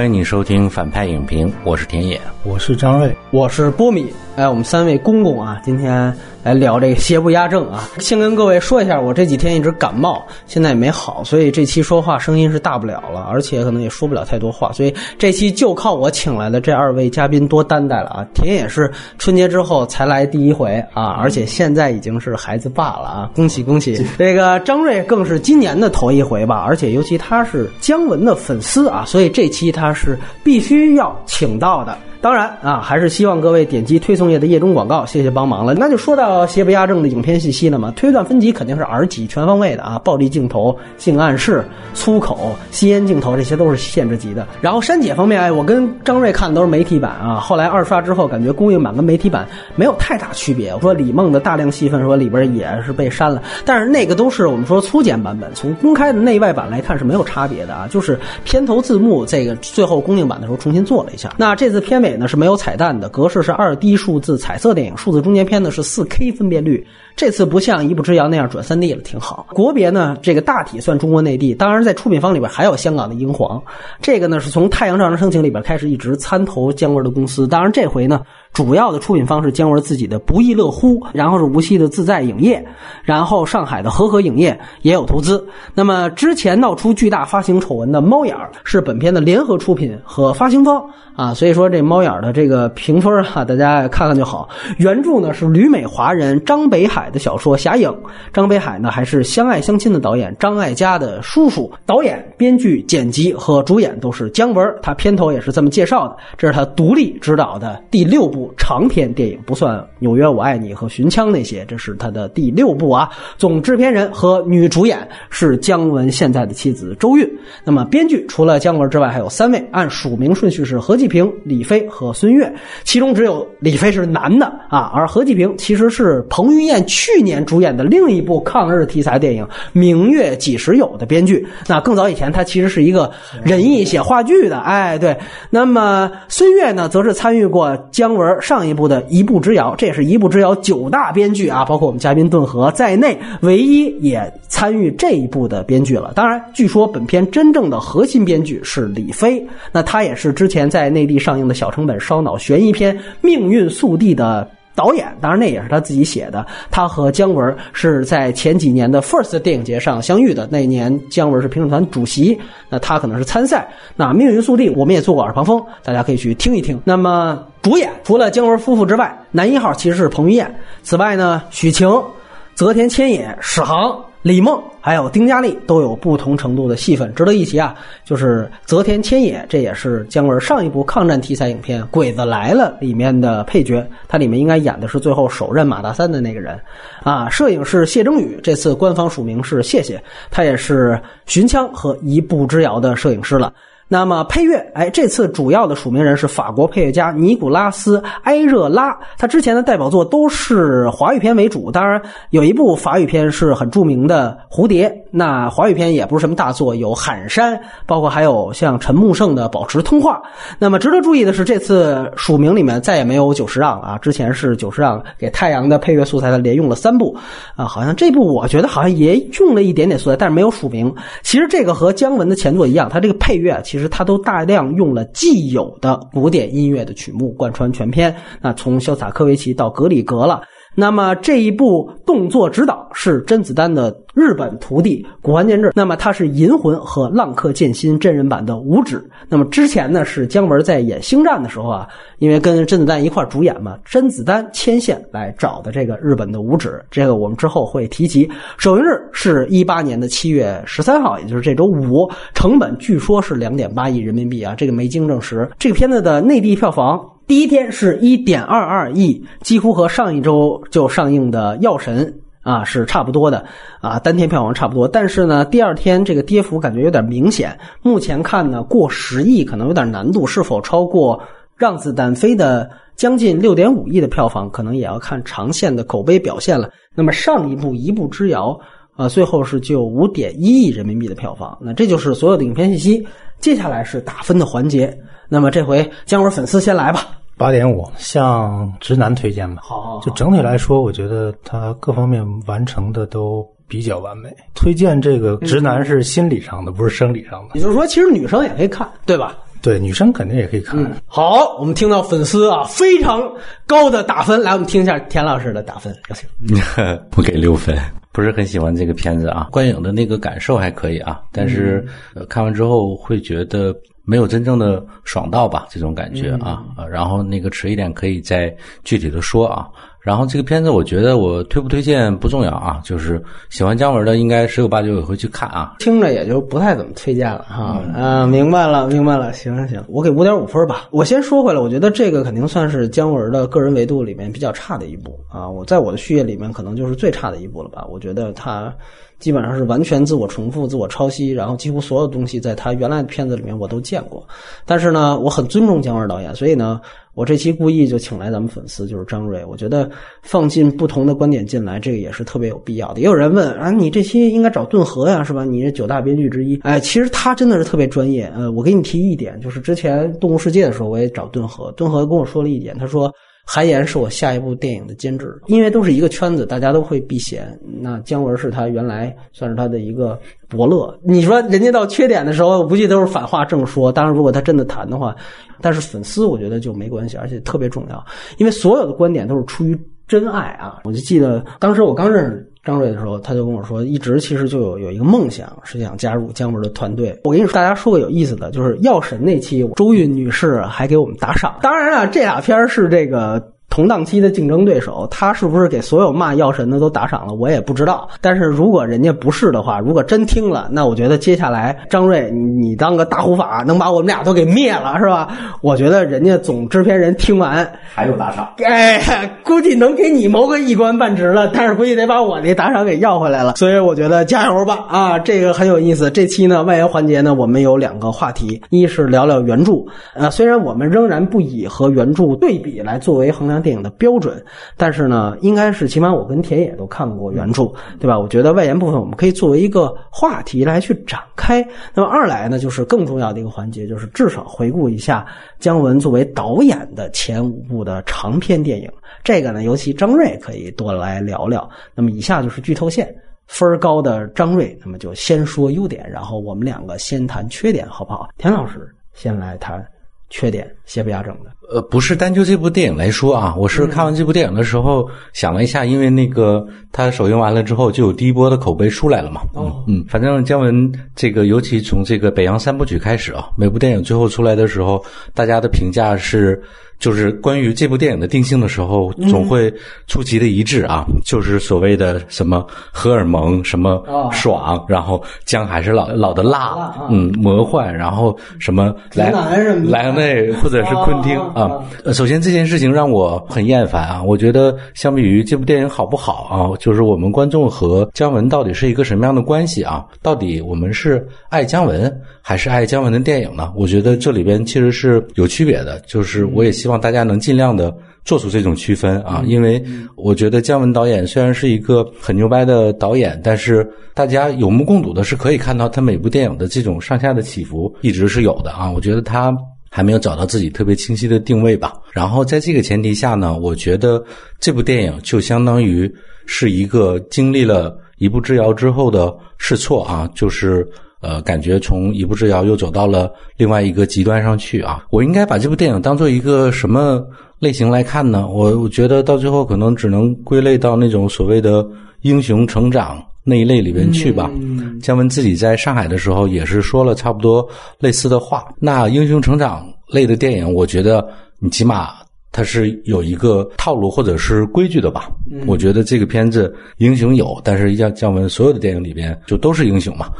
欢迎你收听反派影评，我是田野，我是张瑞，我是波米。哎，我们三位公公啊，今天来聊这个邪不压正啊。先跟各位说一下，我这几天一直感冒，现在也没好，所以这期说话声音是大不了了，而且可能也说不了太多话，所以这期就靠我请来的这二位嘉宾多担待了啊。田野是春节之后才来第一回啊，而且现在已经是孩子爸了啊，恭喜恭喜！这个张瑞更是今年的头一回吧，而且尤其他是姜文的粉丝啊，所以这期他是必须要请到的。当然啊，还是希望各位点击推送页的页中广告，谢谢帮忙了。那就说到邪不压正的影片信息了嘛，推断分级肯定是 R 级全方位的啊，暴力镜头、性暗示、粗口、吸烟镜头，这些都是限制级的。然后删减方面，哎，我跟张瑞看的都是媒体版啊，后来二刷之后，感觉公映版跟媒体版没有太大区别。我说李梦的大量戏份说里边也是被删了，但是那个都是我们说粗剪版本，从公开的内外版来看是没有差别的啊，就是片头字幕这个最后公映版的时候重新做了一下。那这次片尾。呢是没有彩蛋的，格式是二 D 数字彩色电影，数字中间片呢是四 K 分辨率。这次不像一步之遥那样转三 D 了，挺好。国别呢，这个大体算中国内地，当然在出品方里边还有香港的英皇。这个呢是从《太阳照常升起》里边开始一直参投姜文的公司，当然这回呢主要的出品方是姜文自己的不亦乐乎，然后是无锡的自在影业，然后上海的和合影业也有投资。那么之前闹出巨大发行丑闻的猫眼儿是本片的联合出品和发行方啊，所以说这猫眼儿的这个评分啊，大家看看就好。原著呢是旅美华人张北海。的小说《侠影》，张北海呢还是《相爱相亲》的导演张艾嘉的叔叔，导演、编剧、剪辑和主演都是姜文，他片头也是这么介绍的。这是他独立执导的第六部长篇电影，不算《纽约我爱你》和《寻枪》那些，这是他的第六部啊。总制片人和女主演是姜文现在的妻子周韵。那么编剧除了姜文之外，还有三位，按署名顺序是何继平、李飞和孙越，其中只有李飞是男的啊，而何继平其实是彭于晏。去年主演的另一部抗日题材电影《明月几时有》的编剧，那更早以前他其实是一个仁义写话剧的，哎，对。那么孙越呢，则是参与过姜文而上一部的《一步之遥》，这也是一步之遥九大编剧啊，包括我们嘉宾顿河在内，唯一也参与这一部的编剧了。当然，据说本片真正的核心编剧是李飞，那他也是之前在内地上映的小成本烧脑悬疑片《命运速递》的。导演当然那也是他自己写的。他和姜文是在前几年的 First 电影节上相遇的。那年姜文是评审团主席，那他可能是参赛。那《命运速递》我们也做过耳旁风，大家可以去听一听。那么主演除了姜文夫妇之外，男一号其实是彭于晏。此外呢，许晴、泽田千野、史航。李梦还有丁嘉丽都有不同程度的戏份，值得一提啊。就是泽田千野，这也是姜文上一部抗战题材影片《鬼子来了》里面的配角，他里面应该演的是最后手刃马大三的那个人啊。摄影是谢征宇，这次官方署名是谢谢，他也是《寻枪》和《一步之遥》的摄影师了。那么配乐，哎，这次主要的署名人是法国配乐家尼古拉斯·埃热拉，他之前的代表作都是华语片为主，当然有一部法语片是很著名的《蝴蝶》。那华语片也不是什么大作，有《喊山》，包括还有像陈木胜的《保持通话》。那么值得注意的是，这次署名里面再也没有久石让了啊，之前是久石让给《太阳》的配乐素材，他连用了三部啊，好像这部我觉得好像也用了一点点素材，但是没有署名。其实这个和姜文的前作一样，他这个配乐其实。其实他都大量用了既有的古典音乐的曲目贯穿全篇，那从潇洒科维奇到格里格了。那么这一部动作指导是甄子丹的日本徒弟古川健治，那么他是《银魂》和《浪客剑心》真人版的五指。那么之前呢是姜文在演《星战》的时候啊，因为跟甄子丹一块主演嘛，甄子丹牵线来找的这个日本的五指。这个我们之后会提及。首映日是一八年的七月十三号，也就是这周五，成本据说是两点八亿人民币啊，这个没经证实。这个片子的内地票房。第一天是一点二二亿，几乎和上一周就上映的《药神》啊是差不多的啊，单天票房差不多。但是呢，第二天这个跌幅感觉有点明显。目前看呢，过十亿可能有点难度，是否超过《让子弹飞》的将近六点五亿的票房，可能也要看长线的口碑表现了。那么上一部《一步之遥》啊，最后是就五点一亿人民币的票房。那这就是所有的影片信息。接下来是打分的环节。那么这回姜文粉丝先来吧。八点五，向直男推荐吧。好，就整体来说，我觉得他各方面完成的都比较完美。推荐这个直男是心理上的，不是生理上的。也就是说，其实女生也可以看，对吧？对，女生肯定也可以看。好，我们听到粉丝啊非常高的打分，来，我们听一下田老师的打分，有请。我给六分，不是很喜欢这个片子啊。观影的那个感受还可以啊，但是、呃看完之后会觉得没有真正的爽到吧，这种感觉啊。呃然后那个迟一点可以再具体的说啊。然后这个片子，我觉得我推不推荐不重要啊，就是喜欢姜文的应该十有八九也会去看啊。听着也就不太怎么推荐了哈。啊，明白了，明白了，行行行，我给五点五分吧。我先说回来，我觉得这个肯定算是姜文的个人维度里面比较差的一部啊。我在我的序列里面可能就是最差的一部了吧。我觉得他基本上是完全自我重复、自我抄袭，然后几乎所有东西在他原来的片子里面我都见过。但是呢，我很尊重姜文导演，所以呢，我这期故意就请来咱们粉丝，就是张瑞。我觉得放进不同的观点进来，这个也是特别有必要的。也有人问啊，你这期应该找顿河呀，是吧？你这九大编剧之一，哎，其实他真的是特别专业。呃，我给你提一点，就是之前《动物世界》的时候，我也找顿河，顿河跟我说了一点，他说。韩岩是我下一部电影的监制，因为都是一个圈子，大家都会避嫌。那姜文是他原来算是他的一个伯乐。你说人家到缺点的时候，我估计都是反话正说。当然，如果他真的谈的话，但是粉丝我觉得就没关系，而且特别重要，因为所有的观点都是出于真爱啊。我就记得当时我刚认识张瑞的时候，他就跟我说，一直其实就有有一个梦想，是想加入姜文的团队。我跟你说，大家说个有意思的，就是《药神》那期，周韵女士还给我们打赏。当然了，这俩片儿是这个。同档期的竞争对手，他是不是给所有骂药神的都打赏了？我也不知道。但是如果人家不是的话，如果真听了，那我觉得接下来张瑞，你你当个大护法，能把我们俩都给灭了，是吧？我觉得人家总制片人听完 还有打赏，哎，估计能给你谋个一官半职了，但是估计得把我那打赏给要回来了。所以我觉得加油吧！啊，这个很有意思。这期呢，外延环节呢，我们有两个话题，一是聊聊原著，呃，虽然我们仍然不以和原著对比来作为衡量电影的标准，但是呢，应该是起码我跟田野都看过原著，对吧？我觉得外延部分我们可以作为一个话题来去展开。那么二来呢，就是更重要的一个环节，就是至少回顾一下姜文作为导演的前五部的长篇电影。这个呢，尤其张瑞可以多来聊聊。那么以下就是剧透线。分儿高的张瑞，那么就先说优点，然后我们两个先谈缺点，好不好？田老师先来谈缺点，邪不压正的。呃，不是单就这部电影来说啊，我是看完这部电影的时候想了一下，因为那个它首映完了之后，就有第一波的口碑出来了嘛。哦嗯，反正姜文这个，尤其从这个北洋三部曲开始啊，每部电影最后出来的时候，大家的评价是。就是关于这部电影的定性的时候，总会出奇的一致啊，就是所谓的什么荷尔蒙，什么爽，然后姜还是老老的辣，嗯，魔幻，然后什么莱莱昂内或者是昆汀啊。首先这件事情让我很厌烦啊，我觉得相比于这部电影好不好啊，就是我们观众和姜文到底是一个什么样的关系啊？到底我们是爱姜文还是爱姜文的电影呢？我觉得这里边其实是有区别的，就是我也希望。希望大家能尽量的做出这种区分啊，因为我觉得姜文导演虽然是一个很牛掰的导演，但是大家有目共睹的是可以看到他每部电影的这种上下的起伏一直是有的啊。我觉得他还没有找到自己特别清晰的定位吧。然后在这个前提下呢，我觉得这部电影就相当于是一个经历了一步之遥之后的试错啊，就是。呃，感觉从一步之遥又走到了另外一个极端上去啊！我应该把这部电影当做一个什么类型来看呢？我我觉得到最后可能只能归类到那种所谓的英雄成长那一类里边去吧。姜文自己在上海的时候也是说了差不多类似的话。那英雄成长类的电影，我觉得你起码它是有一个套路或者是规矩的吧。我觉得这个片子英雄有，但是姜姜文所有的电影里边就都是英雄嘛。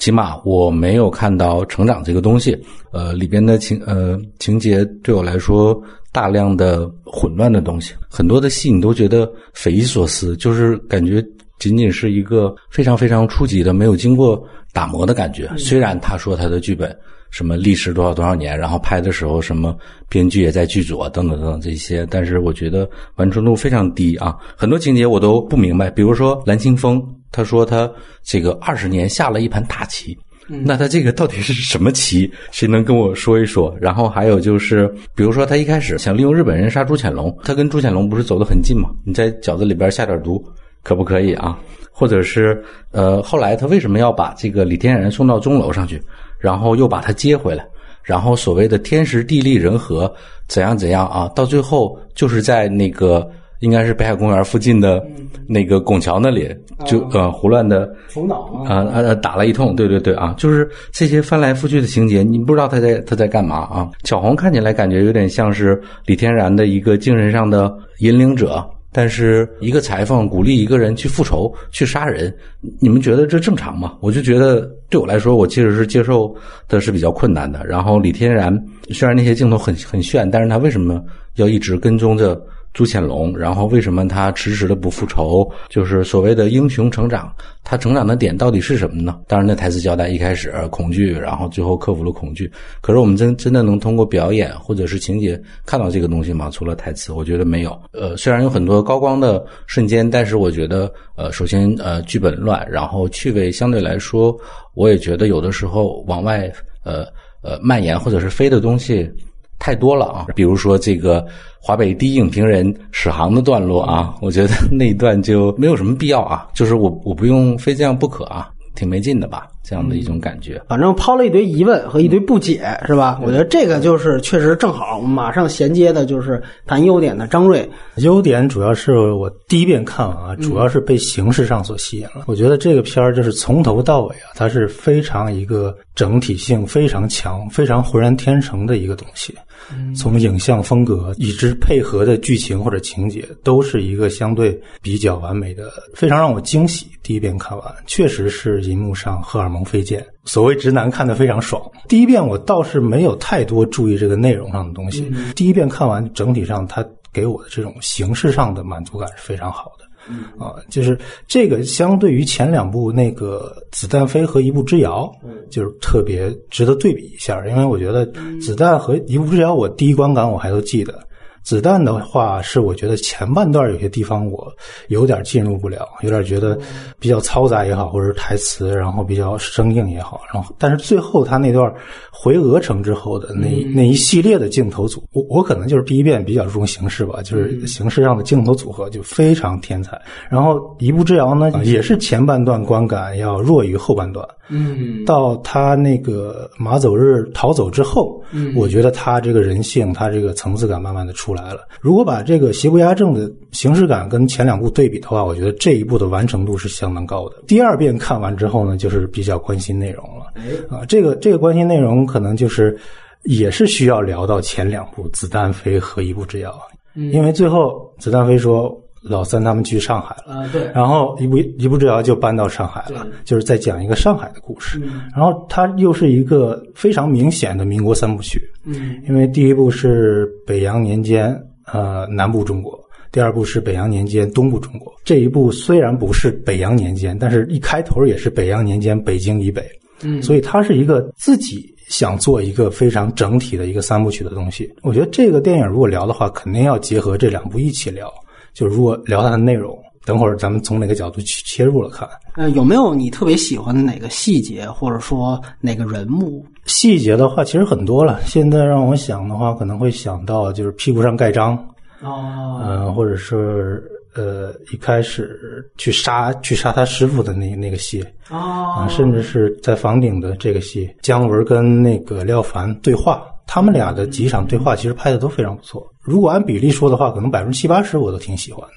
起码我没有看到成长这个东西，呃，里边的情呃情节对我来说大量的混乱的东西，很多的戏你都觉得匪夷所思，就是感觉仅仅是一个非常非常初级的、没有经过打磨的感觉。虽然他说他的剧本什么历时多少多少年，然后拍的时候什么编剧也在剧组啊等等等等这些，但是我觉得完成度非常低啊，很多情节我都不明白，比如说蓝青峰。他说他这个二十年下了一盘大棋，那他这个到底是什么棋？谁能跟我说一说？然后还有就是，比如说他一开始想利用日本人杀朱潜龙，他跟朱潜龙不是走得很近吗？你在饺子里边下点毒，可不可以啊？或者是呃，后来他为什么要把这个李天然送到钟楼上去，然后又把他接回来？然后所谓的天时地利人和怎样怎样啊，到最后就是在那个应该是北海公园附近的那个拱桥那里，就呃胡乱的头脑嘛，啊呃打了一通，对对对啊，就是这些翻来覆去的情节，你不知道他在他在干嘛啊。小红看起来感觉有点像是李天然的一个精神上的引领者。但是一个裁缝鼓励一个人去复仇、去杀人，你们觉得这正常吗？我就觉得对我来说，我其实是接受的是比较困难的。然后李天然虽然那些镜头很很炫，但是他为什么要一直跟踪着朱潜龙？然后为什么他迟迟的不复仇？就是所谓的英雄成长，他成长的点到底是什么呢？当然，那台词交代一开始恐惧，然后最后克服了恐惧。可是我们真真的能通过表演或者是情节看到这个东西吗？除了台词，我觉得没有。呃，虽然有很多高光的瞬间，但是我觉得，呃，首先呃剧本乱，然后趣味相对来说，我也觉得有的时候往外呃呃蔓延或者是飞的东西。太多了啊！比如说这个华北第一影评人史航的段落啊，我觉得那一段就没有什么必要啊，就是我我不用非这样不可啊，挺没劲的吧？这样的一种感觉。反正抛了一堆疑问和一堆不解，是吧？我觉得这个就是确实正好，马上衔接的就是谈优点的张瑞。优点主要是我第一遍看完啊，主要是被形式上所吸引了。我觉得这个片儿就是从头到尾啊，它是非常一个整体性非常强、非常浑然天成的一个东西。从影像风格，以至配合的剧情或者情节，都是一个相对比较完美的，非常让我惊喜。第一遍看完，确实是银幕上荷尔蒙飞溅，所谓直男看得非常爽。第一遍我倒是没有太多注意这个内容上的东西，第一遍看完，整体上它给我的这种形式上的满足感是非常好的。啊，就是这个相对于前两部那个《子弹飞》和《一步之遥》，就是特别值得对比一下，因为我觉得《子弹》和《一步之遥》，我第一观感我还都记得。子弹的话是我觉得前半段有些地方我有点进入不了，有点觉得比较嘈杂也好，或者是台词然后比较生硬也好，然后但是最后他那段回鹅城之后的那那一系列的镜头组，我我可能就是第一遍比较注重形式吧，就是形式上的镜头组合就非常天才。然后一步之遥呢，也是。前半段观感要弱于后半段。嗯，到他那个马走日逃走之后，嗯，我觉得他这个人性，他这个层次感慢慢的出来了。如果把这个邪不压正的形式感跟前两部对比的话，我觉得这一部的完成度是相当高的。第二遍看完之后呢，就是比较关心内容了。啊，这个这个关心内容可能就是也是需要聊到前两部《子弹飞》和《一步之遥》，因为最后子弹飞说。老三他们去上海了，啊，对，然后一步一步之遥就搬到上海了，就是在讲一个上海的故事。然后它又是一个非常明显的民国三部曲，嗯，因为第一部是北洋年间，呃，南部中国；第二部是北洋年间东部中国。这一部虽然不是北洋年间，但是一开头也是北洋年间北京以北，嗯，所以它是一个自己想做一个非常整体的一个三部曲的东西。我觉得这个电影如果聊的话，肯定要结合这两部一起聊。就如果聊它的内容，等会儿咱们从哪个角度去切入了看？呃，有没有你特别喜欢的哪个细节，或者说哪个人物？细节的话，其实很多了。现在让我想的话，可能会想到就是屁股上盖章，哦，嗯，或者是呃一开始去杀去杀他师傅的那那个戏，哦，甚至是在房顶的这个戏，姜文跟那个廖凡对话。他们俩的几场对话其实拍的都非常不错。如果按比例说的话，可能百分之七八十我都挺喜欢的。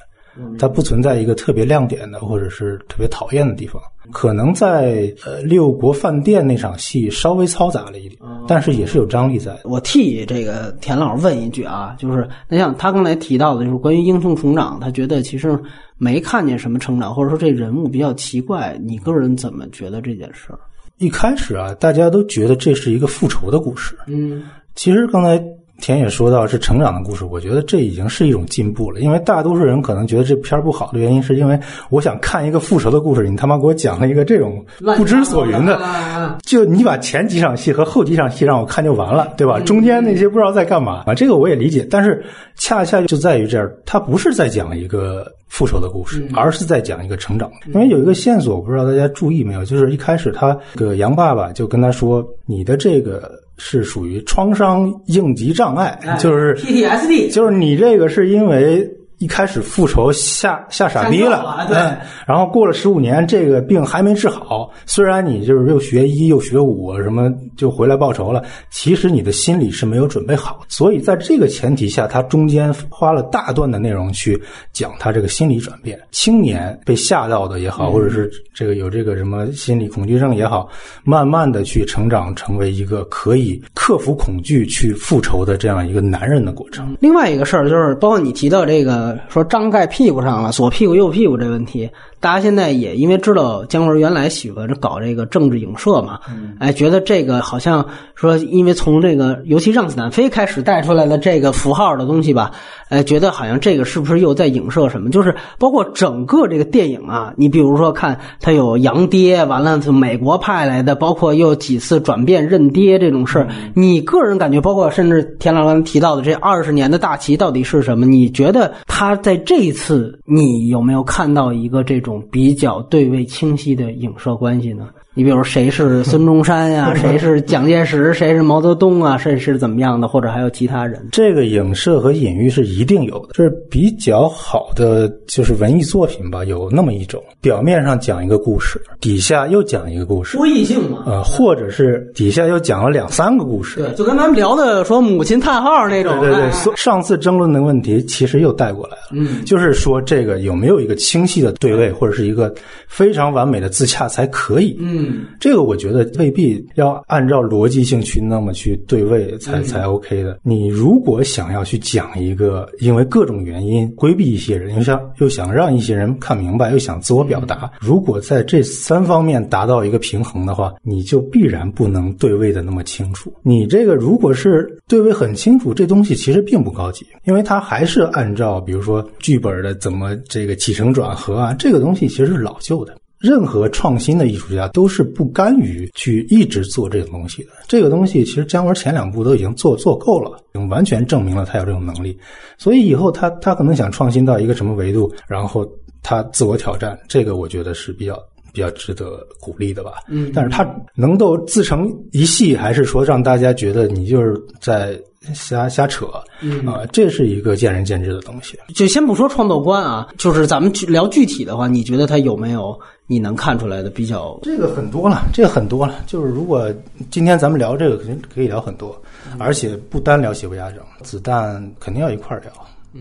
它不存在一个特别亮点的，或者是特别讨厌的地方。可能在呃六国饭店那场戏稍微嘈杂了一点，但是也是有张力在。我替这个田老师问一句啊，就是那像他刚才提到的，就是关于英雄成长，他觉得其实没看见什么成长，或者说这人物比较奇怪。你个人怎么觉得这件事儿？一开始啊，大家都觉得这是一个复仇的故事。嗯。其实刚才田野说到是成长的故事，我觉得这已经是一种进步了。因为大多数人可能觉得这片儿不好的原因，是因为我想看一个复仇的故事，你他妈给我讲了一个这种不知所云的，就你把前几场戏和后几场戏让我看就完了，对吧？中间那些不知道在干嘛啊，这个我也理解。但是恰恰就在于这儿，他不是在讲一个复仇的故事，而是在讲一个成长。因为有一个线索，我不知道大家注意没有，就是一开始他个杨爸爸就跟他说：“你的这个。”是属于创伤应急障碍，就是 PTSD，就是你这个是因为一开始复仇吓吓傻逼了了，对嗯然后过了十五年，这个病还没治好，虽然你就是又学医又学武，什么就回来报仇了，其实你的心理是没有准备好。所以在这个前提下，他中间花了大段的内容去讲他这个心理转变。青年被吓到的也好，或者是这个有这个什么心理恐惧症也好，慢慢的去成长，成为一个可以克服恐惧去复仇的这样一个男人的过程。另外一个事儿就是，包括你提到这个说张盖屁股上了，左屁股右屁股这问题，大家现在也因为知道姜文原来喜欢搞这个政治影射嘛，哎，觉得这个好像说，因为从这个尤其让子弹飞开始带出来的这个符号的东西吧，哎，觉得好像这个是不是又在影射什么？就是包括整个这个电影啊，你比如说看他有洋爹，完了从美国派来的，包括又几次转变认爹这种事儿，你个人感觉，包括甚至田老刚提到的这二十年的大旗到底是什么？你觉得他在这一次，你有没有看到一个这种比较对位清晰的影射关系呢？你比如谁是孙中山呀、谁是蒋介石，谁是毛泽东啊，谁是怎么样的，或者还有其他人？这个影射和隐喻是一定有的，这是比较好的，就是文艺作品吧，有那么一种，表面上讲一个故事，底下又讲一个故事，多异性嘛。呃，或者是底下又讲了两三个故事。对，就跟咱们聊的说母亲叹号那种。对对对，哎上次争论的问题其实又带过来了，嗯，就是说这个有没有一个清晰的对位，或者是一个非常完美的自洽才可以。嗯，这个我觉得未必要按照逻辑性去那么去对位才嗯才 OK 的。你如果想要去讲一个因为各种原因规避一些人，又想又想让一些人看明白，又想自我表达，嗯如果在这三方面达到一个平衡的话，你就必然不能对位的那么清楚。你这个如果是对位很清楚，这东西其实并不高级，因为它还是按照比如说剧本的怎么这个起承转合啊，这个东西其实是老旧的。任何创新的艺术家都是不甘于去一直做这种东西的。这个东西其实姜文前两部都已经做做够了，已经完全证明了他有这种能力。所以以后他他可能想创新到一个什么维度，然后他自我挑战，这个我觉得是比较比较值得鼓励的吧。嗯但是他能够自成一系，还是说让大家觉得你就是在瞎瞎扯啊、嗯这是一个见仁见智的东西。就先不说创作观啊，就是咱们去聊具体的话，你觉得他有没有你能看出来的比较？这个很多了，这个很多了。就是如果今天咱们聊这个，肯定可以聊很多，而且不单聊邪不压正，子弹肯定要一块儿聊，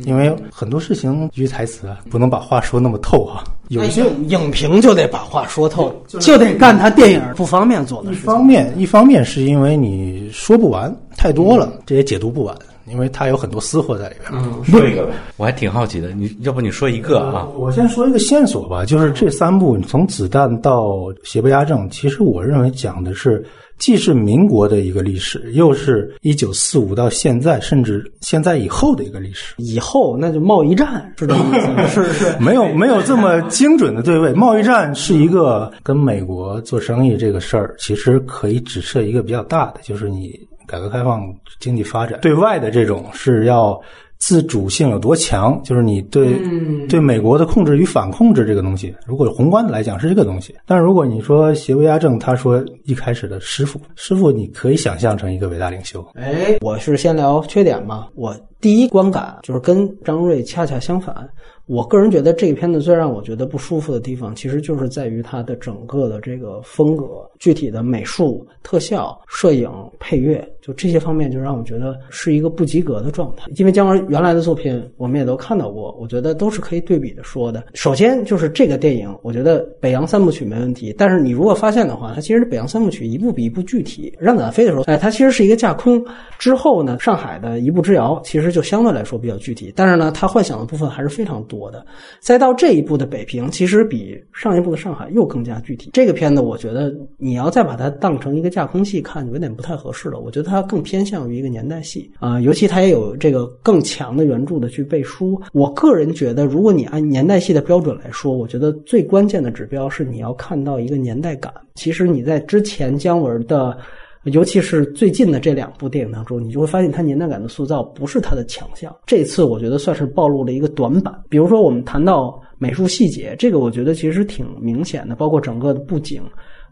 因为很多事情句台词啊，不能把话说那么透啊。有些影影评就得把话说透，就得干他电影不方便做的一事情。方面，一方面是因为你说不完，太多了，这也解读不完，因为他有很多私货在里边。嗯，说一个呗，我还挺好奇的，你要不你说一个啊？我先说一个线索吧，就是这三部从子弹到邪不压正，其实我认为讲的是既是民国的一个历史，又是一九四五到现在，甚至现在以后的一个历史。以后那就贸易战是这意思吗？是 是。没有没有这么精准的对位，贸易战是一个跟美国做生意这个事儿，其实可以指涉一个比较大的，就是你改革开放经济发展对外的这种是要自主性有多强，就是你对、嗯对美国的控制与反控制这个东西，如果宏观的来讲是这个东西，但是如果你说邪不压正，他说一开始的师傅，师傅你可以想象成一个伟大领袖，哎，我是先聊缺点吧。我第一观感就是跟张瑞恰恰相反。我个人觉得这个片子最让我觉得不舒服的地方，其实就是在于它的整个的这个风格，具体的美术、特效、摄影、配乐，就这些方面，就让我觉得是一个不及格的状态。因为姜文原来的作品我们也都看到过，我觉得都是可以对比的说的。首先就是这个电影，我觉得北洋三部曲没问题，但是你如果发现的话，它其实北洋三部曲一部比一部具体。让子弹飞的时候，哎，它其实是一个架空。之后呢，上海的一步之遥其实就相对来说比较具体，但是呢，它幻想的部分还是非常多的。再到这一部的北平，其实比上一部的上海又更加具体。这个片子，我觉得你要再把它当成一个架空戏看，有点不太合适了。我觉得它更偏向于一个年代戏啊、尤其它也有这个更强的原著的去背书。我个人觉得，如果你按年代戏的标准来说，我觉得最关键的指标是你要看到一个年代感。其实你在之前姜文的。尤其是最近的这两部电影当中，你就会发现它年代感的塑造不是它的强项。这次我觉得算是暴露了一个短板。比如说，我们谈到美术细节，这个我觉得其实挺明显的，包括整个的布景，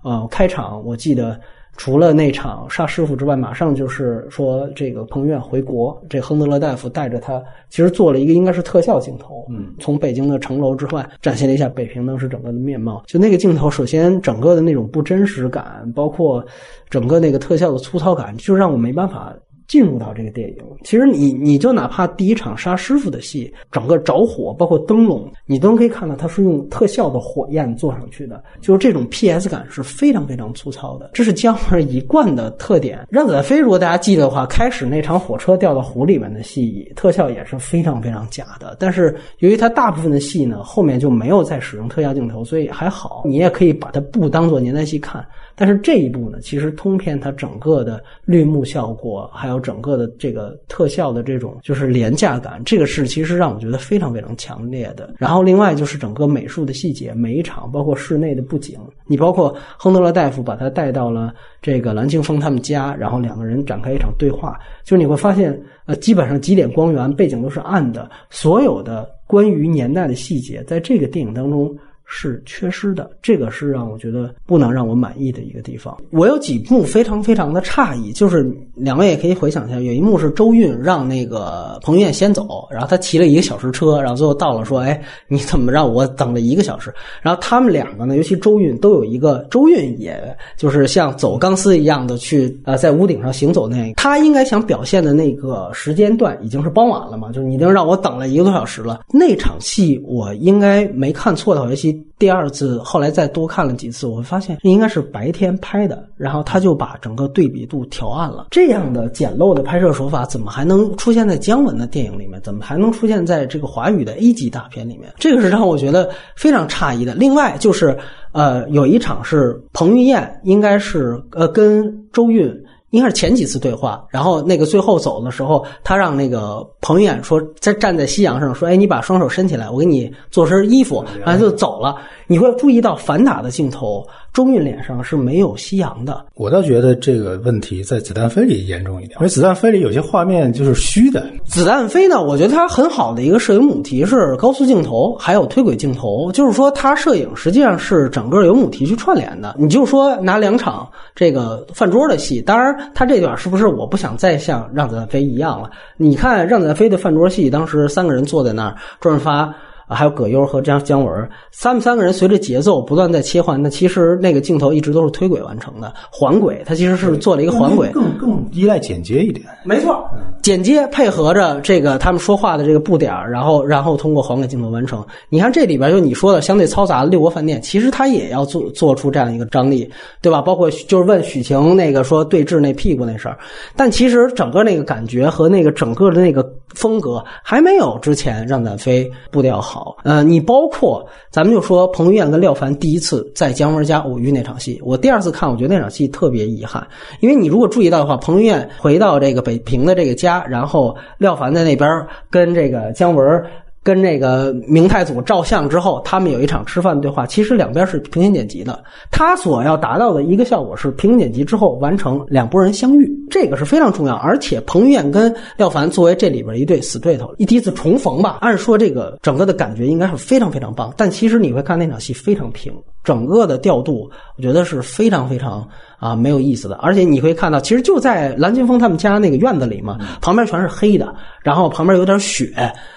呃，开场我记得。除了那场杀师傅之外，马上就是说这个彭于晏回国，这亨德勒大夫带着他，其实做了一个应该是特效镜头，嗯，从北京的城楼之外展现了一下北平当时整个的面貌。就那个镜头，首先整个的那种不真实感，包括整个那个特效的粗糙感，就让我没办法。进入到这个电影，其实你你就哪怕第一场杀师傅的戏，整个着火，包括灯笼，你都可以看到它是用特效的火焰做上去的，就是这种 PS 感是非常非常粗糙的，这是姜文一贯的特点。让子弹飞，如果大家记得的话，开始那场火车掉到湖里面的戏，特效也是非常非常假的。但是由于它大部分的戏呢，后面就没有再使用特效镜头，所以还好，你也可以把它不当做年代戏看。但是这一部呢，其实通篇它整个的绿幕效果，还有整个的这个特效的这种就是廉价感，这个是其实让我觉得非常非常强烈的。然后另外就是整个美术的细节，每一场包括室内的布景，你包括亨德勒大夫把他带到了这个蓝清风他们家，然后两个人展开一场对话，就是你会发现，呃，基本上几点光源，背景都是暗的，所有的关于年代的细节，在这个电影当中。是缺失的，这个是让我觉得不能让我满意的一个地方。我有几幕非常非常的诧异，就是两位也可以回想一下，有一幕是周韵让那个彭于晏先走，然后他骑了一个小时车，然后最后到了说：“哎，你怎么让我等了一个小时？”然后他们两个呢，尤其周韵都有一个，周韵也就是像走钢丝一样的去呃在屋顶上行走那，他应该想表现的那个时间段已经是傍晚了嘛，就是你已经让我等了一个多小时了。那场戏我应该没看错的，尤其。第二次，后来再多看了几次，我会发现应该是白天拍的，然后他就把整个对比度调暗了。这样的简陋的拍摄手法，怎么还能出现在姜文的电影里面？怎么还能出现在这个华语的 A 级大片里面？这个是让我觉得非常诧异的。另外就是，呃，有一场是彭于晏，应该是呃跟周韵。应该是前几次对话，然后那个最后走的时候，他让那个彭于晏说，在站在夕阳上说：“哎，你把双手伸起来，我给你做身衣服。”然后就走了。你会注意到反打的镜头，周韵脸上是没有夕阳的。我倒觉得这个问题在《子弹飞》里严重一点，因为《子弹飞》里有些画面就是虚的。《子弹飞》呢，我觉得它很好的一个摄影母题是高速镜头，还有推轨镜头，就是说它摄影实际上是整个由母题去串联的。你就说拿两场这个饭桌的戏，当然它这段是不是我不想再像《让子弹飞》一样了？你看《让子弹飞》的饭桌戏，当时三个人坐在那儿，周润发。还有葛优和姜姜文，他们三个人随着节奏不断在切换。那其实那个镜头一直都是推轨完成的，环轨，它其实是做了一个环轨，更更依赖剪接一点。没错，剪接配合着这个他们说话的这个步点然后然后通过环轨镜头完成。你看这里边就你说的相对嘈杂的六国饭店，其实他也要做做出这样一个张力，对吧？包括就是问许晴那个说对峙那屁股那事儿，但其实整个那个感觉和那个整个的那个风格还没有之前让咱飞步调好。呃，你包括咱们就说彭于晏跟廖凡第一次在姜文家偶遇那场戏，我第二次看，我觉得那场戏特别遗憾，因为你如果注意到的话，彭于晏回到这个北平的这个家，然后廖凡在那边跟这个姜文。跟那个明太祖照相之后，他们有一场吃饭对话。其实两边是平行剪辑的，他所要达到的一个效果是平行剪辑之后完成两拨人相遇，这个是非常重要。而且彭于晏跟廖凡作为这里边一对死对头，一第一次重逢吧，按说这个整个的感觉应该是非常非常棒。但其实你会看那场戏非常平，整个的调度我觉得是非常非常。啊，没有意思的，而且你会看到，其实就在蓝金峰他们家那个院子里嘛，旁边全是黑的，然后旁边有点雪，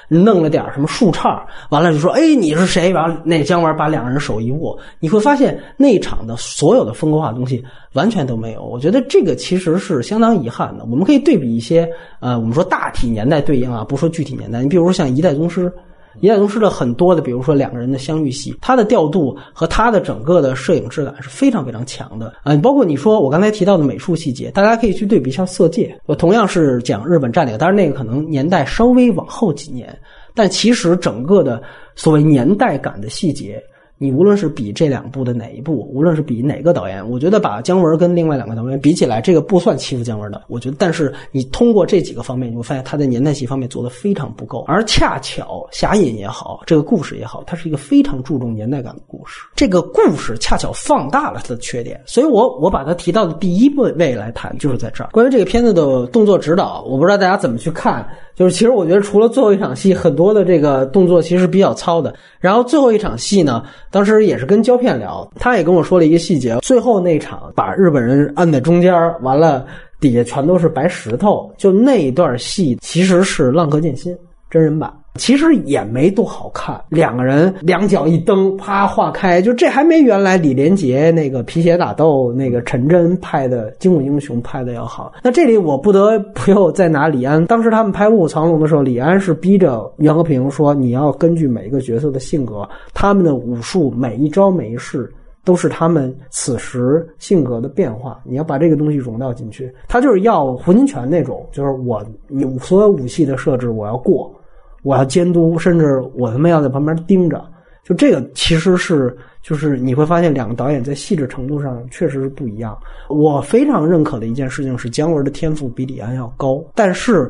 弄了点什么树杈，完了就说，哎，你是谁？完了，那姜文把两个人手一握，你会发现那场的所有的风格化东西完全都没有。我觉得这个其实是相当遗憾的。我们可以对比一些，呃，我们说大体年代对应啊，不说具体年代，你比如说像《一代宗师》。一代宗师的很多的，比如说两个人的相遇戏，它的调度和它的整个的摄影质感是非常非常强的啊！包括你说我刚才提到的美术细节，大家可以去对比一下《色戒》，我同样是讲日本占领，当然那个可能年代稍微往后几年，但其实整个的所谓年代感的细节。你无论是比这两部的哪一部，无论是比哪个导演，我觉得把姜文跟另外两个导演比起来，这个不算欺负姜文的。我觉得，但是你通过这几个方面，你会发现他在年代戏方面做的非常不够。而恰巧《侠隐》也好，这个故事也好，它是一个非常注重年代感的故事。这个故事恰巧放大了他的缺点，所以我我把它提到的第一位位来谈，就是在这儿。关于这个片子的动作指导，我不知道大家怎么去看就是其实我觉得除了最后一场戏，很多的这个动作其实比较糙的。然后最后一场戏呢，当时也是跟胶片聊，他也跟我说了一个细节，最后那场把日本人按在中间，完了底下全都是白石头，就那一段戏其实是《浪客剑心》真人版。其实也没多好看，两个人两脚一蹬，啪化开，就这还没原来李连杰那个皮鞋打斗那个陈真拍的《精武英雄》拍的要好。那这里我不得不又再拿李安，当时他们拍《卧虎藏龙》的时候，李安是逼着袁和平说，你要根据每一个角色的性格，他们的武术每一招每一式都是他们此时性格的变化，你要把这个东西融到进去。他就是要胡金铨那种，就是我你所有武器的设置我要过。我要监督，甚至我他妈要在旁边盯着。就这个其实是，就是你会发现两个导演在细致程度上确实是不一样。我非常认可的一件事情是，姜文的天赋比李安要高，但是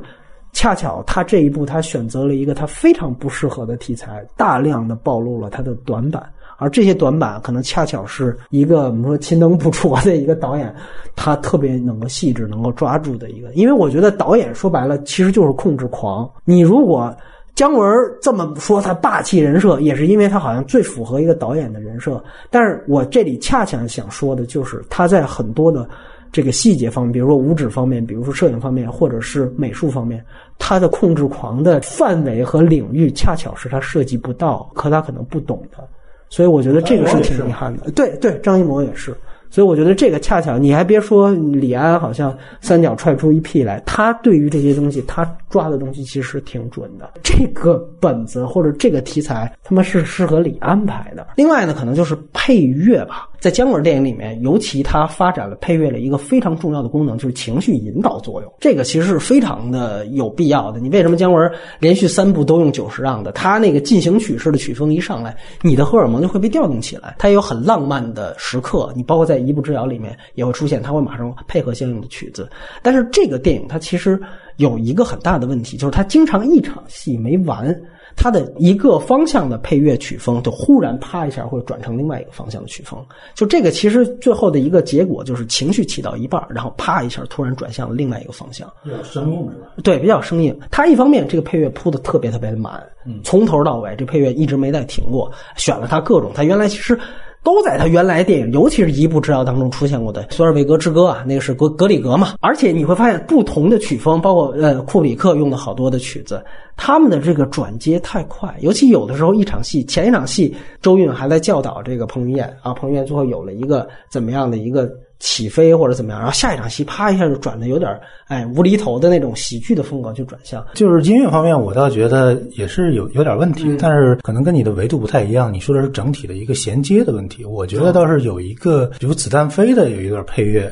恰巧他这一部他选择了一个他非常不适合的题材，大量的暴露了他的短板。而这些短板可能恰巧是一个我们说勤能补拙的一个导演，他特别能够细致、能够抓住的一个。因为我觉得导演说白了其实就是控制狂。你如果姜文这么说，他霸气人设也是因为他好像最符合一个导演的人设。但是我这里恰恰想说的就是他在很多的这个细节方面，比如说五指方面，比如说摄影方面，或者是美术方面，他的控制狂的范围和领域恰巧是他涉及不到，可他可能不懂的。所以我觉得这个是挺遗憾的。对对，张艺谋也是。所以我觉得这个恰巧，你还别说，李安好像三脚踹出一屁来，他对于这些东西，他抓的东西其实挺准的。这个本子或者这个题材，他妈是适合李安排的。另外呢，可能就是配乐吧，在姜文电影里面，尤其他发展了配乐的一个非常重要的功能，就是情绪引导作用。这个其实是非常的有必要的。你为什么姜文连续三部都用久石让的？他那个进行曲式的曲风一上来，你的荷尔蒙就会被调动起来。他也有很浪漫的时刻，你包括在。一步之遥里面也会出现，他会马上配合相应的曲子。但是这个电影它其实有一个很大的问题，就是他经常一场戏没完，他的一个方向的配乐曲风就忽然啪一下会转成另外一个方向的曲风。就这个其实最后的一个结果就是情绪起到一半，然后啪一下突然转向了另外一个方向。比较生硬是？对，比较生硬。他一方面这个配乐铺的特别特别的满，从头到尾这配乐一直没再停过，选了他各种。他原来其实。都在他原来电影，尤其是一部之遥当中出现过的《索尔维格之歌》啊，那个是格格里格嘛。而且你会发现，不同的曲风，包括呃库里克用的好多的曲子，他们的这个转接太快，尤其有的时候一场戏前一场戏，周韵还在教导这个彭于晏啊，彭于晏最后有了一个怎么样的一个。起飞或者怎么样，然后下一场戏啪一下就转的有点哎无厘头的那种喜剧的风格就转向。就是音乐方面，我倒觉得也是有有点问题，但是可能跟你的维度不太一样。你说的是整体的一个衔接的问题，我觉得倒是有一个，比如子弹飞的有一段配乐，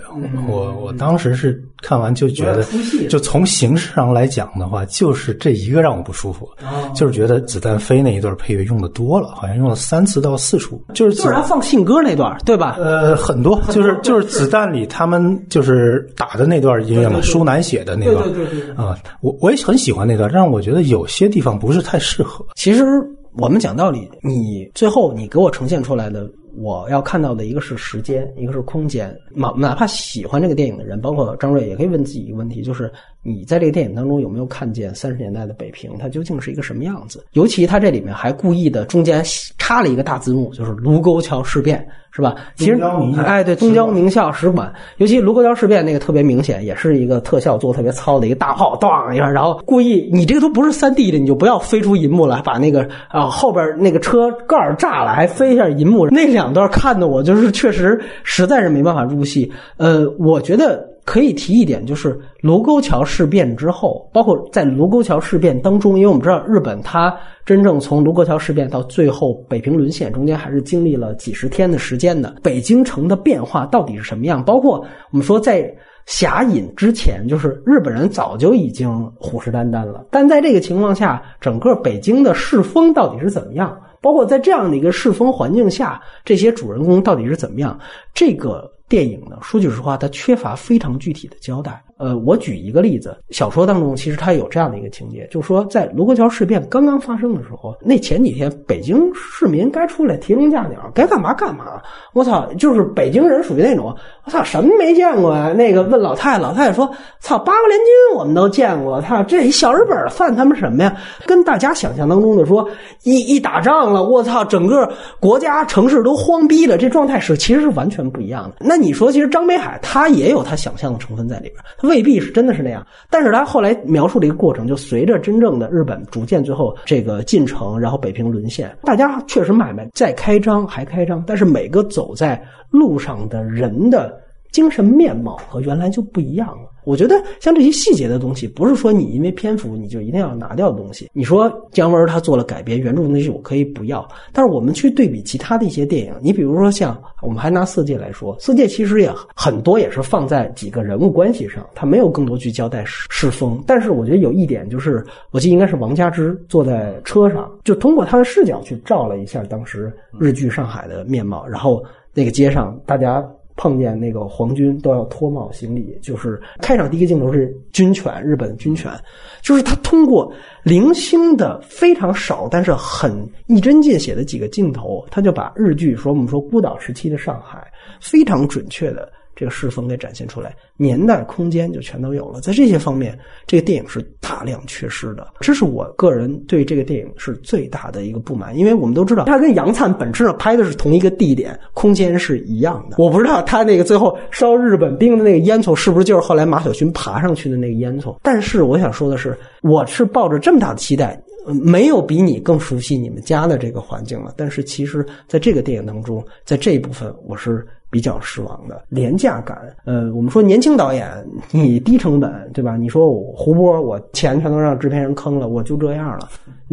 我我当时是看完就觉得，就从形式上来讲的话，就是这一个让我不舒服，就是觉得子弹飞那一段配乐用的多了，好像用了三次到四处，就是就是他放信鸽那段，对吧？呃，很多就是就是子。弹里他们就是打的那段音乐嘛，舒楠写的那段啊，我我也很喜欢那段，但是我觉得有些地方不是太适合。其实我们讲道理，你最后你给我呈现出来的。我要看到的一个是时间，一个是空间。哪哪怕喜欢这个电影的人，包括张瑞，也可以问自己一个问题：就是你在这个电影当中有没有看见三十年代的北平？它究竟是一个什么样子？尤其它这里面还故意的中间插了一个大字幕，就是卢沟桥事变，是吧？其实，哎，对，东交名校使馆，尤其卢沟桥事变那个特别明显，也是一个特效做特别糙的一个大炮，当一下，然后故意你这个都不是三 D 的，你就不要飞出银幕来，把那个啊后边那个车盖炸了，还飞一下银幕那两。两段看的我就是确实实在是没办法入戏。呃，我觉得可以提一点，就是卢沟桥事变之后，包括在卢沟桥事变当中，因为我们知道日本它真正从卢沟桥事变到最后北平沦陷，中间还是经历了几十天的时间的。北京城的变化到底是什么样？包括我们说在侠隐之前，就是日本人早就已经虎视眈眈了。但在这个情况下，整个北京的世风到底是怎么样？包括在这样的一个世风环境下，这些主人公到底是怎么样？这个电影呢，说句实话，它缺乏非常具体的交代。呃，我举一个例子，小说当中其实它有这样的一个情节，就是说在卢沟桥事变刚刚发生的时候，那前几天北京市民该出来提笼架鸟，该干嘛干嘛。我操，就是北京人属于那种，我操什么没见过呀？那个问老太太，老太太说，操八国联军我们都见过，操这一小日本算他们什么呀？跟大家想象当中的说，一一打仗了，我操，整个国家城市都慌逼了，这状态是其实是完全不一样的。那你说，其实张北海他也有他想象的成分在里边。未必是真的是那样，但是他后来描述的一个过程，就随着真正的日本逐渐最后这个进程，然后北平沦陷，大家确实买卖再开张还开张，但是每个走在路上的人的精神面貌和原来就不一样了。我觉得像这些细节的东西，不是说你因为篇幅你就一定要拿掉的东西。你说姜文他做了改编，原著的东西我可以不要，但是我们去对比其他的一些电影，你比如说像我们还拿《色戒》来说，《色戒》其实也很多也是放在几个人物关系上，他没有更多去交代世风。但是我觉得有一点就是，我记得应该是王佳芝坐在车上，就通过他的视角去照了一下当时日剧上海的面貌，然后那个街上大家。碰见那个皇军都要脱帽行礼，就是开场第一个镜头是军犬，日本军犬，就是他通过零星的非常少，但是很一针见血的几个镜头，他就把日剧说我们说孤岛时期的上海非常准确的。这个世风给展现出来，年代、空间就全都有了。在这些方面，这个电影是大量缺失的。这是我个人对这个电影是最大的一个不满，因为我们都知道，它跟杨灿本质上拍的是同一个地点，空间是一样的。我不知道他那个最后烧日本兵的那个烟囱是不是就是后来马小军爬上去的那个烟囱。但是我想说的是，我是抱着这么大的期待，没有比你更熟悉你们家的这个环境了。但是其实在这个电影当中，在这一部分，我是。比较失望的廉价感，呃，我们说年轻导演，你低成本，对吧？你说我胡波，我钱全都让制片人坑了，我就这样了，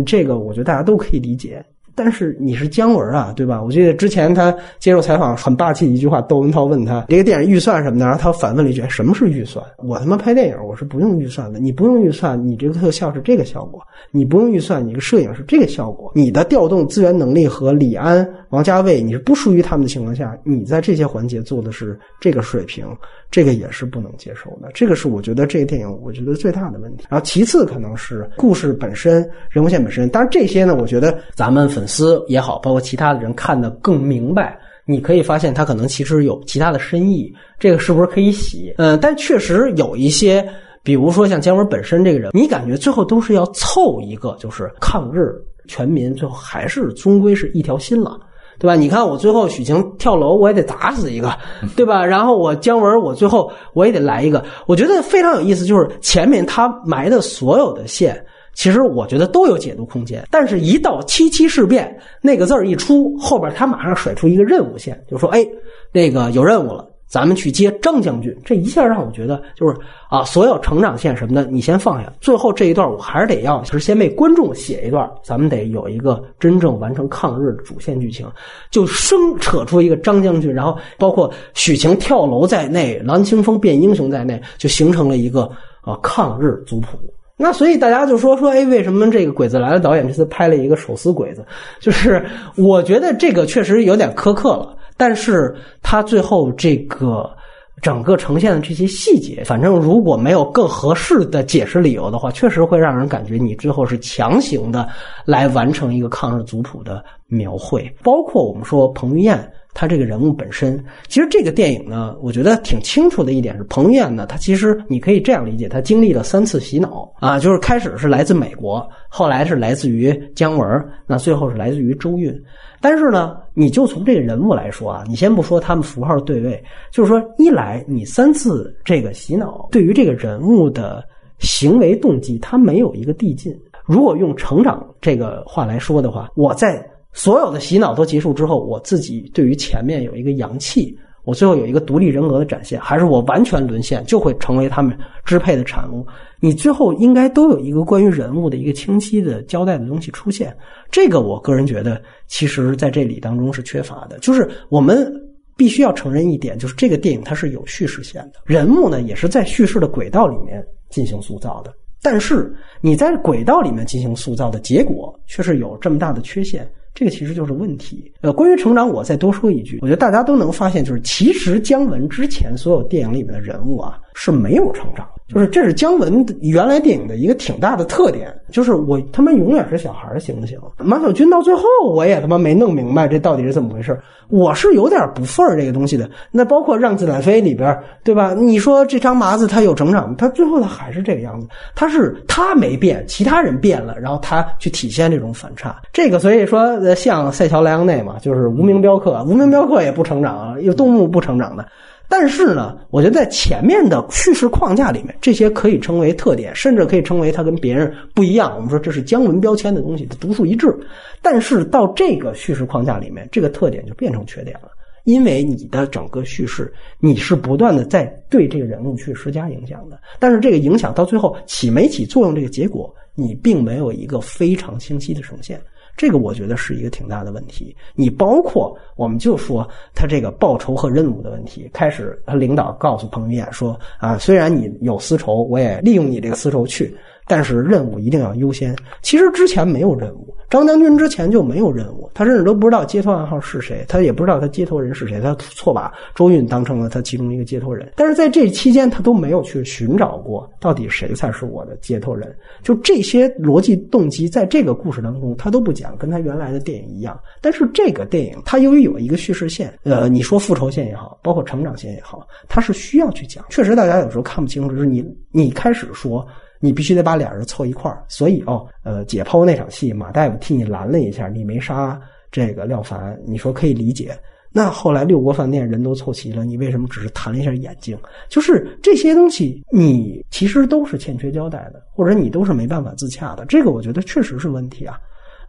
这个我觉得大家都可以理解。但是你是姜文啊，对吧？我记得之前他接受采访很霸气一句话，窦文涛问他这个电影预算什么的，然后他反问了一句：“什么是预算？我他妈拍电影我是不用预算的。你不用预算，你这个特效是这个效果；你不用预算，你个摄影是这个效果。你的调动资源能力和李安、王家卫，你是不输于他们的情况下，你在这些环节做的是这个水平。”这个也是不能接受的，这个是我觉得这个电影我觉得最大的问题。然后其次可能是故事本身、人物线本身。当然这些呢，我觉得咱们粉丝也好，包括其他的人看得更明白。你可以发现他可能其实有其他的深意，这个是不是可以洗？嗯，但确实有一些，比如说像姜文本身这个人，你感觉最后都是要凑一个，就是抗日全民，最后还是终归是一条心了。对吧？你看我最后许晴跳楼，我也得砸死一个，对吧？然后我姜文，我最后我也得来一个。我觉得非常有意思，就是前面他埋的所有的线，其实我觉得都有解读空间。但是，一到七七事变那个字儿一出，后边他马上甩出一个任务线，就说：“哎，那个有任务了。”咱们去接张将军，这一下让我觉得就是啊，所有成长线什么的你先放下，最后这一段我还是得要，就是先为观众写一段，咱们得有一个真正完成抗日的主线剧情，就生扯出一个张将军，然后包括许晴跳楼在内，蓝清风变英雄在内，就形成了一个啊抗日族谱。那所以大家就说说，哎，为什么这个《鬼子来了》导演这次拍了一个手撕鬼子？就是我觉得这个确实有点苛刻了。但是他最后这个整个呈现的这些细节，反正如果没有更合适的解释理由的话，确实会让人感觉你最后是强行的来完成一个抗日族谱的描绘。包括我们说彭于晏他这个人物本身，其实这个电影呢，我觉得挺清楚的一点是，彭于晏呢，他其实你可以这样理解，他经历了三次洗脑啊，就是开始是来自美国，后来是来自于姜文，那最后是来自于周韵。但是呢，你就从这个人物来说啊，你先不说他们符号对位，就是说，一来你三次这个洗脑，对于这个人物的行为动机，他没有一个递进。如果用成长这个话来说的话，我在所有的洗脑都结束之后，我自己对于前面有一个阳气。我最后有一个独立人格的展现，还是我完全沦陷，就会成为他们支配的产物。你最后应该都有一个关于人物的一个清晰的交代的东西出现。这个我个人觉得，其实在这里当中是缺乏的。就是我们必须要承认一点，就是这个电影它是有叙事线的，人物呢也是在叙事的轨道里面进行塑造的。但是你在轨道里面进行塑造的结果，却是有这么大的缺陷。这个其实就是问题。呃，关于成长，我再多说一句，我觉得大家都能发现，就是其实姜文之前所有电影里面的人物啊是没有成长，就是这是姜文原来电影的一个挺大的特点，就是我他妈永远是小孩儿，行不行？马小军到最后我也他妈没弄明白这到底是怎么回事，我是有点不忿儿这个东西的。那包括《让子弹飞》里边，对吧？你说这张麻子他有成长，他最后他还是这个样子，他是他没变，其他人变了，然后他去体现这种反差。这个所以说像塞乔莱昂内嘛，就是无名镖客，无名镖客也不成长啊，有动物不成长的。但是呢，我觉得在前面的叙事框架里面，这些可以称为特点，甚至可以称为它跟别人不一样。我们说这是姜文标签的东西，它独树一帜。但是到这个叙事框架里面，这个特点就变成缺点了，因为你的整个叙事你是不断的在对这个人物去施加影响的，但是这个影响到最后起没起作用，这个结果你并没有一个非常清晰的呈现。这个我觉得是一个挺大的问题。你包括我们就说他这个报酬和任务的问题，开始他领导告诉彭于晏说啊，虽然你有丝绸，我也利用你这个丝绸去，但是任务一定要优先。其实之前没有任务，张将军之前就没有任务，他甚至都不知道接头暗号是谁，他也不知道他接头人是谁，他错把周韵当成了他其中一个接头人。但是在这期间，他都没有去寻找过到底谁才是我的接头人。就这些逻辑动机，在这个故事当中，他都不讲，跟他原来的电影一样。但是这个电影，它由于有一个叙事线，呃，你说复仇线也好，包括成长线也好，它是需要去讲。确实，大家有时候看不清楚，就是你你开始说。你必须得把俩人凑一块儿，所以哦，呃，解剖那场戏，马大夫替你拦了一下，你没杀这个廖凡，你说可以理解。那后来六国饭店人都凑齐了，你为什么只是弹了一下眼睛？就是这些东西，你其实都是欠缺交代的，或者你都是没办法自洽的。这个我觉得确实是问题啊。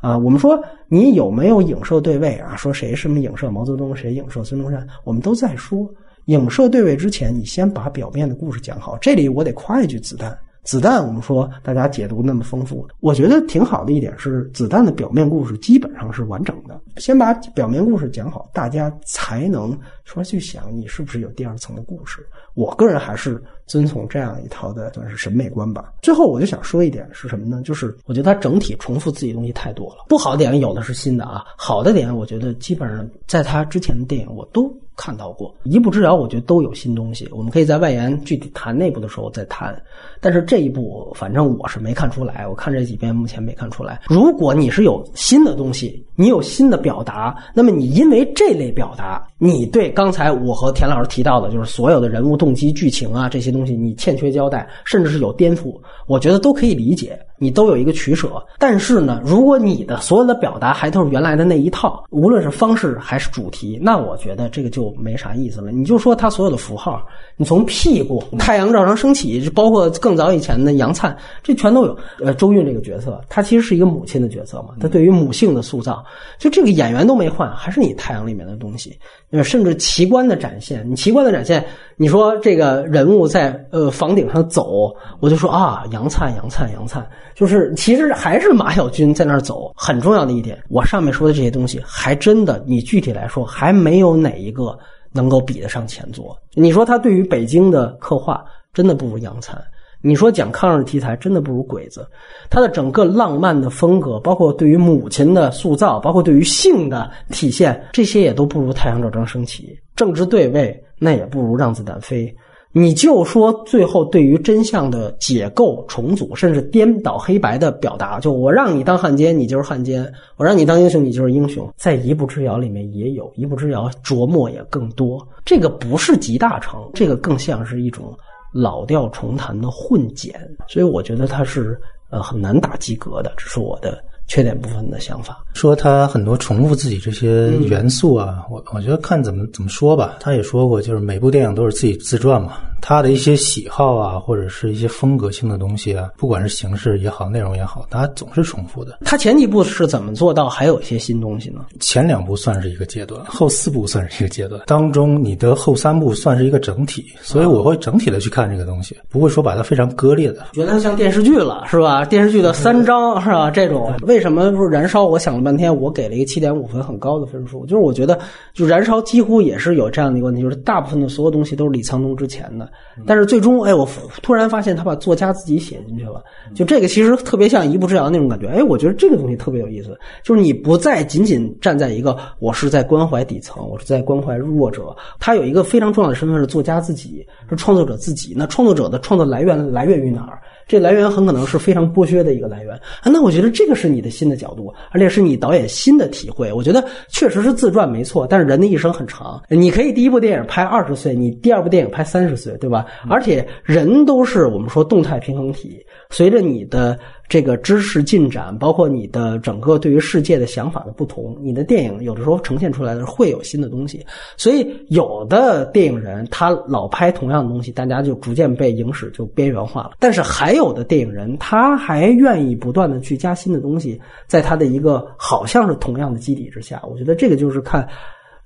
啊，我们说你有没有影射对位啊？说谁什么影射毛泽东，谁影射孙中山？我们都在说影射对位之前，你先把表面的故事讲好。这里我得夸一句子弹。子弹，我们说大家解读那么丰富，我觉得挺好的一点是，子弹的表面故事基本上是完整的。先把表面故事讲好，大家才能说去想你是不是有第二层的故事。我个人还是遵从这样一套的算是审美观吧。最后我就想说一点是什么呢？就是我觉得它整体重复自己东西太多了。不好的点有的是新的啊，好的点我觉得基本上在他之前的电影我都。看到过一步之遥，我觉得都有新东西。我们可以在外延具体谈内部的时候再谈。但是这一步，反正我是没看出来。我看这几遍，目前没看出来。如果你是有新的东西，你有新的表达，那么你因为这类表达，你对刚才我和田老师提到的，就是所有的人物动机、剧情啊这些东西，你欠缺交代，甚至是有颠覆，我觉得都可以理解。你都有一个取舍。但是呢，如果你的所有的表达还都是原来的那一套，无论是方式还是主题，那我觉得这个就没啥意思了。你就说他所有的符号，你从屁股、太阳照常升起，包括更早以前的杨灿，这全都有。呃，周韵这个角色，她其实是一个母亲的角色嘛，她对于母性的塑造，就这个演员都没换，还是你太阳里面的东西。呃，甚至奇观的展现，你奇观的展现，你说这个人物在呃房顶上走，我就说啊，杨灿，杨灿，杨灿，就是其实还是马小军在那儿走。很重要的一点，我上面说的这些东西，还真的，你具体来说，还没有哪一个能够比得上前作。你说他对于北京的刻画，真的不如杨灿。你说讲抗日题材真的不如鬼子，他的整个浪漫的风格，包括对于母亲的塑造，包括对于性的体现，这些也都不如太阳照常升起。政治对位那也不如让子弹飞。你就说最后对于真相的解构、重组，甚至颠倒黑白的表达，就我让你当汉奸，你就是汉奸；我让你当英雄，你就是英雄。在一步之遥里面也有一步之遥，琢磨也更多。这个不是集大成，这个更像是一种。老调重弹的混剪，所以我觉得他是呃很难打及格的，这是我的缺点部分的想法。说他很多重复自己这些元素啊，我我觉得看怎么怎么说吧。他也说过，就是每部电影都是自己自传嘛。他的一些喜好啊，或者是一些风格性的东西啊，不管是形式也好，内容也好，他总是重复的。他前几部是怎么做到还有一些新东西呢？前两部算是一个阶段，后四部算是一个阶段，当中你的后三部算是一个整体，所以我会整体的去看这个东西，不会说把它非常割裂的。觉得它像电视剧了，是吧？电视剧的三章是吧？这种为什么说燃烧？我想了半天，我给了一个七点五分，很高的分数，就是我觉得就燃烧几乎也是有这样的一个问题，就是大部分的所有东西都是李沧东之前的。但是最终，哎，我突然发现他把作家自己写进去了，就这个其实特别像一步之遥那种感觉。哎，我觉得这个东西特别有意思，就是你不再仅仅站在一个我是在关怀底层，我是在关怀弱者，他有一个非常重要的身份是作家自己，是创作者自己。那创作者的创作来源来源于哪儿？这来源很可能是非常剥削的一个来源啊！那我觉得这个是你的新的角度，而且是你导演新的体会。我觉得确实是自传没错，但是人的一生很长，你可以第一部电影拍二十岁，你第二部电影拍三十岁，对吧？而且人都是我们说动态平衡体，随着你的。这个知识进展，包括你的整个对于世界的想法的不同，你的电影有的时候呈现出来的会有新的东西。所以有的电影人他老拍同样的东西，大家就逐渐被影史就边缘化了。但是还有的电影人他还愿意不断的去加新的东西，在他的一个好像是同样的基底之下，我觉得这个就是看。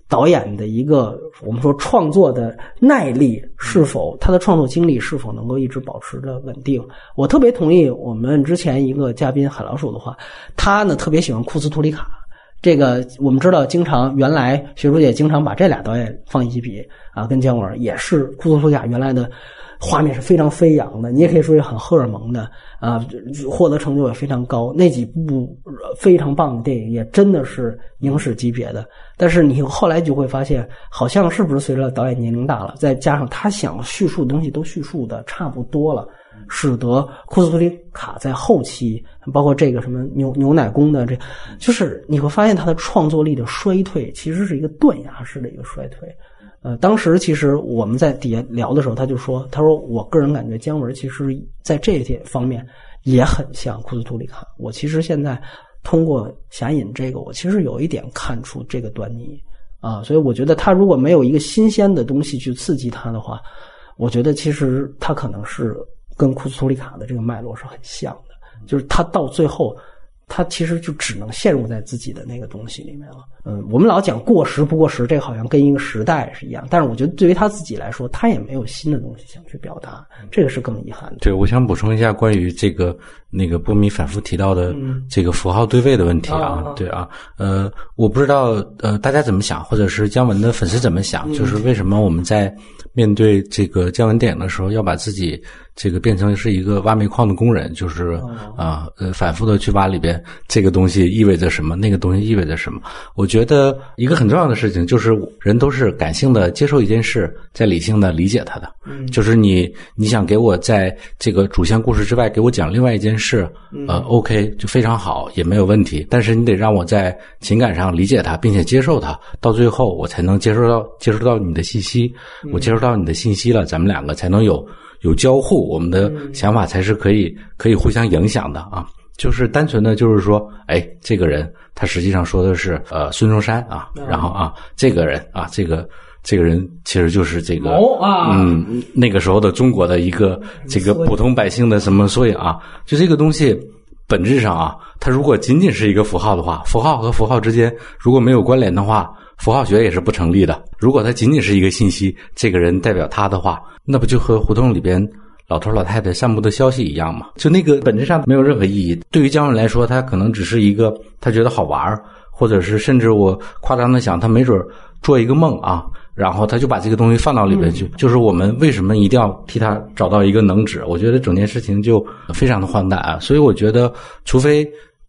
导演的一个我们说创作的耐力是否，他的创作经历是否能够一直保持着稳定？我特别同意我们之前一个嘉宾海老鼠的话，他呢特别喜欢库斯图里卡。这个我们知道，经常原来学术界经常把这俩导演放一起比啊，跟姜文也是库斯图里卡原来的。画面是非常飞扬的，你也可以说是很荷尔蒙的啊，获得成就也非常高。那几部非常棒的电影也真的是影史级别的。但是你后来就会发现，好像是不是随着导演年龄大了，再加上他想叙述的东西都叙述的差不多了，使得库斯图里卡在后期，包括这个什么牛牛奶工的，这就是你会发现他的创作力的衰退，其实是一个断崖式的一个衰退。呃，当时其实我们在底下聊的时候，他就说：“他说我个人感觉姜文其实在这些方面也很像库斯图里卡。我其实现在通过《侠隐》这个，我其实有一点看出这个端倪啊。所以我觉得他如果没有一个新鲜的东西去刺激他的话，我觉得其实他可能是跟库斯图里卡的这个脉络是很像的，就是他到最后。”他其实就只能陷入在自己的那个东西里面了。嗯，我们老讲过时不过时，这个好像跟一个时代是一样。但是我觉得对于他自己来说，他也没有新的东西想去表达，这个是更遗憾的。对，我想补充一下关于这个那个波米反复提到的这个符号对位的问题啊。对啊，呃，我不知道呃大家怎么想，或者是姜文的粉丝怎么想，就是为什么我们在面对这个姜文电影的时候，要把自己。这个变成是一个挖煤矿的工人，就是啊，呃，反复的去挖里边这个东西意味着什么，那个东西意味着什么。我觉得一个很重要的事情就是，人都是感性的接受一件事，在理性的理解它的。就是你你想给我在这个主线故事之外给我讲另外一件事，呃，OK 就非常好，也没有问题。但是你得让我在情感上理解它，并且接受它，到最后我才能接受到接收到你的信息，我接收到你的信息了，咱们两个才能有。有交互，我们的想法才是可以可以互相影响的啊！就是单纯的，就是说，哎，这个人他实际上说的是呃孙中山啊，然后啊，这个人啊，这个这个人其实就是这个嗯那个时候的中国的一个这个普通百姓的什么？缩影啊，就这个东西本质上啊，它如果仅仅是一个符号的话，符号和符号之间如果没有关联的话。符号学也是不成立的。如果它仅仅是一个信息，这个人代表他的话，那不就和胡同里边老头老太太散布的消息一样吗？就那个本质上没有任何意义。对于姜文来说，他可能只是一个他觉得好玩或者是甚至我夸张的想，他没准做一个梦啊，然后他就把这个东西放到里边去。就是我们为什么一定要替他找到一个能指？我觉得整件事情就非常的荒诞啊。所以我觉得，除非。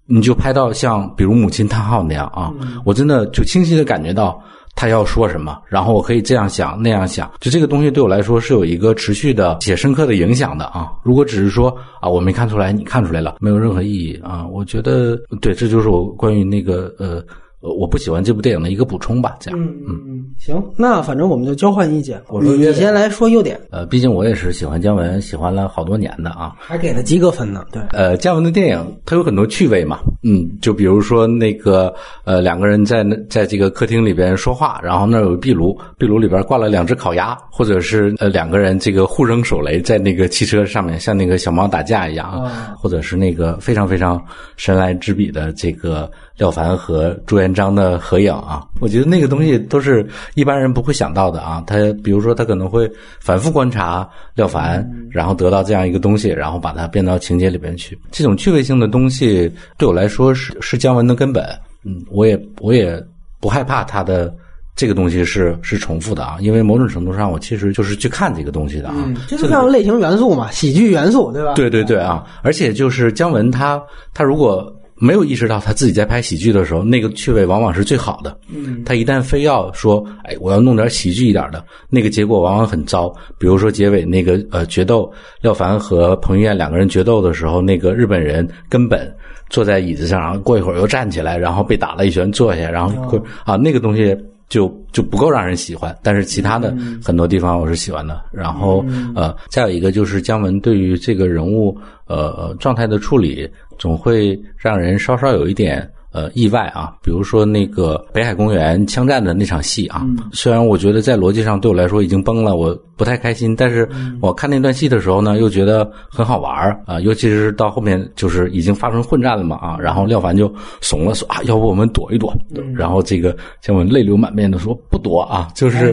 你就拍到像比如母亲叹号那样啊，我真的就清晰的感觉到他要说什么，然后我可以这样想那样想，就这个东西对我来说是有一个持续的且深刻的影响的啊。如果只是说啊我没看出来，你看出来了，没有任何意义啊。我觉得对，这就是我关于那个呃。我不喜欢这部电影的一个补充吧，这样。嗯嗯嗯，行，那反正我们就交换意见。你你先来说优点。呃，毕竟我也是喜欢姜文，喜欢了好多年的啊，还给了及格分呢。对，呃，姜文的电影他有很多趣味嘛，嗯，就比如说那个呃两个人在那在这个客厅里边说话，然后那儿有壁炉，壁炉里边挂了两只烤鸭，或者是呃两个人这个互扔手雷在那个汽车上面，像那个小猫打架一样，或者是那个非常非常神来之笔的这个。廖凡和朱元璋的合影啊，我觉得那个东西都是一般人不会想到的啊。他比如说，他可能会反复观察廖凡，然后得到这样一个东西，然后把它变到情节里边去。这种趣味性的东西对我来说是是姜文的根本。嗯，我也我也不害怕他的这个东西是是重复的啊，因为某种程度上我其实就是去看这个东西的啊，嗯，就是像类型元素嘛，喜剧元素，对吧？对对对啊，而且就是姜文他他如果没有意识到他自己在拍喜剧的时候，那个趣味往往是最好的。嗯，他一旦非要说，哎，我要弄点喜剧一点的，那个结果往往很糟。比如说结尾那个呃决斗，廖凡和彭于晏两个人决斗的时候，那个日本人根本坐在椅子上，然后过一会儿又站起来，然后被打了一拳坐下，然后过啊那个东西。就就不够让人喜欢，但是其他的很多地方我是喜欢的。然后呃，再有一个就是姜文对于这个人物呃状态的处理，总会让人稍稍有一点呃意外啊。比如说那个北海公园枪战的那场戏啊，虽然我觉得在逻辑上对我来说已经崩了，我不太开心，但是我看那段戏的时候呢，又觉得很好玩啊。尤其是到后面就是已经发生混战了嘛啊，然后廖凡就怂了，说啊，要不我们躲一躲。然后这个姜文泪流满面的说不躲啊，就是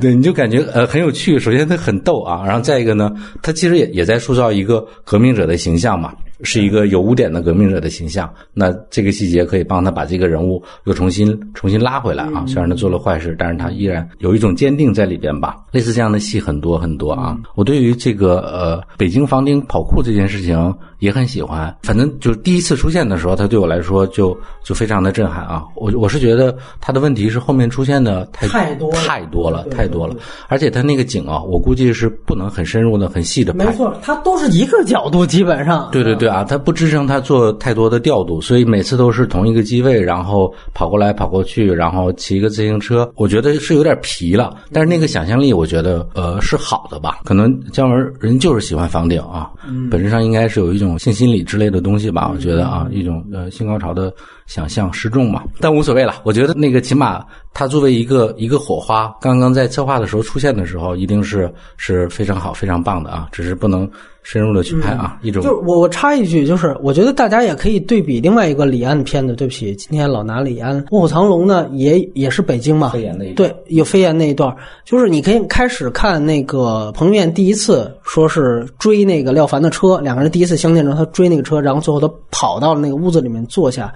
对你就感觉呃很有趣。首先他很逗啊，然后再一个呢，他其实也也在塑造一个革命者的形象嘛，是一个有污点的革命者的形象。那这个细节可以帮他把这个人物又重新重新拉回来啊。虽然他做了坏事，但是他依然有一种坚定在里边吧。类似这样的戏很多很多啊。我对于这个呃北京房顶跑酷这件事情也很喜欢。反正就第一次出现的时候，他对我来说就就非常的震撼啊。我我是觉得他的问题是后面出现的太太多太多了太多了，而且他那个景啊，我估计是不能很深入的、很细的拍。没错，他都是一个角度，基本上。对对对啊，他不支撑他做太多的调度，所以每次都是同一个机位，然后跑过来跑过去，然后骑一个自行车，我觉得是有点皮了。但是那个想象力，我觉得呃是好的吧。可能姜文人就是喜欢房顶啊，本质上应该是有一种性心理之类的东西吧。我觉得啊，一种呃性高潮的。想象失重嘛，但无所谓了。我觉得那个起码它作为一个一个火花，刚刚在策划的时候出现的时候，一定是是非常好、非常棒的啊。只是不能深入的去拍啊。一种就是我我插一句，就是我觉得大家也可以对比另外一个李安的片子。对不起，今天老拿李安《卧虎藏龙》呢，也也是北京嘛，飞檐那一对有飞檐那一段，就是你可以开始看那个彭于晏第一次说是追那个廖凡的车，两个人第一次相见的时候，他追那个车，然后最后他跑到了那个屋子里面坐下。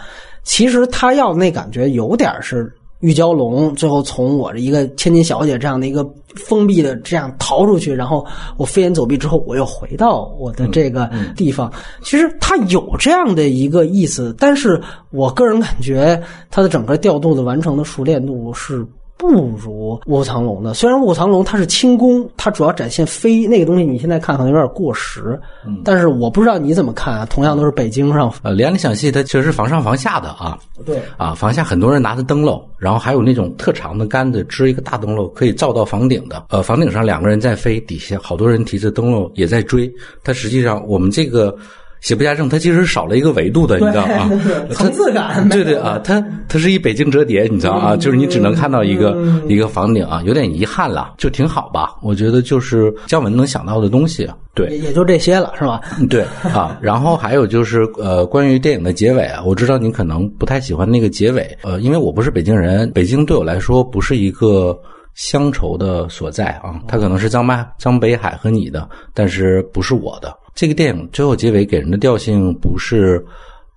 其实他要那感觉有点是玉娇龙，最后从我这一个千金小姐这样的一个封闭的这样逃出去，然后我飞檐走壁之后，我又回到我的这个地方。其实他有这样的一个意思，但是我个人感觉他的整个调度的完成的熟练度是。不如《卧虎藏龙》的，虽然《卧虎藏龙》它是轻功，它主要展现飞那个东西，你现在看可能有点过时，但是我不知道你怎么看啊。同样都是北京上，呃，连理想戏它其实是防上防下的啊。对啊，防下很多人拿着灯笼，然后还有那种特长的杆子支一个大灯笼，可以照到房顶的。呃，房顶上两个人在飞，底下好多人提着灯笼也在追。它实际上我们这个。邪不下正，它其实少了一个维度的，你知道吗？层次感。对对啊，它它是一北京折叠，你知道啊？就是你只能看到一个一个房顶啊，有点遗憾了，就挺好吧？我觉得就是姜文能想到的东西，对，也就这些了，是吧？对啊，然后还有就是呃，关于电影的结尾啊，我知道你可能不太喜欢那个结尾，呃，因为我不是北京人，北京对我来说不是一个乡愁的所在啊，它可能是张麦张北海和你的，但是不是我的。这个电影最后结尾给人的调性不是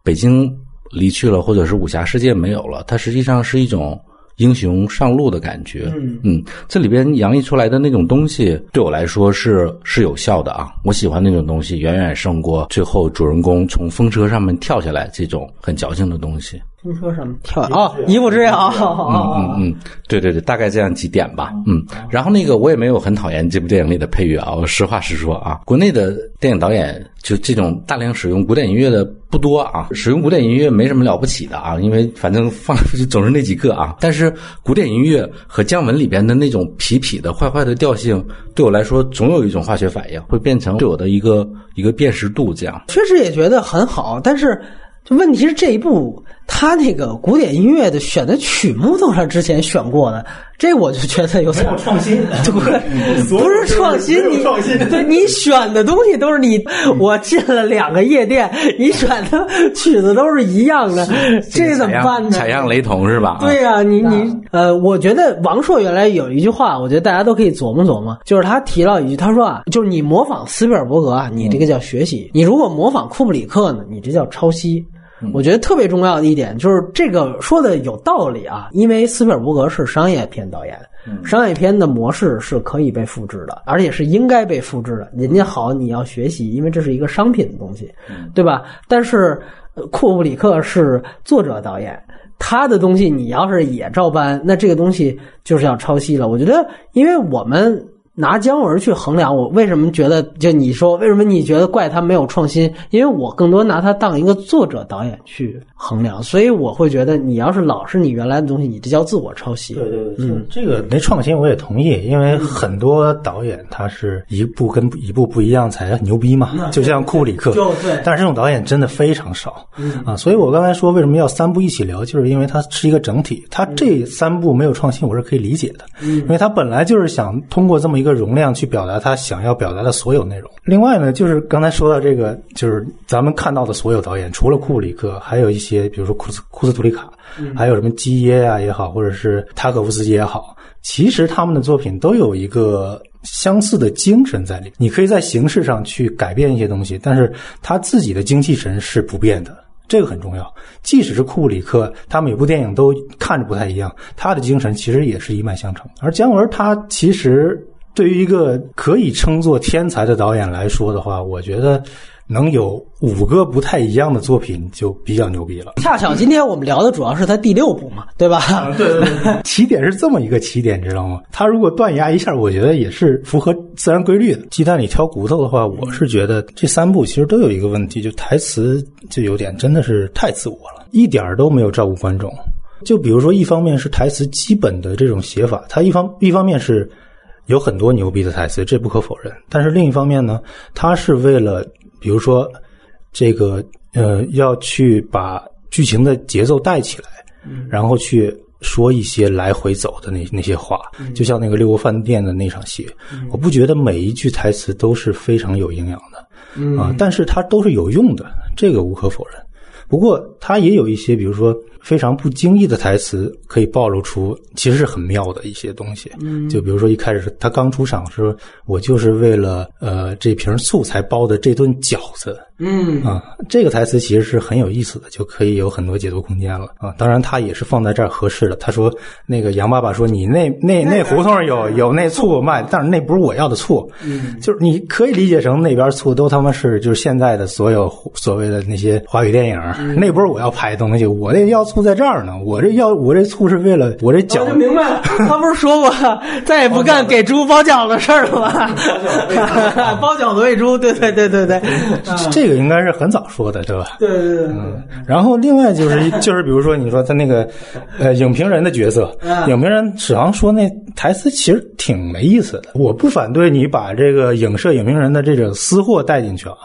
北京离去了，或者是武侠世界没有了，它实际上是一种英雄上路的感觉。嗯，这里边洋溢出来的那种东西，对我来说是是有效的啊。我喜欢那种东西，远远胜过最后主人公从风车上面跳下来这种很矫情的东西。风车上面跳啊，一步之遥。嗯嗯嗯，对对对，大概这样几点吧。嗯，然后那个我也没有很讨厌这部电影里的配乐啊，我实话实说啊，国内的电影导演就这种大量使用古典音乐的不多啊，使用古典音乐没什么了不起的啊，因为反正放就总是那几个啊。但是古典音乐和姜文里边的那种痞痞的坏坏的调性，对我来说总有一种化学反应，会变成对我的一个一个辨识度这样。确实也觉得很好，但是。问题是这一部，他那个古典音乐的选的曲目都是他之前选过的，这我就觉得有点创新，对，不是创新，你对你选的东西都是你，我进了两个夜店，你选的曲子都是一样的，这怎么办呢？采样雷同是吧？对呀，你你呃，我觉得王朔原来有一句话，我觉得大家都可以琢磨琢磨，就是他提到一句，他说啊，就是你模仿斯皮尔伯格啊，你这个叫学习；你如果模仿库布里克呢，你这叫抄袭。我觉得特别重要的一点就是这个说的有道理啊，因为斯皮尔伯格是商业片导演，商业片的模式是可以被复制的，而且是应该被复制的。人家好，你要学习，因为这是一个商品的东西，对吧？但是呃库布里克是作者导演。他的东西，你要是也照搬，那这个东西就是要抄袭了。我觉得，因为我们拿姜文去衡量，我为什么觉得就你说为什么你觉得怪他没有创新？因为我更多拿他当一个作者导演去衡量，所以我会觉得你要是老是你原来的东西，你这叫自我抄袭。对对对，嗯，这个没创新我也同意，因为很多导演他是一部跟一部不一样才牛逼嘛，就像库布里克，就对。但是这种导演真的非常少。啊，所以我刚才说为什么要三部一起聊，就是因为它是一个整体，它这三部没有创新我是可以理解的，因为它本来就是想通过这么一个容量去表达他想要表达的所有内容。另外呢，就是刚才说到这个，就是咱们看到的所有导演，除了库布里克，还有一些比如说库斯库斯图里卡，还有什么基耶啊也好，或者是塔可夫斯基也好，其实他们的作品都有一个相似的精神在里。你可以在形式上去改变一些东西，但是他自己的精气神是不变的。这个很重要，即使是库布里克，他每部电影都看着不太一样，他的精神其实也是一脉相承。而姜文他其实对于一个可以称作天才的导演来说的话，我觉得能有五个不太一样的作品就比较牛逼了。恰巧今天我们聊的主要是他第六部嘛，对吧？对对对，起点是这么一个起点，知道吗？他如果断崖一下，我觉得也是符合自然规律的。鸡蛋里挑骨头的话，我是觉得这三部其实都有一个问题，就台词就有点真的是太自我了，一点儿都没有照顾观众。就比如说，一方面是台词基本的这种写法，它一方一方面是有很多牛逼的台词，这不可否认。但是另一方面呢，他是为了比如说这个呃要去把剧情的节奏带起来，然后去说一些来回走的那那些话，就像那个六国饭店的那场戏，我不觉得每一句台词都是非常有营养的，啊，但是它都是有用的，这个无可否认。不过它也有一些，比如说非常不经意的台词，可以暴露出其实是很妙的一些东西。嗯，就比如说一开始他刚出场的时候，我就是为了呃这瓶醋才包的这顿饺子。嗯啊，这个台词其实是很有意思的，就可以有很多解读空间了啊。当然，他也是放在这儿合适的。他说那个杨爸爸说你那那那胡同有有那醋卖，但是那不是我要的醋。嗯，就是你可以理解成那边醋都他妈是就是现在的所有所谓的那些华语电影，那不是我要拍的东西，我那要醋在这儿呢。我这要我这醋是为了我这饺子明白了，他不是说过 再也不干给猪包饺子的事儿了吗？包饺子喂猪，对对对对对，这个应该是很早说的，对吧？对对对嗯，然后另外就是就是比如说你说他那个呃影评人的角色，影评人史航说那台词其实挺没意思的。我不反对你把这个影射影评人的这种私货带进去啊，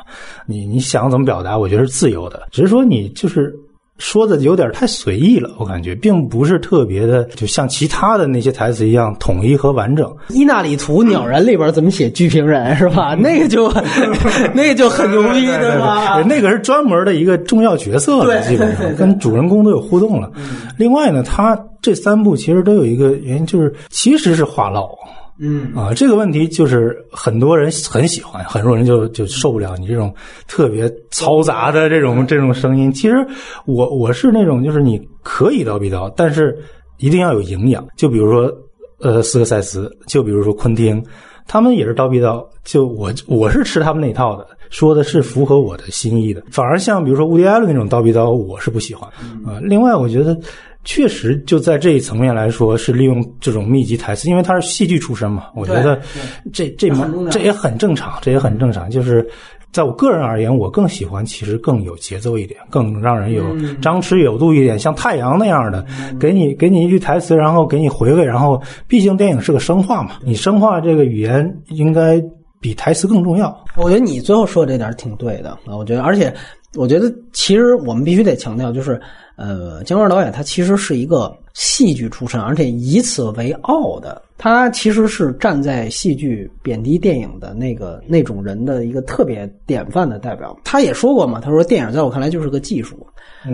你你想怎么表达，我觉得是自由的，只是说你就是。说的有点太随意了，我感觉并不是特别的，就像其他的那些台词一样统一和完整。伊纳里图鸟人里边怎么写剧评人是吧？那个就 那个就很牛逼，对吧？那个是专门的一个重要角色了，对基本上跟主人公都有互动了。另外呢，他这三部其实都有一个原因，就是其实是话唠。嗯啊，这个问题就是很多人很喜欢，很多人就就受不了你这种特别嘈杂的这种这种声音。其实我我是那种，就是你可以叨逼叨，但是一定要有营养。就比如说呃斯科塞斯，就比如说昆汀，他们也是叨逼叨。就我我是吃他们那套的，说的是符合我的心意的。反而像比如说乌迪艾伦那种叨逼叨，我是不喜欢啊、另外，我觉得。确实，就在这一层面来说，是利用这种密集台词，因为他是戏剧出身嘛。我觉得这这这也很正常，这也很正常。就是在我个人而言，我更喜欢其实更有节奏一点，更让人有张弛有度一点，像太阳那样的，给你给你一句台词，然后给你回味，然后毕竟电影是个生化嘛，你生化这个语言应该比台词更重要。我觉得你最后说的这点儿挺对的啊，我觉得，而且我觉得其实我们必须得强调，就是呃，姜文导演他其实是一个戏剧出身，而且以此为傲的。他其实是站在戏剧贬低电影的那个那种人的一个特别典范的代表。他也说过嘛，他说电影在我看来就是个技术，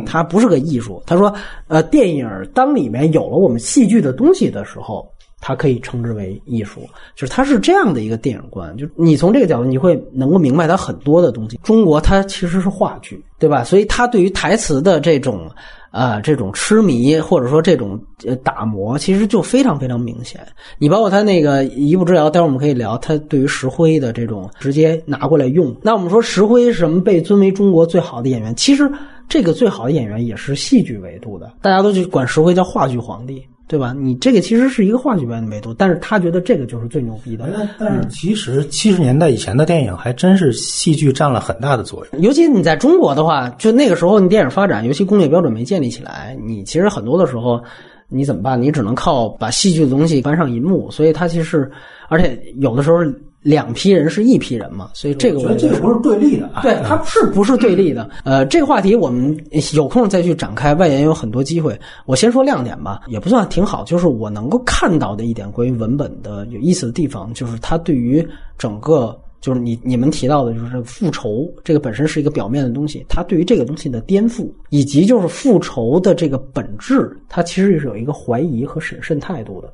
它不是个艺术。他说，呃，电影当里面有了我们戏剧的东西的时候，它可以称之为艺术，就是它是这样的一个电影观。就你从这个角度，你会能够明白它很多的东西。中国它其实是话剧，对吧？所以它对于台词的这种啊这种痴迷，或者说这种呃打磨，其实就非常非常明显。你包括他那个一步之遥，待会儿我们可以聊他对于石灰的这种直接拿过来用。那我们说石灰什么被尊为中国最好的演员？其实这个最好的演员也是戏剧维度的，大家都去管石灰叫话剧皇帝。对吧？你这个其实是一个话剧表演的维度，但是他觉得这个就是最牛逼的。但是其实七十年代以前的电影还真是戏剧占了很大的作用。尤其你在中国的话，就那个时候你电影发展，尤其工业标准没建立起来，你其实很多的时候你怎么办？你只能靠把戏剧的东西搬上银幕。所以它其实，而且有的时候。两批人是一批人嘛，所以这个我觉得这个不是对立的，啊对，它是不是对立的？呃，这个话题我们有空再去展开，外延有很多机会。我先说亮点吧，也不算挺好，就是我能够看到的一点关于文本的有意思的地方，就是它对于整个，就是你你们提到的，就是复仇这个本身是一个表面的东西，它对于这个东西的颠覆，以及就是复仇的这个本质，它其实是有一个怀疑和审慎态度的。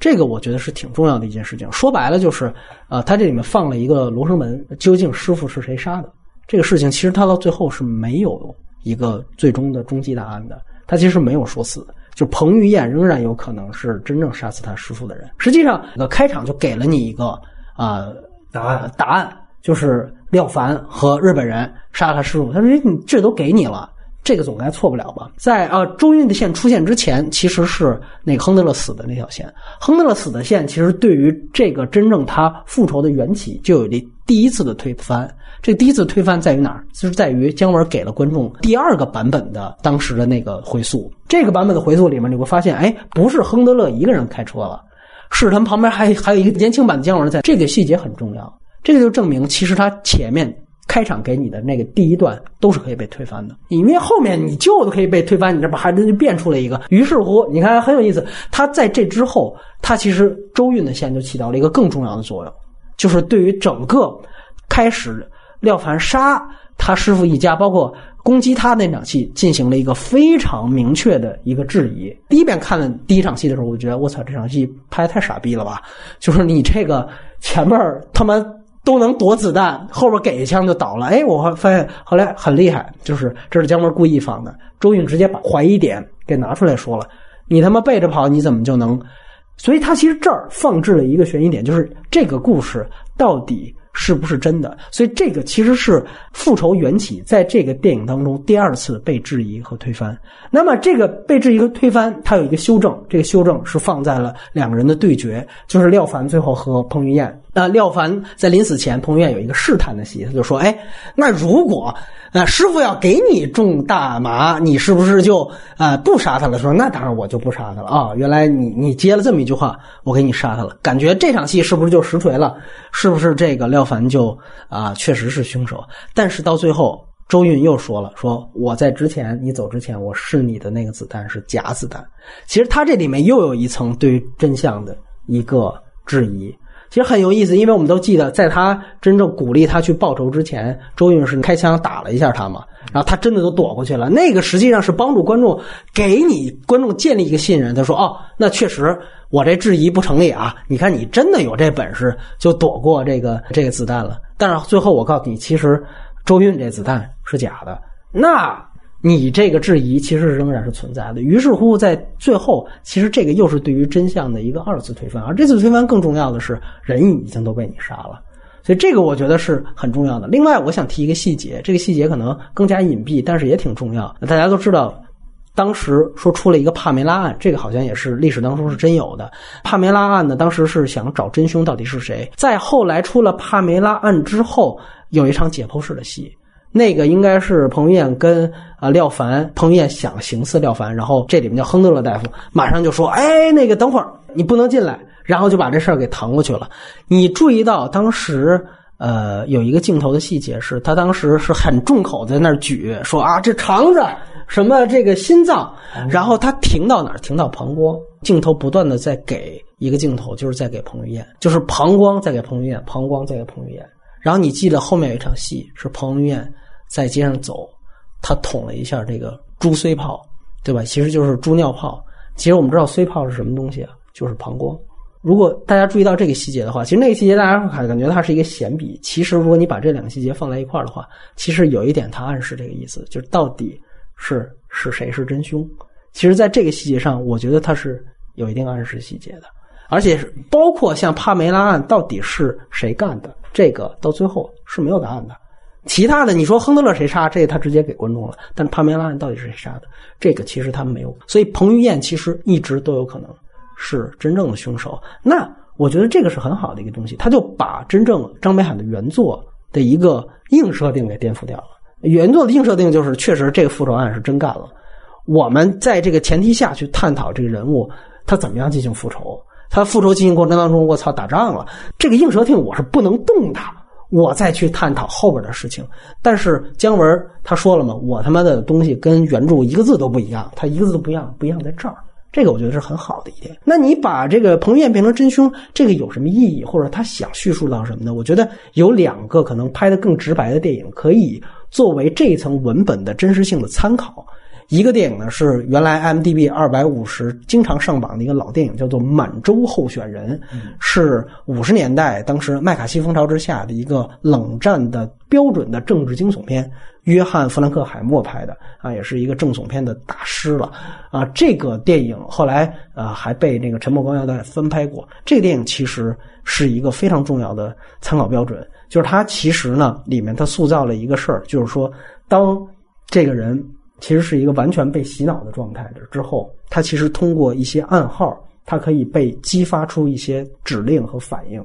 这个我觉得是挺重要的一件事情。说白了就是，呃，他这里面放了一个罗生门，究竟师傅是谁杀的？这个事情其实他到最后是没有一个最终的终极答案的。他其实没有说死，就彭于晏仍然有可能是真正杀死他师傅的人。实际上，那开场就给了你一个啊答案，答案就是廖凡和日本人杀了他师傅。他说：“你这都给你了。”这个总该错不了吧？在啊周韵的线出现之前，其实是那个亨德勒死的那条线。亨德勒死的线，其实对于这个真正他复仇的缘起，就有了第一次的推翻。这第一次推翻在于哪儿？就是在于姜文给了观众第二个版本的当时的那个回溯。这个版本的回溯里面，你会发现，哎，不是亨德勒一个人开车了，是他们旁边还还有一个年轻版的姜文在。这个细节很重要，这个就证明其实他前面。开场给你的那个第一段都是可以被推翻的，因为后面你旧的可以被推翻，你这不还真就变出了一个？于是乎，你看很有意思，他在这之后，他其实周韵的线就起到了一个更重要的作用，就是对于整个开始廖凡杀他师傅一家，包括攻击他那场戏，进行了一个非常明确的一个质疑。第一遍看的第一场戏的时候，我觉得我操，这场戏拍的太傻逼了吧？就是你这个前面他妈。都能躲子弹，后边给一枪就倒了。哎，我发现后来很厉害，就是这是姜文故意放的。周韵直接把怀疑点给拿出来说了：“你他妈背着跑，你怎么就能？”所以他其实这儿放置了一个悬疑点，就是这个故事到底。是不是真的？所以这个其实是复仇缘起，在这个电影当中第二次被质疑和推翻。那么这个被质疑和推翻，它有一个修正，这个修正是放在了两个人的对决，就是廖凡最后和彭于晏。那廖凡在临死前，彭于晏有一个试探的戏，他就说：“哎，那如果……”那师傅要给你种大麻，你是不是就啊不杀他了？说那当然我就不杀他了啊！原来你你接了这么一句话，我给你杀他了。感觉这场戏是不是就实锤了？是不是这个廖凡就啊确实是凶手？但是到最后，周韵又说了，说我在之前你走之前，我试你的那个子弹是假子弹。其实他这里面又有一层对于真相的一个质疑。其实很有意思，因为我们都记得，在他真正鼓励他去报仇之前，周韵是开枪打了一下他嘛，然后他真的都躲过去了。那个实际上是帮助观众，给你观众建立一个信任。他说：“哦，那确实我这质疑不成立啊！你看你真的有这本事，就躲过这个这个子弹了。但是最后我告诉你，其实周韵这子弹是假的。那。”你这个质疑其实仍然是存在的。于是乎，在最后，其实这个又是对于真相的一个二次推翻。而这次推翻更重要的是，人已经都被你杀了，所以这个我觉得是很重要的。另外，我想提一个细节，这个细节可能更加隐蔽，但是也挺重要。大家都知道，当时说出了一个帕梅拉案，这个好像也是历史当中是真有的。帕梅拉案呢，当时是想找真凶到底是谁。在后来出了帕梅拉案之后，有一场解剖式的戏。那个应该是彭于晏跟啊廖凡，彭于晏想行刺廖凡，然后这里面叫亨德勒大夫，马上就说：“哎，那个等会儿你不能进来。”然后就把这事儿给搪过去了。你注意到当时呃有一个镜头的细节是，他当时是很重口在那儿举说啊这肠子什么这个心脏，然后他停到哪儿？停到膀胱。镜头不断的在给一个镜头，就是在给彭于晏，就是膀胱在给彭于晏，膀胱在给彭于晏。然后你记得后面有一场戏是彭于晏在街上走，他捅了一下这个猪髓泡，对吧？其实就是猪尿泡。其实我们知道髓泡是什么东西啊？就是膀胱。如果大家注意到这个细节的话，其实那个细节大家会感感觉它是一个闲笔。其实如果你把这两个细节放在一块儿的话，其实有一点它暗示这个意思，就是到底是是谁是真凶。其实，在这个细节上，我觉得它是有一定暗示细节的，而且包括像帕梅拉案到底是谁干的，这个到最后是没有答案的。其他的，你说亨德勒谁杀，这他直接给观众了。但帕梅拉案到底是谁杀的，这个其实他们没有。所以彭于晏其实一直都有可能。是真正的凶手，那我觉得这个是很好的一个东西，他就把真正张北海的原作的一个硬设定给颠覆掉了。原作的硬设定就是，确实这个复仇案是真干了。我们在这个前提下去探讨这个人物他怎么样进行复仇，他复仇进行过程当中，我操，打仗了，这个硬设定我是不能动的，我再去探讨后边的事情。但是姜文他说了嘛，我他妈的东西跟原著一个字都不一样，他一个字都不一样，不一样在这儿。这个我觉得是很好的一点。那你把这个彭于晏变成真凶，这个有什么意义？或者他想叙述到什么呢？我觉得有两个可能拍的更直白的电影，可以作为这一层文本的真实性的参考。一个电影呢是原来 M D B 二百五十经常上榜的一个老电影，叫做《满洲候选人》，是五十年代当时麦卡锡风潮之下的一个冷战的标准的政治惊悚片。约翰·弗兰克·海默拍的啊，也是一个正悚片的大师了啊。这个电影后来啊还被那个《沉默光腰带》翻拍过。这个电影其实是一个非常重要的参考标准，就是它其实呢里面它塑造了一个事儿，就是说当这个人其实是一个完全被洗脑的状态的之后，他其实通过一些暗号，他可以被激发出一些指令和反应。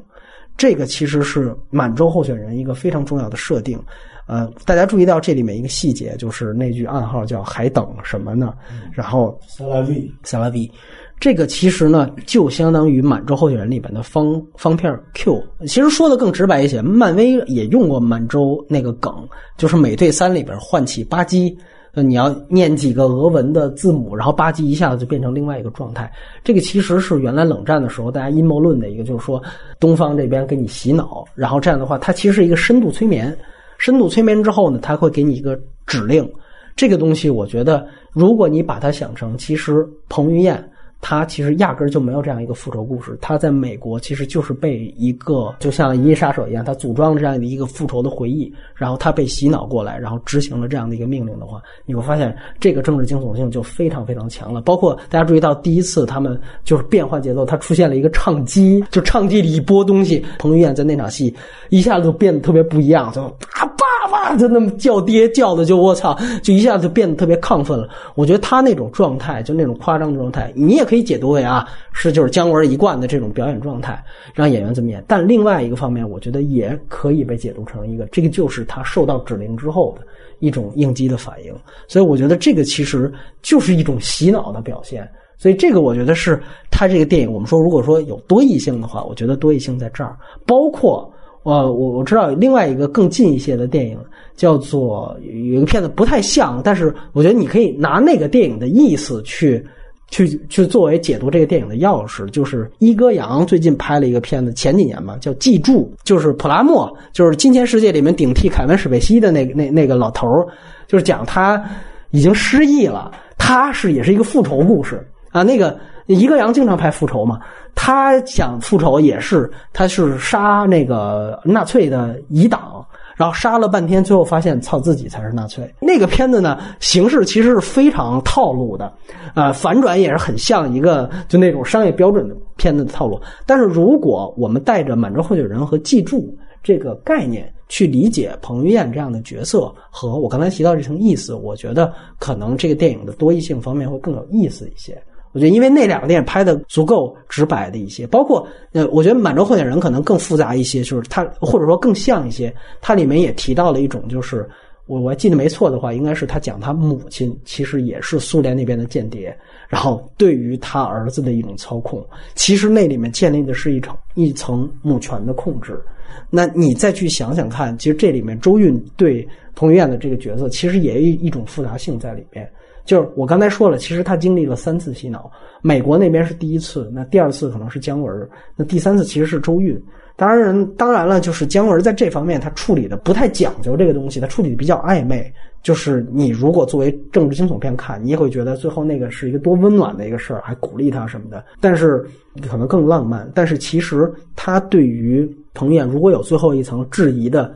这个其实是满洲候选人一个非常重要的设定。呃，大家注意到这里面一个细节，就是那句暗号叫“还等什么呢？”然后萨拉 V，萨拉 V，这个其实呢，就相当于满洲候选人里边的方方片 Q。其实说的更直白一些，漫威也用过满洲那个梗，就是美队三里边唤起巴基，那你要念几个俄文的字母，然后吧唧一下子就变成另外一个状态。这个其实是原来冷战的时候大家阴谋论的一个，就是说东方这边给你洗脑，然后这样的话，它其实是一个深度催眠。深度催眠之后呢，它会给你一个指令，这个东西我觉得，如果你把它想成，其实彭于晏。他其实压根儿就没有这样一个复仇故事。他在美国其实就是被一个就像《银翼杀手》一样，他组装了这样的一个复仇的回忆，然后他被洗脑过来，然后执行了这样的一个命令的话，你会发现这个政治惊悚性就非常非常强了。包括大家注意到第一次他们就是变换节奏，他出现了一个唱机，就唱机里一播东西，彭于晏在那场戏一下子就变得特别不一样，就啊爸爸就那么叫爹叫的就我操，就一下子就变得特别亢奋了。我觉得他那种状态，就那种夸张的状态，你也可以。可以解读为啊，是就是姜文一贯的这种表演状态，让演员怎么演。但另外一个方面，我觉得也可以被解读成一个，这个就是他受到指令之后的一种应激的反应。所以我觉得这个其实就是一种洗脑的表现。所以这个我觉得是他这个电影，我们说如果说有多异性的话，我觉得多异性在这儿。包括呃，我我知道另外一个更近一些的电影叫做有一个片子不太像，但是我觉得你可以拿那个电影的意思去。去去作为解读这个电影的钥匙，就是伊戈扬最近拍了一个片子，前几年吧，叫《记住》，就是普拉莫，就是《金钱世界》里面顶替凯文史贝西的那那那个老头，就是讲他已经失忆了，他是也是一个复仇故事啊。那个伊戈扬经常拍复仇嘛，他想复仇也是，他是杀那个纳粹的遗党。然后杀了半天，最后发现操自己才是纳粹。那个片子呢，形式其实是非常套路的，呃，反转也是很像一个就那种商业标准的片子的套路。但是如果我们带着满洲候选人和记住这个概念去理解彭于晏这样的角色和我刚才提到这层意思，我觉得可能这个电影的多义性方面会更有意思一些。我觉得，因为那两个电影拍的足够直白的一些，包括呃，我觉得《满洲候选人》可能更复杂一些，就是他或者说更像一些。它里面也提到了一种，就是我我记得没错的话，应该是他讲他母亲其实也是苏联那边的间谍，然后对于他儿子的一种操控，其实那里面建立的是一层一层母权的控制。那你再去想想看，其实这里面周韵对彭于晏的这个角色，其实也有一种复杂性在里面。就是我刚才说了，其实他经历了三次洗脑，美国那边是第一次，那第二次可能是姜文，那第三次其实是周韵。当然，当然了，就是姜文在这方面他处理的不太讲究这个东西，他处理的比较暧昧。就是你如果作为政治惊悚片看，你也会觉得最后那个是一个多温暖的一个事儿，还鼓励他什么的。但是可能更浪漫。但是其实他对于彭于晏如果有最后一层质疑的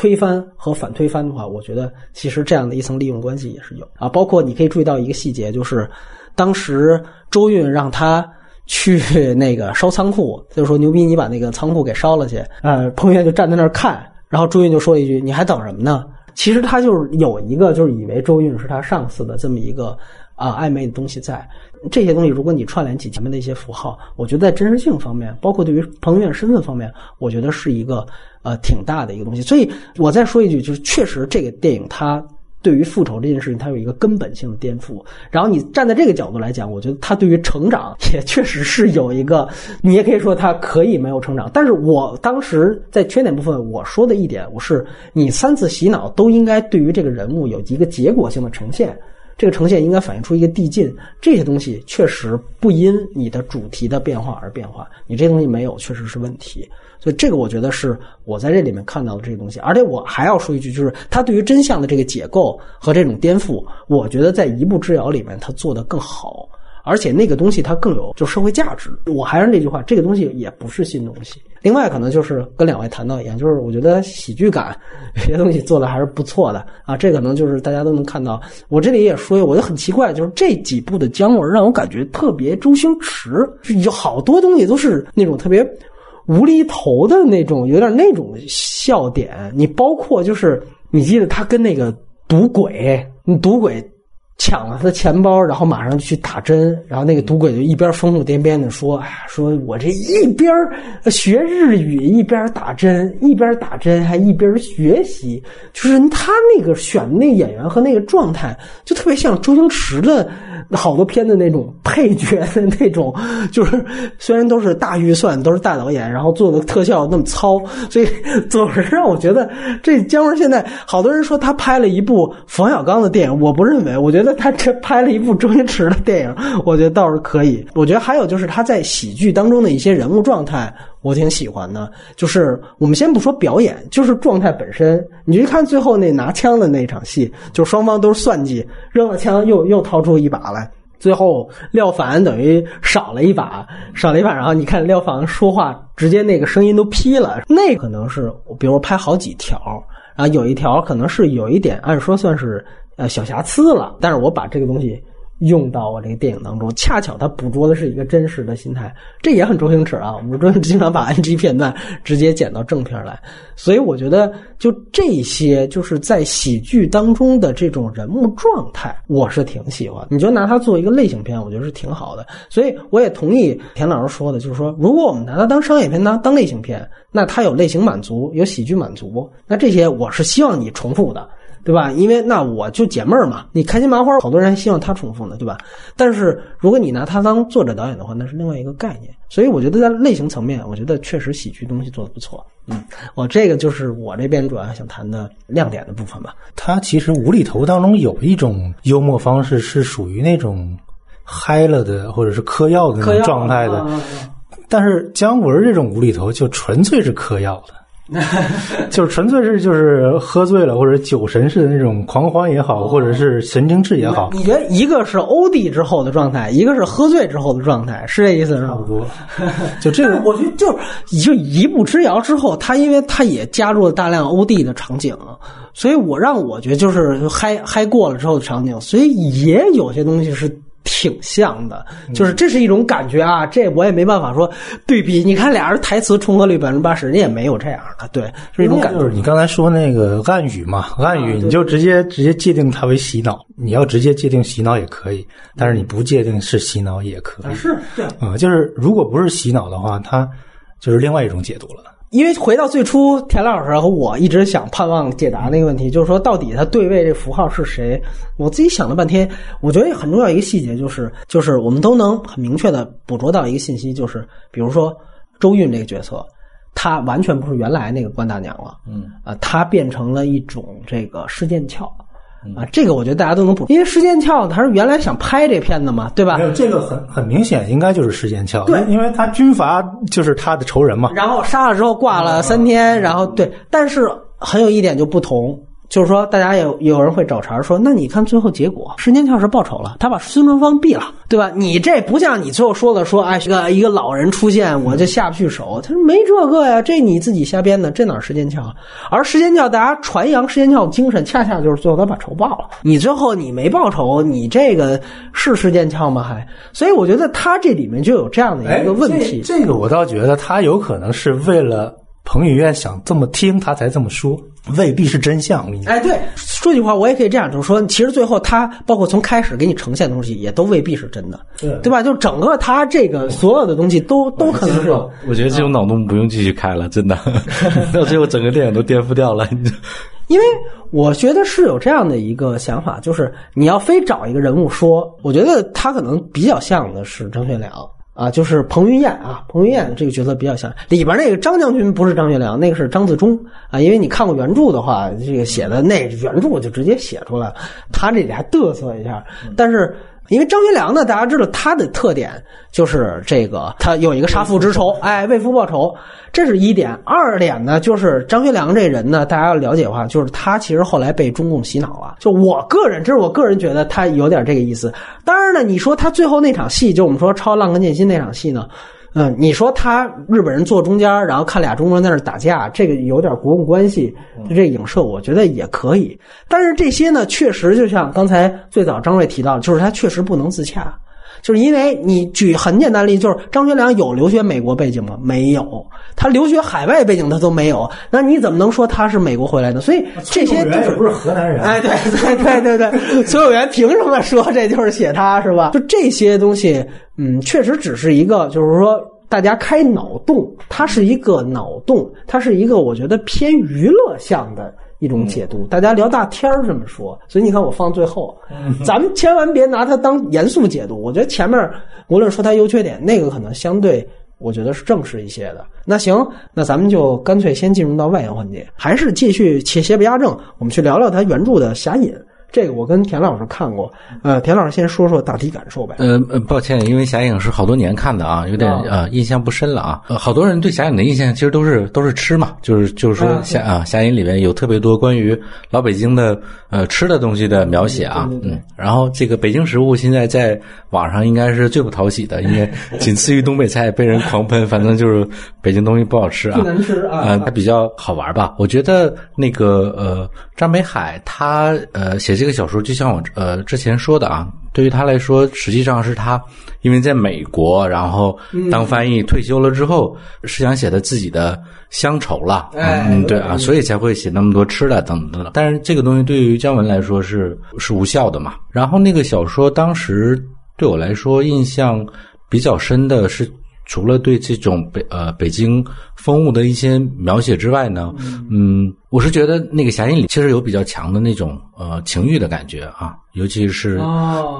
推翻和反推翻的话，我觉得其实这样的一层利用关系也是有啊。包括你可以注意到一个细节，就是当时周韵让他去那个烧仓库，就是说牛逼，你把那个仓库给烧了去。呃，彭于晏就站在那儿看，然后周韵就说一句：“你还等什么呢？”其实他就是有一个，就是以为周韵是他上司的这么一个啊暧昧的东西在。这些东西，如果你串联起前面的一些符号，我觉得在真实性方面，包括对于彭于晏身份方面，我觉得是一个呃挺大的一个东西。所以我再说一句，就是确实这个电影它对于复仇这件事情，它有一个根本性的颠覆。然后你站在这个角度来讲，我觉得它对于成长也确实是有一个，你也可以说它可以没有成长。但是我当时在缺点部分我说的一点，我是你三次洗脑都应该对于这个人物有一个结果性的呈现。这个呈现应该反映出一个递进，这些东西确实不因你的主题的变化而变化，你这东西没有，确实是问题。所以这个我觉得是我在这里面看到的这个东西，而且我还要说一句，就是他对于真相的这个解构和这种颠覆，我觉得在一步之遥里面他做得更好。而且那个东西它更有就社会价值。我还是那句话，这个东西也不是新东西。另外，可能就是跟两位谈到一样，就是我觉得喜剧感有些东西做的还是不错的啊。这可能就是大家都能看到。我这里也说，我就很奇怪，就是这几部的姜文让我感觉特别周星驰，有好多东西都是那种特别无厘头的那种，有点那种笑点。你包括就是你记得他跟那个赌鬼，你赌鬼。抢了他的钱包，然后马上去打针，然后那个赌鬼就一边疯疯癫癫的说：“哎，说我这一边学日语，一边打针，一边打针还一边学习，就是他那个选的那演员和那个状态，就特别像周星驰的好多片的那种配角的那种，就是虽然都是大预算，都是大导演，然后做的特效那么糙，所以总是让我觉得这姜文现在好多人说他拍了一部冯小刚的电影，我不认为，我觉得。他这拍了一部周星驰的电影，我觉得倒是可以。我觉得还有就是他在喜剧当中的一些人物状态，我挺喜欢的。就是我们先不说表演，就是状态本身。你去看最后那拿枪的那场戏，就双方都是算计，扔了枪又又掏出一把来，最后廖凡等于少了一把，少了一把。然后你看廖凡说话，直接那个声音都劈了。那可能是比如拍好几条，然后有一条可能是有一点，按说算是。呃，小瑕疵了，但是我把这个东西用到我这个电影当中，恰巧它捕捉的是一个真实的心态，这也很周星驰啊。我们 经常把 NG 片段直接剪到正片来，所以我觉得就这些就是在喜剧当中的这种人物状态，我是挺喜欢。你就拿它做一个类型片，我觉得是挺好的。所以我也同意田老师说的，就是说，如果我们拿它当商业片当当类型片，那它有类型满足，有喜剧满足，那这些我是希望你重复的。对吧？因为那我就解闷儿嘛。你开心麻花，好多人希望他重复呢，对吧？但是如果你拿他当作者导演的话，那是另外一个概念。所以我觉得在类型层面，我觉得确实喜剧东西做的不错。嗯，我这个就是我这边主要想谈的亮点的部分吧。他其实无厘头当中有一种幽默方式，是属于那种嗨了的，或者是嗑药的那种状态的。但是姜文这种无厘头就纯粹是嗑药的。就是纯粹是就是喝醉了或者酒神似的那种狂欢也好，或者是神经质也好。你觉得一个是欧弟之后的状态，一个是喝醉之后的状态，是这意思？差不多。就这个，我觉得就是就一步之遥之后，他因为他也加入了大量欧弟的场景，所以我让我觉得就是嗨嗨过了之后的场景，所以也有些东西是。挺像的，就是这是一种感觉啊，这我也没办法说对比。你看俩人台词重合率百分之八十，人也没有这样的，对，是一种感觉。就是你刚才说那个暗语嘛，暗语你就直接直接界定它为洗脑，你要直接界定洗脑也可以，但是你不界定是洗脑也可以。是，对，啊，就是如果不是洗脑的话，它就是另外一种解读了。因为回到最初，田老师和我一直想盼望解答那个问题，就是说到底他对位这符号是谁？我自己想了半天，我觉得很重要一个细节就是，就是我们都能很明确的捕捉到一个信息，就是比如说周韵这个角色，她完全不是原来那个关大娘了，嗯，啊，她变成了一种这个施剑鞘。啊，这个我觉得大家都能补，因为时间鞘他是原来想拍这片子嘛，对吧？没有这个很很明显，应该就是时间鞘。对，因为他军阀就是他的仇人嘛。然后杀了之后挂了三天，然后对，但是很有一点就不同，就是说，大家有有人会找茬说，那你看最后结果，石间翘是报仇了，他把孙传芳毙了，对吧？你这不像你最后说的说，哎，一个一个老人出现，我就下不去手。他说没这个呀，这你自己瞎编的，这哪石间翘？而石间翘，大家传扬石间翘精神，恰恰就是最后他把仇报了。你最后你没报仇，你这个是石间翘吗？还，所以我觉得他这里面就有这样的一个问题。这个我倒觉得他有可能是为了。彭于晏想这么听，他才这么说，未必是真相。哎，对，说句话，我也可以这样，就是说，其实最后他包括从开始给你呈现的东西，也都未必是真的，对对吧？就整个他这个所有的东西，都都可能是。我觉得这种脑洞不用继续开了，真的，到最后整个电影都颠覆掉了。因为我觉得是有这样的一个想法，就是你要非找一个人物说，我觉得他可能比较像的是张学良。啊，就是彭于晏啊，彭于晏这个角色比较像里边那个张将军，不是张学良，那个是张自忠啊。因为你看过原著的话，这个写的那原著就直接写出来了，他这里还嘚瑟一下，但是。因为张学良呢，大家知道他的特点就是这个，他有一个杀父之仇，哎，为父报仇，这是一点。二点呢，就是张学良这人呢，大家要了解的话，就是他其实后来被中共洗脑了。就我个人，这是我个人觉得他有点这个意思。当然呢，你说他最后那场戏，就我们说抄《浪客剑心》那场戏呢。嗯，你说他日本人坐中间，然后看俩中国人在那打架，这个有点国共关系，这影射我觉得也可以。但是这些呢，确实就像刚才最早张瑞提到，就是他确实不能自洽，就是因为你举很简单例子，就是张学良有留学美国背景吗？没有，他留学海外背景他都没有，那你怎么能说他是美国回来的？所以这些就是不是河南人？哎，对对对对对，崔永元凭什么说这就是写他是吧？就这些东西。嗯，确实只是一个，就是说大家开脑洞，它是一个脑洞，它是一个我觉得偏娱乐向的一种解读。大家聊大天儿这么说，所以你看我放最后，咱们千万别拿它当严肃解读。我觉得前面无论说它优缺点，那个可能相对我觉得是正式一些的。那行，那咱们就干脆先进入到外延环节，还是继续且邪不压正，我们去聊聊它原著的侠隐。这个我跟田老师看过，呃，田老师先说说大体感受呗。呃呃，抱歉，因为侠影是好多年看的啊，有点呃印象不深了啊。呃，好多人对侠影的印象其实都是都是吃嘛，就是就是说侠啊侠影里面有特别多关于老北京的呃吃的东西的描写啊，嗯，然后这个北京食物现在在网上应该是最不讨喜的，应该 仅次于东北菜被人狂喷，反正就是北京东西不好吃啊，难吃啊，它比较好玩吧？我觉得那个呃张北海他呃写。这个小说就像我呃之前说的啊，对于他来说，实际上是他因为在美国，然后当翻译退休了之后，是想写他自己的乡愁了，嗯，对啊，所以才会写那么多吃的等等等。但是这个东西对于姜文来说是是无效的嘛。然后那个小说当时对我来说印象比较深的是。除了对这种北呃北京风物的一些描写之外呢，嗯，我是觉得那个侠隐里其实有比较强的那种呃情欲的感觉啊，尤其是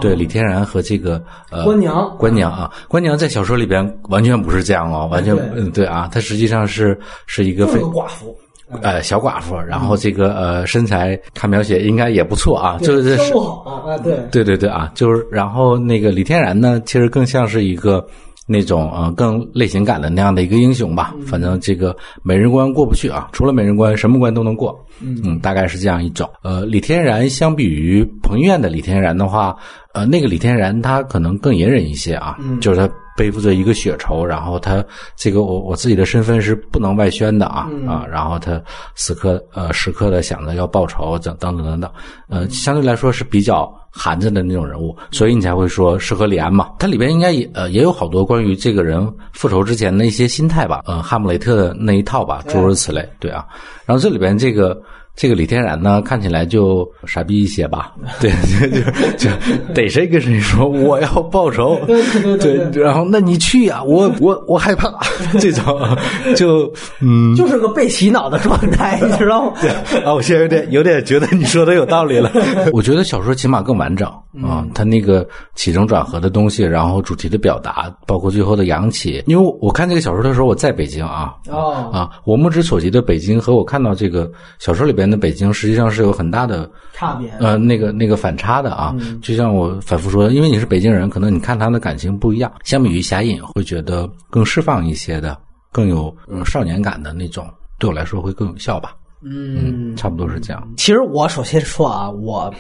对李天然和这个呃官娘。官娘啊，官娘在小说里边完全不是这样哦，完全嗯对啊，她实际上是是一个非寡妇，呃小寡妇，然后这个呃身材看描写应该也不错啊，就是不好啊，对。对对对啊，就是然后那个李天然呢，其实更像是一个。那种呃更类型感的那样的一个英雄吧，反正这个美人关过不去啊，除了美人关，什么关都能过。嗯，大概是这样一种。呃，李天然相比于彭于晏的李天然的话，呃，那个李天然他可能更隐忍一些啊，就是他背负着一个血仇，然后他这个我我自己的身份是不能外宣的啊啊，然后他时刻呃时刻的想着要报仇等等等等等，呃，相对来说是比较。含着的那种人物，所以你才会说是和李安嘛？它里边应该也呃也有好多关于这个人复仇之前的一些心态吧，呃，哈姆雷特的那一套吧，诸如此类，对啊。然后这里边这个。这个李天然呢，看起来就傻逼一些吧？对，就就逮谁跟谁说我要报仇，对，然后那你去呀，我我我害怕 这种，就嗯，就是个被洗脑的状态，你知道吗？啊，我现在有点有点觉得你说的有道理了。我觉得小说起码更完整啊，它那个起承转合的东西，然后主题的表达，包括最后的扬起。因为我看这个小说的时候，我在北京啊，啊，我目之所及的北京和我看到这个小说里边。那北京实际上是有很大的差别，呃，那个那个反差的啊，就像我反复说，因为你是北京人，可能你看他的感情不一样。相比于侠隐，会觉得更释放一些的，更有少年感的那种，对我来说会更有效吧。嗯，差不多是这样。其实我首先说啊，我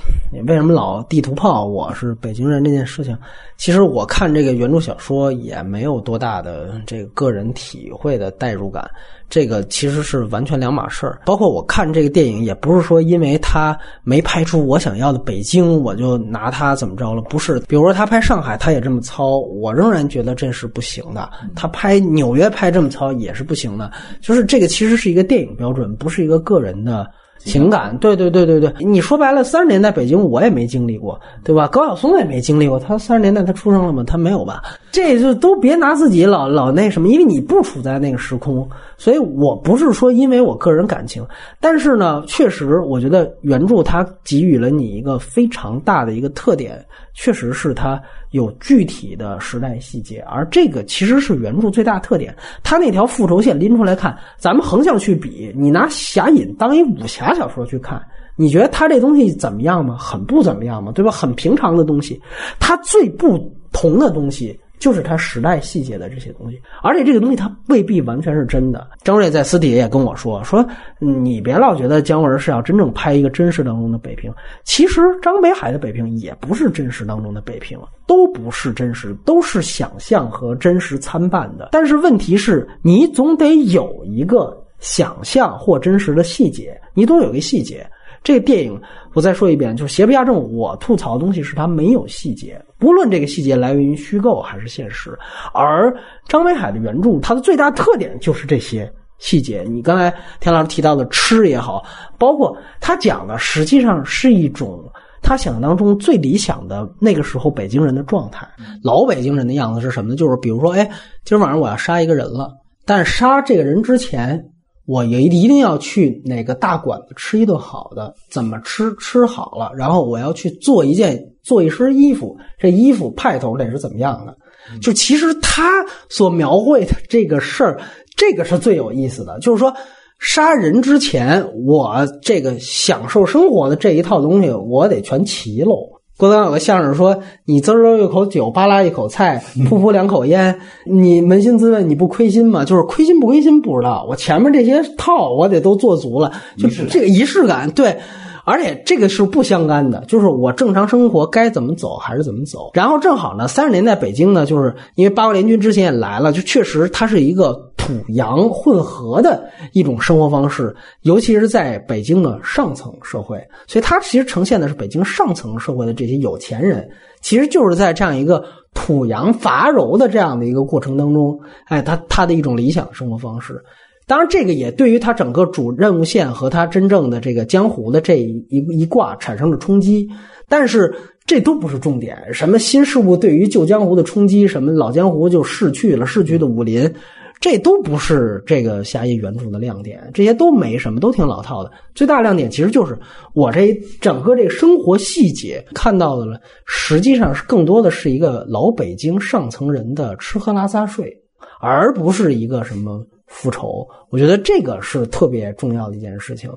为什么老地图炮我是北京人这件事情，其实我看这个原著小说也没有多大的这个个人体会的代入感，这个其实是完全两码事儿。包括我看这个电影，也不是说因为他没拍出我想要的北京，我就拿他怎么着了，不是。比如说他拍上海，他也这么糙，我仍然觉得这是不行的。他拍纽约拍这么糙也是不行的，就是这个其实是一个电影标准，不是一个个人的。情感，对对对对对，你说白了，三十年代北京我也没经历过，对吧？高晓松也没经历过，他三十年代他出生了吗？他没有吧？这就都别拿自己老老那什么，因为你不处在那个时空，所以我不是说因为我个人感情，但是呢，确实我觉得原著它给予了你一个非常大的一个特点，确实是它。有具体的时代细节，而这个其实是原著最大特点。他那条复仇线拎出来看，咱们横向去比，你拿《侠隐》当一武侠小说去看，你觉得他这东西怎么样吗？很不怎么样吗？对吧？很平常的东西，他最不同的东西。就是他时代细节的这些东西，而且这个东西它未必完全是真的。张瑞在私底下也跟我说：“说你别老觉得姜文是要真正拍一个真实当中的北平，其实张北海的北平也不是真实当中的北平，都不是真实，都是想象和真实参半的。但是问题是，你总得有一个想象或真实的细节，你总有一个细节。”这电影，我再说一遍，就是《邪不压正》。我吐槽的东西是它没有细节，不论这个细节来源于虚构还是现实。而张北海的原著，它的最大特点就是这些细节。你刚才田老师提到的吃也好，包括他讲的，实际上是一种他想象当中最理想的那个时候北京人的状态。老北京人的样子是什么呢？就是比如说，哎，今儿晚上我要杀一个人了，但杀这个人之前。我也一定要去哪个大馆子吃一顿好的，怎么吃吃好了，然后我要去做一件做一身衣服，这衣服派头得是怎么样的？就其实他所描绘的这个事儿，这个是最有意思的，就是说杀人之前，我这个享受生活的这一套东西，我得全齐喽。郭德纲有个相声说：“你滋溜一口酒，扒拉一口菜，噗噗两口烟，你扪心自问，你不亏心吗？就是亏心不亏心不知道，我前面这些套我得都做足了，就是这个仪式感，对。”而且这个是不相干的，就是我正常生活该怎么走还是怎么走。然后正好呢，三十年代北京呢，就是因为八国联军之前也来了，就确实它是一个土洋混合的一种生活方式，尤其是在北京的上层社会。所以它其实呈现的是北京上层社会的这些有钱人，其实就是在这样一个土洋杂糅的这样的一个过程当中，哎，他他的一种理想生活方式。当然，这个也对于他整个主任务线和他真正的这个江湖的这一一一卦产生了冲击，但是这都不是重点。什么新事物对于旧江湖的冲击，什么老江湖就逝去了，逝去的武林，这都不是这个侠义原著的亮点。这些都没什么，都挺老套的。最大亮点其实就是我这整个这个生活细节看到的了，实际上是更多的是一个老北京上层人的吃喝拉撒睡，而不是一个什么。复仇，我觉得这个是特别重要的一件事情。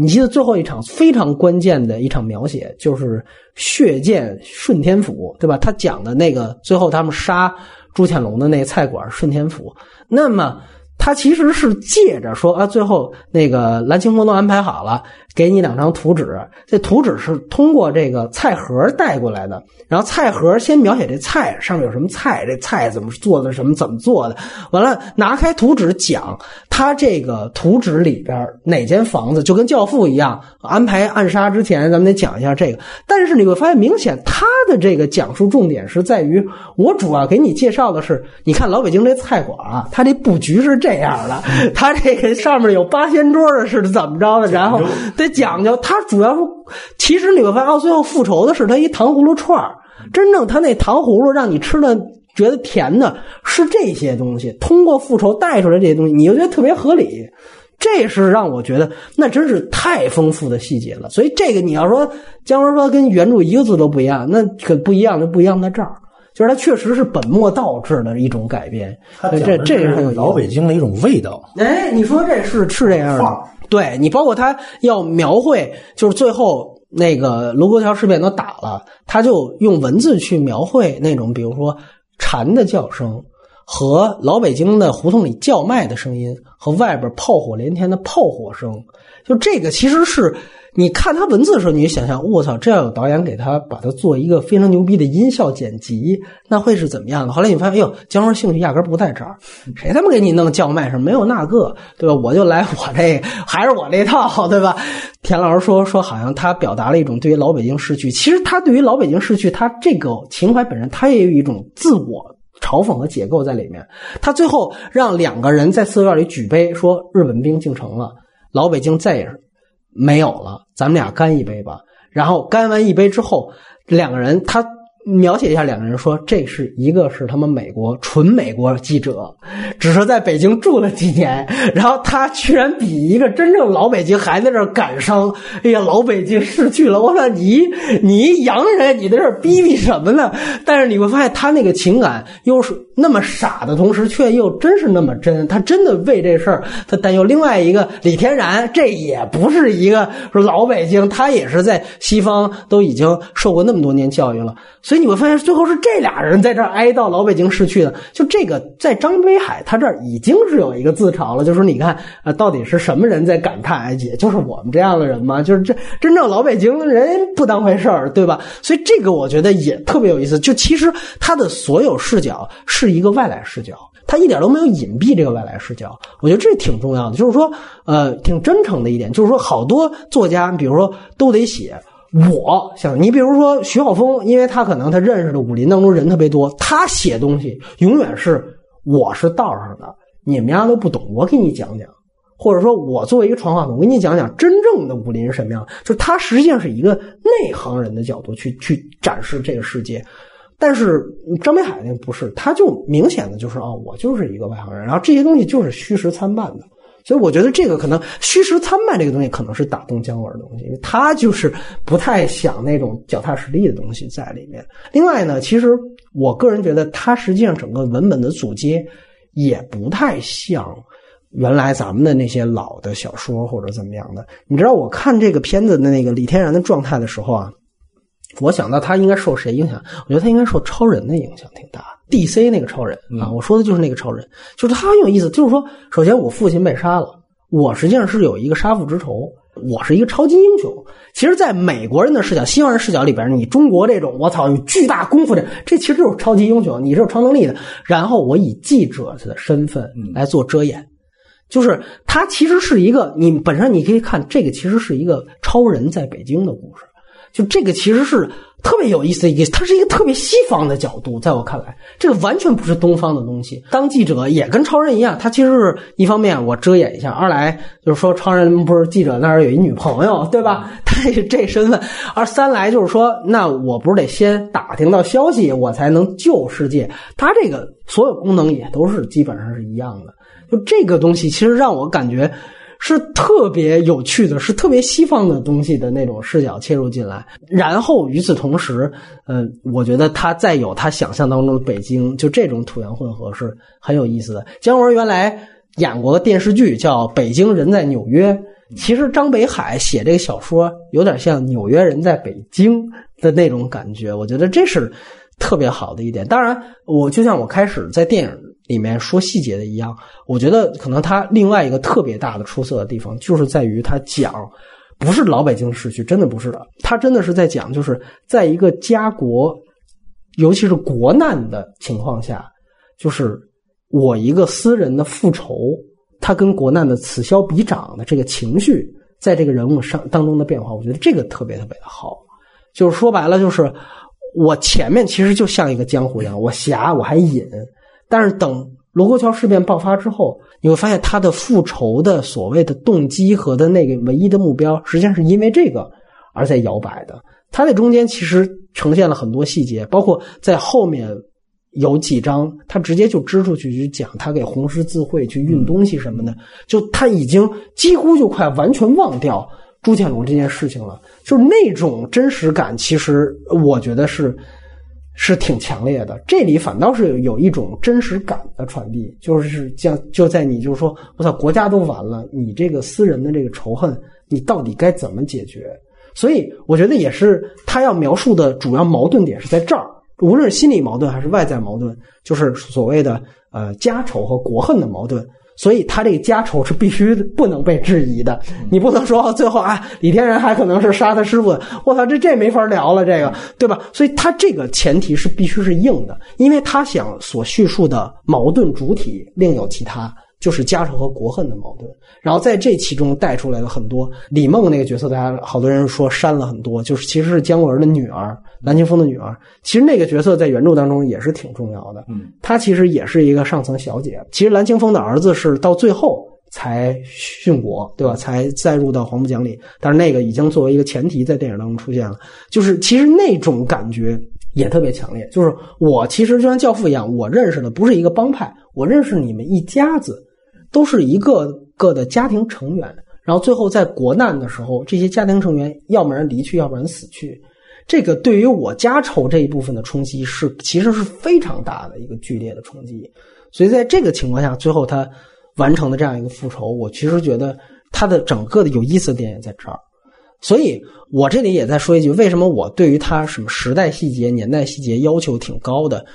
你记得最后一场非常关键的一场描写，就是血溅顺天府，对吧？他讲的那个最后他们杀朱潜龙的那菜馆顺天府，那么他其实是借着说啊，最后那个蓝青峰都安排好了。给你两张图纸，这图纸是通过这个菜盒带过来的。然后菜盒先描写这菜上面有什么菜，这菜怎么做的，什么怎么做的。完了，拿开图纸讲他这个图纸里边哪间房子，就跟教父一样安排暗杀之前，咱们得讲一下这个。但是你会发现，明显他的这个讲述重点是在于，我主要给你介绍的是，你看老北京这菜馆啊，它这布局是这样的，他这个上面有八仙桌的是怎么着的，然后。得讲究，他主要是，其实你会发现，到最后复仇的是他一糖葫芦串儿。真正他那糖葫芦让你吃的觉得甜的是这些东西，通过复仇带出来这些东西，你就觉得特别合理。这是让我觉得那真是太丰富的细节了。所以这个你要说姜文说跟原著一个字都不一样，那可不一样，就不一样在这儿，就是他确实是本末倒置的一种改编。这这是老北京的一种味道。哎，你说这是是这样的。对你，包括他要描绘，就是最后那个卢沟桥事变都打了，他就用文字去描绘那种，比如说蝉的叫声和老北京的胡同里叫卖的声音，和外边炮火连天的炮火声，就这个其实是你看他文字的时候，你就想象，我操，这要有导演给他把它做一个非常牛逼的音效剪辑，那会是怎么样的？后来你发现，哎呦，姜文兴趣压根不在这儿，谁他妈给你弄叫卖声？没有那个，对吧？我就来我这，还是我这套，对吧？田老师说说，好像他表达了一种对于老北京市区，其实他对于老北京市区，他这个情怀本身，他也有一种自我。嘲讽和解构在里面，他最后让两个人在寺院里举杯，说日本兵进城了，老北京再也没有了，咱们俩干一杯吧。然后干完一杯之后，两个人他。描写一下两个人说，这是一个是他们美国纯美国记者，只是在北京住了几年，然后他居然比一个真正老北京还在这感伤。哎呀，老北京逝去了！我说你你洋人，你在这逼逼什么呢？但是你会发现他那个情感又是那么傻的同时，却又真是那么真。他真的为这事儿他担忧。另外一个李天然，这也不是一个说老北京，他也是在西方都已经受过那么多年教育了。所以你会发现，最后是这俩人在这哀悼老北京逝去的。就这个，在张北海他这儿已经是有一个自嘲了，就说你看，呃，到底是什么人在感叹？也就是我们这样的人吗？就是这真正老北京人不当回事儿，对吧？所以这个我觉得也特别有意思。就其实他的所有视角是一个外来视角，他一点都没有隐蔽这个外来视角。我觉得这挺重要的，就是说，呃，挺真诚的一点，就是说，好多作家，比如说都得写。我想，你比如说徐浩峰，因为他可能他认识的武林当中人特别多，他写东西永远是我是道上的，你们家都不懂，我给你讲讲，或者说我作为一个传话筒，我给你讲讲真正的武林是什么样，就他实际上是一个内行人的角度去去展示这个世界，但是张北海那不是，他就明显的就是啊，我就是一个外行人，然后这些东西就是虚实参半的。所以我觉得这个可能虚实参半这个东西可能是打动姜文的东西，因为他就是不太想那种脚踏实地的东西在里面。另外呢，其实我个人觉得他实际上整个文本的组接也不太像原来咱们的那些老的小说或者怎么样的。你知道我看这个片子的那个李天然的状态的时候啊，我想到他应该受谁影响？我觉得他应该受超人的影响挺大。D.C. 那个超人啊，我说的就是那个超人，就是他很有意思。就是说，首先我父亲被杀了，我实际上是有一个杀父之仇，我是一个超级英雄。其实，在美国人的视角、西方人视角里边，你中国这种我操有巨大功夫的，这其实就是超级英雄，你是有超能力的。然后我以记者的身份来做遮掩，就是他其实是一个，你本身你可以看这个，其实是一个超人在北京的故事。就这个其实是特别有意思的一个，它是一个特别西方的角度，在我看来，这个完全不是东方的东西。当记者也跟超人一样，他其实是一方面我遮掩一下，二来就是说超人不是记者那儿有一女朋友，对吧？他这这身份，而三来就是说，那我不是得先打听到消息，我才能救世界。他这个所有功能也都是基本上是一样的。就这个东西，其实让我感觉。是特别有趣的，是特别西方的东西的那种视角切入进来，然后与此同时，嗯，我觉得他再有他想象当中的北京，就这种土洋混合是很有意思的。姜文原来演过个电视剧叫《北京人在纽约》，其实张北海写这个小说有点像纽约人在北京的那种感觉，我觉得这是特别好的一点。当然，我就像我开始在电影。里面说细节的一样，我觉得可能他另外一个特别大的出色的地方，就是在于他讲，不是老北京市区，真的不是的，他真的是在讲，就是在一个家国，尤其是国难的情况下，就是我一个私人的复仇，他跟国难的此消彼长的这个情绪，在这个人物上当中的变化，我觉得这个特别特别的好，就是说白了，就是我前面其实就像一个江湖一样，我侠我还隐。但是等卢沟桥事变爆发之后，你会发现他的复仇的所谓的动机和的那个唯一的目标，实际上是因为这个而在摇摆的。他在中间其实呈现了很多细节，包括在后面有几章，他直接就支出去去讲他给红十字会去运东西什么的，就他已经几乎就快完全忘掉朱天龙这件事情了。就是那种真实感，其实我觉得是。是挺强烈的，这里反倒是有一种真实感的传递，就是像就在你就是说，我操，国家都完了，你这个私人的这个仇恨，你到底该怎么解决？所以我觉得也是他要描述的主要矛盾点是在这儿，无论是心理矛盾还是外在矛盾，就是所谓的呃家仇和国恨的矛盾。所以他这个家丑是必须不能被质疑的，你不能说最后啊，李天然还可能是杀他师傅，我操，这这没法聊了，这个对吧？所以他这个前提是必须是硬的，因为他想所叙述的矛盾主体另有其他。就是家仇和国恨的矛盾，然后在这其中带出来了很多李梦那个角色，大家好多人说删了很多，就是其实是姜文的女儿蓝青峰的女儿，其实那个角色在原著当中也是挺重要的，嗯，她其实也是一个上层小姐，其实蓝青峰的儿子是到最后才殉国，对吧？才再入到黄浦江里，但是那个已经作为一个前提在电影当中出现了，就是其实那种感觉也特别强烈，就是我其实就像教父一样，我认识的不是一个帮派，我认识你们一家子。都是一个个的家庭成员，然后最后在国难的时候，这些家庭成员要不然离去，要不然死去。这个对于我家仇这一部分的冲击是其实是非常大的一个剧烈的冲击。所以在这个情况下，最后他完成的这样一个复仇，我其实觉得他的整个的有意思的点也在这儿。所以我这里也再说一句，为什么我对于他什么时代细节、年代细节要求挺高的？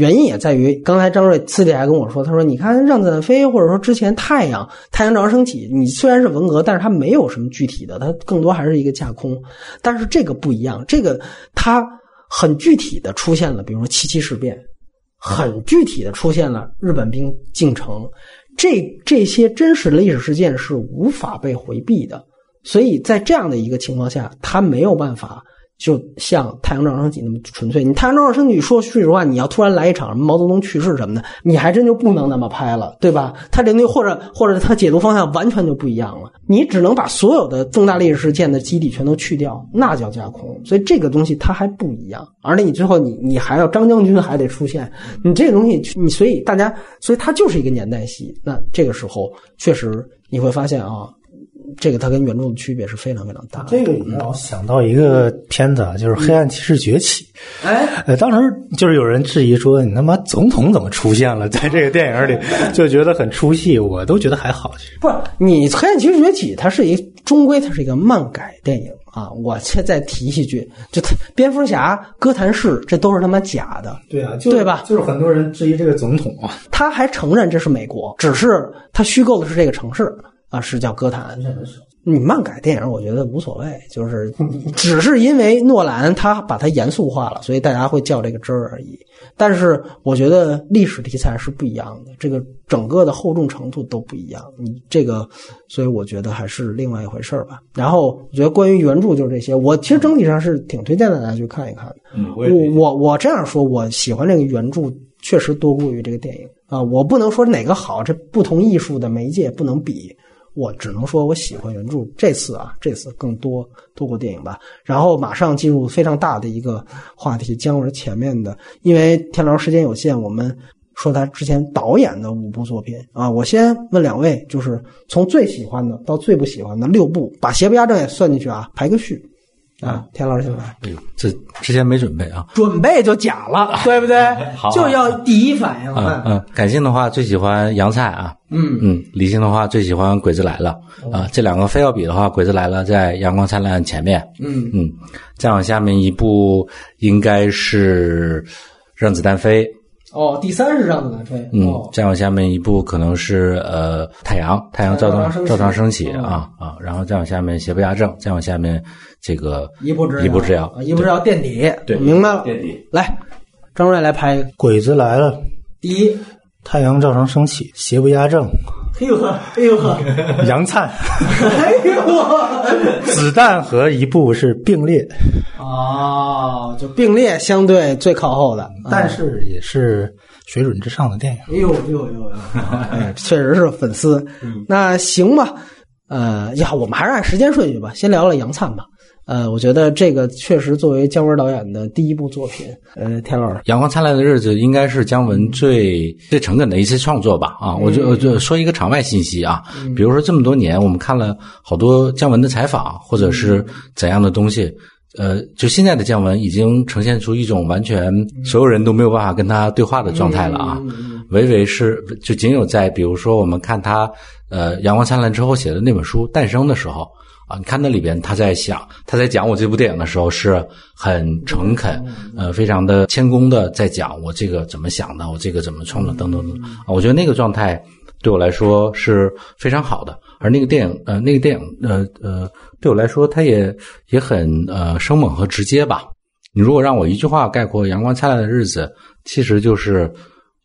原因也在于，刚才张瑞私底下跟我说，他说：“你看《让子弹飞》，或者说之前《太阳》，太阳照常升起，你虽然是文革，但是它没有什么具体的，它更多还是一个架空。但是这个不一样，这个它很具体的出现了，比如说七七事变，很具体的出现了日本兵进城，这这些真实的历史事件是无法被回避的。所以在这样的一个情况下，他没有办法。”就像《太阳照常升起》那么纯粹，你《太阳照常升起》说句实话，你要突然来一场毛泽东去世什么的，你还真就不能那么拍了，对吧？他这那或者或者他解读方向完全就不一样了，你只能把所有的重大历史事件的基底全都去掉，那叫架空。所以这个东西它还不一样，而且你最后你你还要张将军还得出现，你这个东西你所以大家所以它就是一个年代戏。那这个时候确实你会发现啊。这个它跟原著的区别是非常非常大。这个让我想到一个片子啊，就是《黑暗骑士崛起》。哎，呃，当时就是有人质疑说：“你他妈总统怎么出现了？在这个电影里，就觉得很出戏。”我都觉得还好。不是你《黑暗骑士崛起》，它是一终归它是一个漫改电影啊。我现在提一句，就蝙蝠侠、哥谭市，这都是他妈假的。对啊，对吧？就是很多人质疑这个总统啊，他还承认这是美国，只是他虚构的是这个城市。啊，是叫歌坛。你漫改电影，我觉得无所谓，就是只是因为诺兰他把它严肃化了，所以大家会较这个真儿而已。但是我觉得历史题材是不一样的，这个整个的厚重程度都不一样。你这个，所以我觉得还是另外一回事儿吧。然后我觉得关于原著就是这些，我其实整体上是挺推荐大家去看一看的。我我我这样说，我喜欢这个原著确实多过于这个电影啊。我不能说哪个好，这不同艺术的媒介不能比。我只能说，我喜欢原著。这次啊，这次更多多过电影吧。然后马上进入非常大的一个话题，姜文前面的，因为天聊时间有限，我们说他之前导演的五部作品啊。我先问两位，就是从最喜欢的到最不喜欢的六部，把《邪不压正》也算进去啊，排个序。啊，田老师先来。哎呦，这之前没准备啊，准备就假了，对不对？好，就要第一反应。嗯嗯，感性的话最喜欢杨菜啊，嗯嗯，理性的话最喜欢鬼子来了啊。这两个非要比的话，鬼子来了在阳光灿烂前面，嗯嗯，再往下面一步应该是让子弹飞。哦，第三是让子弹飞。嗯，再往下面一步可能是呃太阳，太阳照常照常升起啊啊，然后再往下面邪不压正，再往下面这个一步之一步之遥，一步之遥垫底，对，明白了。垫底，来，张瑞来拍。鬼子来了，第一，太阳照常升起，邪不压正，哎呦呵，哎呦呵，杨灿，哎呦呵，子弹和一部是并列，哦，就并列相对最靠后的，但是也是水准之上的电影。哎呦呦呦，哎，确实是粉丝。那行吧，呃呀，我们还是按时间顺序吧，先聊聊杨灿吧。呃，我觉得这个确实作为姜文导演的第一部作品，呃，田老师，《阳光灿烂的日子》应该是姜文最最诚恳的一次创作吧？啊，我就就说一个场外信息啊，比如说这么多年我们看了好多姜文的采访，或者是怎样的东西。呃，就现在的姜文已经呈现出一种完全所有人都没有办法跟他对话的状态了啊，唯唯是就仅有在比如说我们看他呃《阳光灿烂》之后写的那本书诞生的时候啊。你看那里边他在想，他在讲我这部电影的时候是很诚恳，呃，非常的谦恭的在讲我这个怎么想的，我这个怎么创的，等等等啊。我觉得那个状态对我来说是非常好的。而那个电影，呃，那个电影，呃呃，对我来说，它也也很呃生猛和直接吧。你如果让我一句话概括《阳光灿烂的日子》，其实就是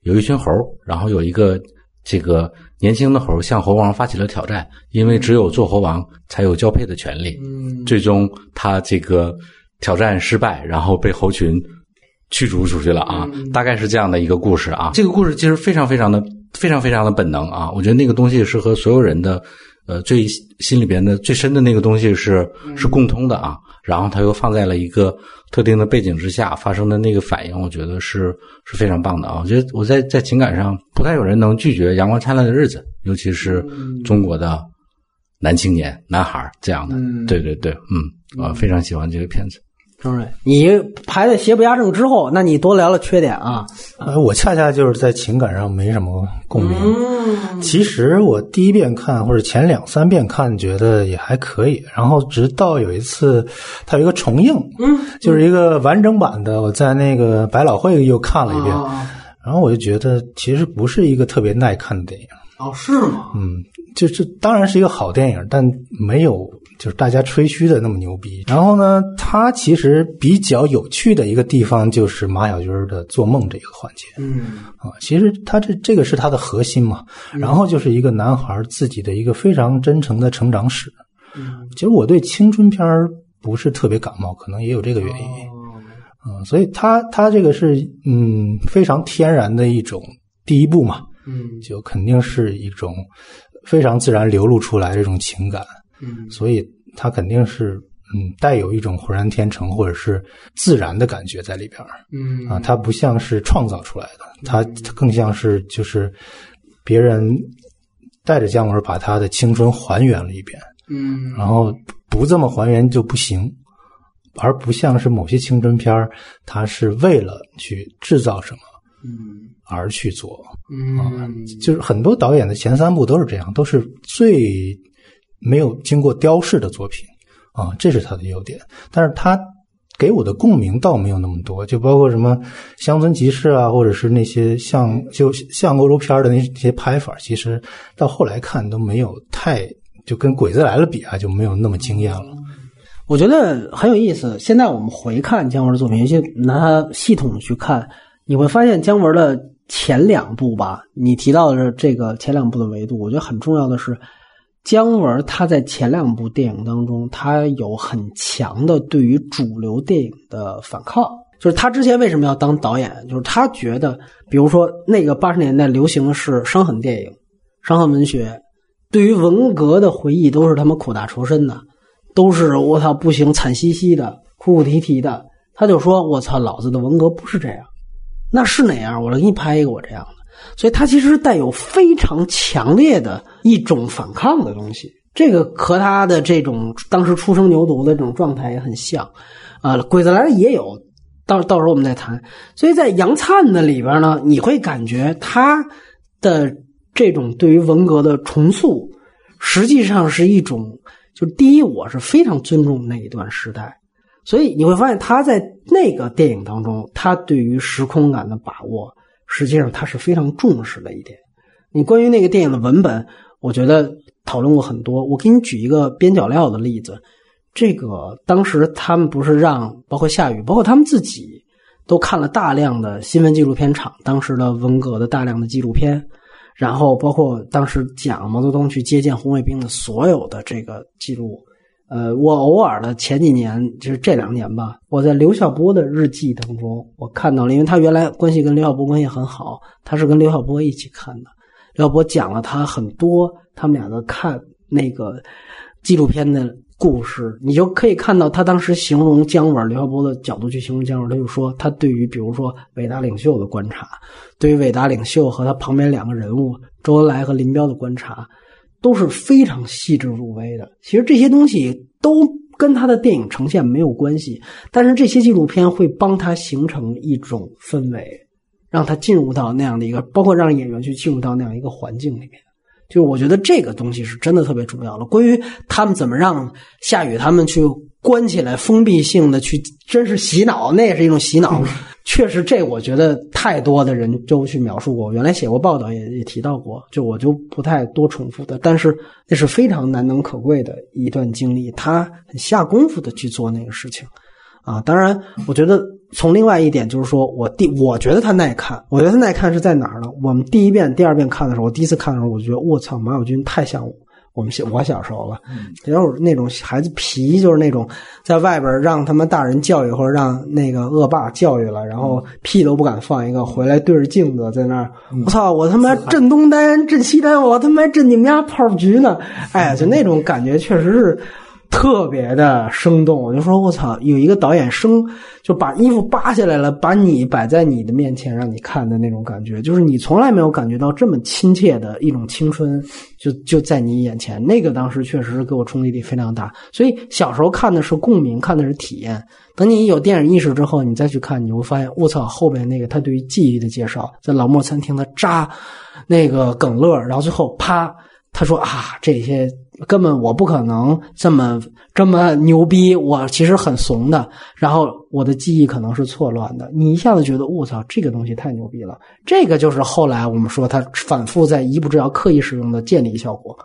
有一群猴，然后有一个这个年轻的猴向猴王发起了挑战，因为只有做猴王才有交配的权利。嗯，最终他这个挑战失败，然后被猴群驱逐出去了啊，大概是这样的一个故事啊。这个故事其实非常非常的非常非常的本能啊，我觉得那个东西是和所有人的。呃，最心里边的最深的那个东西是是共通的啊，然后他又放在了一个特定的背景之下发生的那个反应，我觉得是是非常棒的啊。我觉得我在在情感上不太有人能拒绝《阳光灿烂的日子》，尤其是中国的男青年、男孩这样的。对对对，嗯，我非常喜欢这个片子。你排在邪不压正之后，那你多聊聊缺点啊？呃，我恰恰就是在情感上没什么共鸣。其实我第一遍看或者前两三遍看，觉得也还可以。然后直到有一次，它有一个重映，嗯，就是一个完整版的，我在那个百老汇又看了一遍，然后我就觉得其实不是一个特别耐看的电影。哦，是吗？嗯，就是当然是一个好电影，但没有。就是大家吹嘘的那么牛逼，然后呢，它其实比较有趣的一个地方就是马小军的做梦这个环节，嗯。啊，其实他这这个是他的核心嘛，然后就是一个男孩自己的一个非常真诚的成长史，嗯，其实我对青春片不是特别感冒，可能也有这个原因，嗯，所以他他这个是嗯非常天然的一种第一步嘛，嗯，就肯定是一种非常自然流露出来这种情感。嗯，所以它肯定是嗯带有一种浑然天成或者是自然的感觉在里边嗯。啊，它不像是创造出来的，它它更像是就是别人带着姜文把他的青春还原了一遍，嗯，然后不这么还原就不行，而不像是某些青春片它是为了去制造什么嗯。而去做，嗯，就是很多导演的前三部都是这样，都是最。没有经过雕饰的作品啊，这是他的优点。但是他给我的共鸣倒没有那么多，就包括什么乡村集市啊，或者是那些像就像欧洲片的那些拍法，其实到后来看都没有太就跟《鬼子来了》比啊，就没有那么惊艳了。我觉得很有意思。现在我们回看姜文的作品，尤其拿他系统去看，你会发现姜文的前两部吧，你提到的这个前两部的维度，我觉得很重要的是。姜文他在前两部电影当中，他有很强的对于主流电影的反抗。就是他之前为什么要当导演？就是他觉得，比如说那个八十年代流行的是伤痕电影、伤痕文学，对于文革的回忆都是他们苦大仇深的，都是我操不行惨兮兮的、哭哭啼啼的。他就说：“我操，老子的文革不是这样，那是哪样？我来给你拍一个我这样。”所以，他其实带有非常强烈的一种反抗的东西。这个和他的这种当时初生牛犊的这种状态也很像。啊，鬼子来了也有，到到时候我们再谈。所以在杨灿的里边呢，你会感觉他的这种对于文革的重塑，实际上是一种，就第一，我是非常尊重那一段时代。所以你会发现他在那个电影当中，他对于时空感的把握。实际上，他是非常重视的一点。你关于那个电影的文本，我觉得讨论过很多。我给你举一个边角料的例子。这个当时他们不是让包括夏雨，包括他们自己，都看了大量的新闻纪录片厂当时的文革的大量的纪录片，然后包括当时讲毛泽东去接见红卫兵的所有的这个记录。呃，我偶尔的前几年，就是这两年吧，我在刘晓波的日记当中，我看到了，因为他原来关系跟刘晓波关系很好，他是跟刘晓波一起看的。刘晓波讲了他很多他们俩的看那个纪录片的故事，你就可以看到他当时形容姜文，刘晓波的角度去形容姜文，他就说他对于比如说伟大领袖的观察，对于伟大领袖和他旁边两个人物周恩来和林彪的观察。都是非常细致入微的。其实这些东西都跟他的电影呈现没有关系，但是这些纪录片会帮他形成一种氛围，让他进入到那样的一个，包括让演员去进入到那样一个环境里面。就是我觉得这个东西是真的特别重要的。关于他们怎么让夏雨他们去关起来，封闭性的去，真是洗脑，那也是一种洗脑。确实，这我觉得太多的人都去描述过，我原来写过报道也也提到过，就我就不太多重复的。但是那是非常难能可贵的一段经历，他很下功夫的去做那个事情。啊，当然，我觉得从另外一点就是说，我第我觉得他耐看，我觉得他耐看是在哪儿呢？我们第一遍、第二遍看的时候，我第一次看的时候，我觉得我操，马小军太像我们小我小时候了，就是那种孩子皮，就是那种在外边让他们大人教育或者让那个恶霸教育了，然后屁都不敢放一个，回来对着镜子在那儿，我操，我他妈震东单、震西单，我他妈震你们家炮局呢！哎，就那种感觉，确实是。特别的生动，我就说我操，有一个导演生就把衣服扒下来了，把你摆在你的面前让你看的那种感觉，就是你从来没有感觉到这么亲切的一种青春，就就在你眼前。那个当时确实是给我冲击力非常大，所以小时候看的是共鸣，看的是体验。等你有电影意识之后，你再去看，你会发现我操，后边那个他对于记忆的介绍，在老莫餐厅的扎那个耿乐，然后最后啪，他说啊这些。根本我不可能这么这么牛逼，我其实很怂的。然后我的记忆可能是错乱的。你一下子觉得我操，这个东西太牛逼了。这个就是后来我们说他反复在一步之遥刻意使用的建立效果，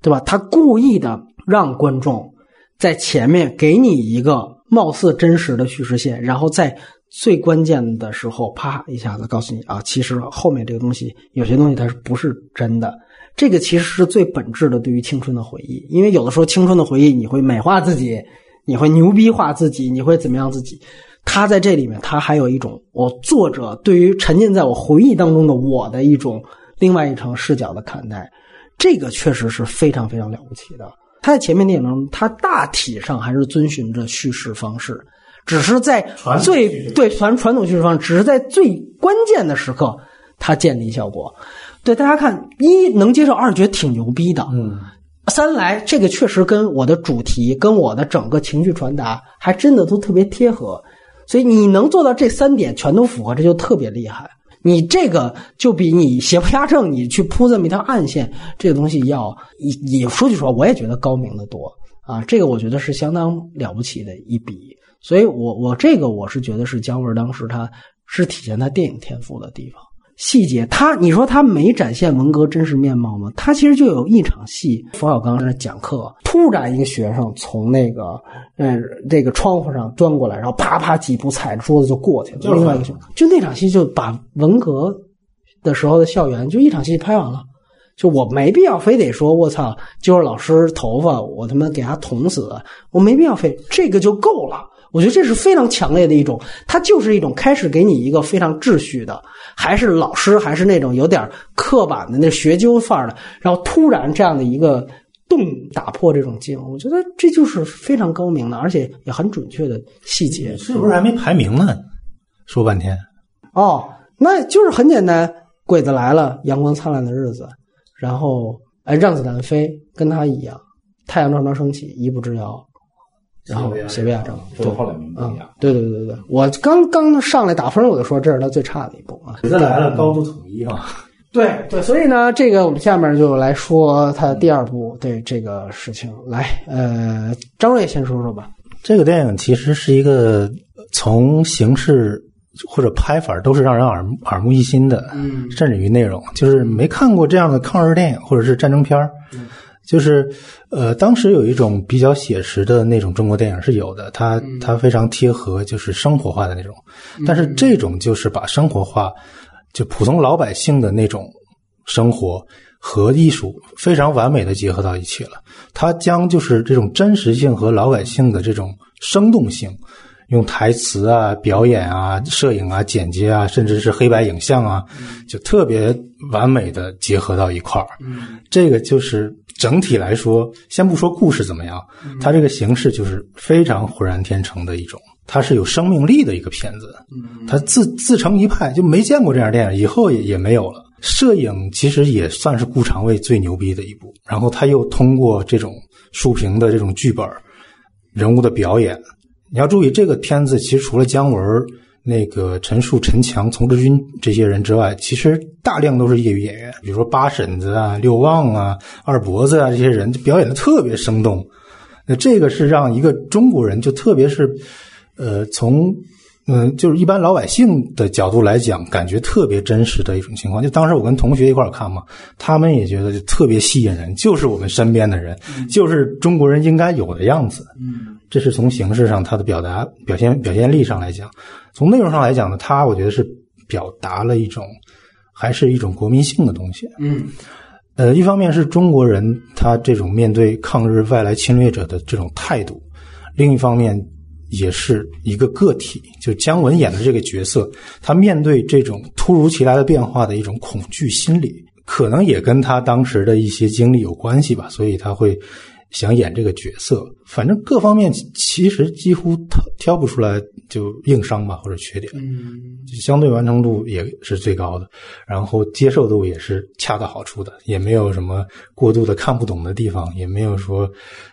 对吧？他故意的让观众在前面给你一个貌似真实的叙事线，然后在最关键的时候啪一下子告诉你啊，其实后面这个东西有些东西它是不是真的。这个其实是最本质的对于青春的回忆，因为有的时候青春的回忆你会美化自己，你会牛逼化自己，你会怎么样自己？他在这里面，他还有一种我作者对于沉浸在我回忆当中的我的一种另外一层视角的看待，这个确实是非常非常了不起的。他在前面电影中，他大体上还是遵循着叙事方式，只是在最对传传统叙事方式，只是在最关键的时刻，他建立效果。对大家看，一能接受，二觉得挺牛逼的。嗯，三来这个确实跟我的主题、跟我的整个情绪传达，还真的都特别贴合。所以你能做到这三点全都符合，这就特别厉害。你这个就比你邪不压正，你去铺这么一条暗线，这个东西要你说句实话，我也觉得高明的多啊。这个我觉得是相当了不起的一笔。所以我我这个我是觉得是姜文当时他是体现他电影天赋的地方。细节，他你说他没展现文革真实面貌吗？他其实就有一场戏，冯小刚在那讲课，突然一个学生从那个嗯这个窗户上钻过来，然后啪啪几步踩着桌子就过去了。另外一个学生，就那场戏就把文革的时候的校园就一场戏拍完了，就我没必要非得说我操，就是老师头发我他妈给他捅死，我没必要非这个就够了。我觉得这是非常强烈的一种，它就是一种开始给你一个非常秩序的，还是老师，还是那种有点刻板的那学究范儿的，然后突然这样的一个动打破这种静，我觉得这就是非常高明的，而且也很准确的细节。是不是还没排名呢？说半天。哦，那就是很简单，鬼子来了，阳光灿烂的日子，然后哎，让子弹飞，跟他一样，太阳照常升起，一步之遥。然后邪不压正，对，嗯，对对对对对，我刚刚上来打分，我就说这是他最差的一部啊。再来了，高度统一啊。对对，所以呢，这个我们下面就来说他第二部对这个事情。来，呃，张瑞先说说吧。这个电影其实是一个从形式或者拍法都是让人耳耳目一新的，嗯，甚至于内容，就是没看过这样的抗日电影或者是战争片儿。就是，呃，当时有一种比较写实的那种中国电影是有的，它它非常贴合，就是生活化的那种。但是这种就是把生活化，就普通老百姓的那种生活和艺术非常完美的结合到一起了。它将就是这种真实性和老百姓的这种生动性。用台词啊、表演啊、摄影啊、剪接啊，甚至是黑白影像啊，就特别完美的结合到一块儿。这个就是整体来说，先不说故事怎么样，它这个形式就是非常浑然天成的一种，它是有生命力的一个片子。它自自成一派，就没见过这样电影，以后也也没有了。摄影其实也算是顾长卫最牛逼的一部，然后他又通过这种竖屏的这种剧本，人物的表演。你要注意，这个片子其实除了姜文那个陈数、陈强、丛志军这些人之外，其实大量都是业余演员，比如说八婶子啊、六旺啊、二脖子啊这些人，表演的特别生动。那这个是让一个中国人，就特别是呃从。嗯，就是一般老百姓的角度来讲，感觉特别真实的一种情况。就当时我跟同学一块儿看嘛，他们也觉得就特别吸引人，就是我们身边的人，就是中国人应该有的样子。嗯，这是从形式上他的表达表现表现力上来讲，从内容上来讲呢，他我觉得是表达了一种还是一种国民性的东西。嗯，呃，一方面是中国人他这种面对抗日外来侵略者的这种态度，另一方面。也是一个个体，就姜文演的这个角色，他面对这种突如其来的变化的一种恐惧心理，可能也跟他当时的一些经历有关系吧，所以他会。想演这个角色，反正各方面其实几乎挑挑不出来就硬伤吧，或者缺点，嗯，相对完成度也是最高的，然后接受度也是恰到好处的，也没有什么过度的看不懂的地方，也没有说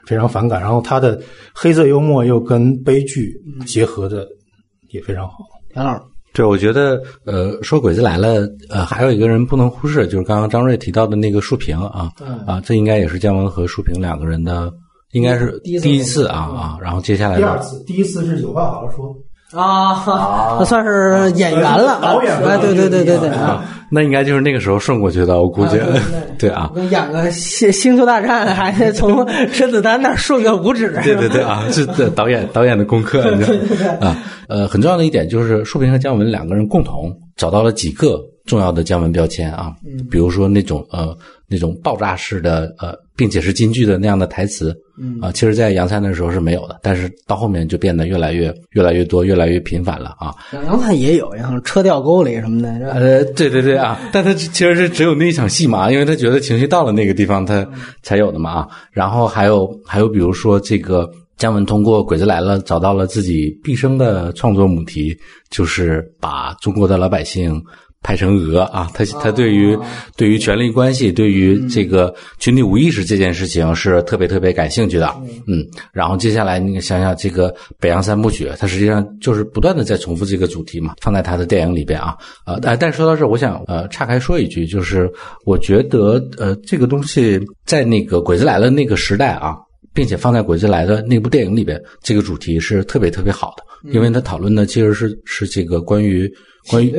非常反感，然后他的黑色幽默又跟悲剧结合的也非常好。田老师。对，我觉得，呃，说鬼子来了，呃，还有一个人不能忽视，就是刚刚张瑞提到的那个树平啊，啊，这应该也是姜文和树平两个人的，应该是第一次啊啊，然后接下来第二次，第一次是有话好好说。啊，那算是演员了，导演哎，对对对对对啊，那应该就是那个时候顺过去的，我估计，对啊，演个星星球大战，还得从甄子丹那顺个五指，对对对啊，这导演导演的功课，你知道啊，呃，很重要的一点就是树平和姜文两个人共同找到了几个重要的姜文标签啊，比如说那种呃那种爆炸式的呃，并且是京剧的那样的台词。嗯啊，其实，在杨灿那时候是没有的，但是到后面就变得越来越、越来越多、越来越频繁了啊。杨灿也有，像车掉沟里什么的。呃，对对对啊，但他其实是只有那一场戏嘛，因为他觉得情绪到了那个地方，他才有的嘛啊。然后还有还有，比如说这个姜文通过《鬼子来了》找到了自己毕生的创作母题，就是把中国的老百姓。拍成鹅啊，他他对于对于权力关系，对于这个群体无意识这件事情是特别特别感兴趣的，嗯，然后接下来你想想这个北洋三部曲，它实际上就是不断的在重复这个主题嘛，放在他的电影里边啊，呃，但但说到这，我想呃岔开说一句，就是我觉得呃这个东西在那个鬼子来了那个时代啊，并且放在鬼子来的那部电影里边，这个主题是特别特别好的，因为他讨论的其实是是这个关于。关于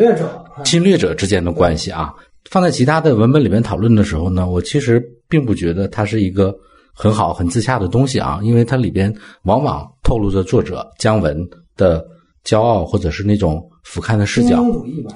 侵略者之间的关系啊，放在其他的文本里面讨论的时候呢，我其实并不觉得它是一个很好、很自洽的东西啊，因为它里边往往透露着作者姜文的骄傲或者是那种俯瞰的视角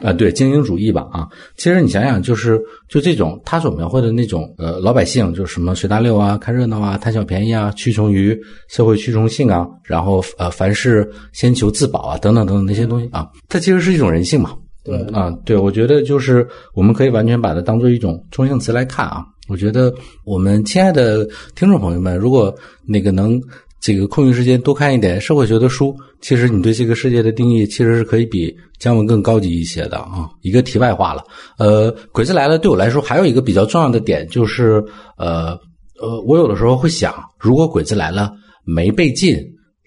啊，对精英主义吧啊。其实你想想，就是就这种他所描绘的那种呃老百姓，就是什么随大流啊、看热闹啊、贪小便宜啊、屈从于社会趋从性啊，然后呃凡事先求自保啊等等等等那些东西啊，它其实是一种人性嘛。对啊，对，我觉得就是我们可以完全把它当做一种中性词来看啊。我觉得我们亲爱的听众朋友们，如果那个能这个空余时间多看一点社会学的书，其实你对这个世界的定义其实是可以比姜文更高级一些的啊。一个题外话了，呃，鬼子来了对我来说还有一个比较重要的点就是，呃呃，我有的时候会想，如果鬼子来了没被禁。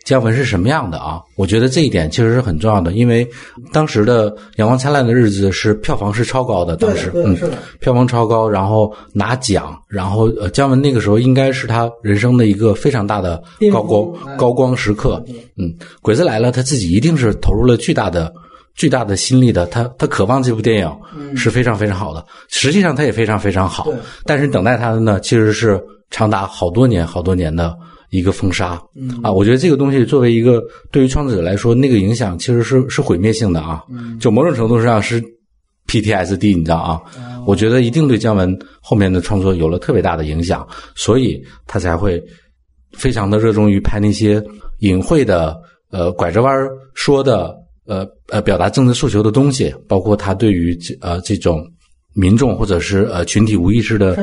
姜文是什么样的啊？我觉得这一点其实是很重要的，因为当时的《阳光灿烂的日子》是票房是超高的，当时嗯，票房超高，然后拿奖，然后呃，姜文那个时候应该是他人生的一个非常大的高光高光时刻。嗯，鬼子来了，他自己一定是投入了巨大的巨大的心力的，他他渴望这部电影是非常非常好的，实际上他也非常非常好，但是等待他的呢，其实是长达好多年好多年的。一个封杀，啊，我觉得这个东西作为一个对于创作者来说，那个影响其实是是毁灭性的啊，就某种程度上是 PTSD，你知道啊？我觉得一定对姜文后面的创作有了特别大的影响，所以他才会非常的热衷于拍那些隐晦的、呃拐着弯说的、呃呃表达政治诉求的东西，包括他对于这呃这种。民众或者是呃群体无意识的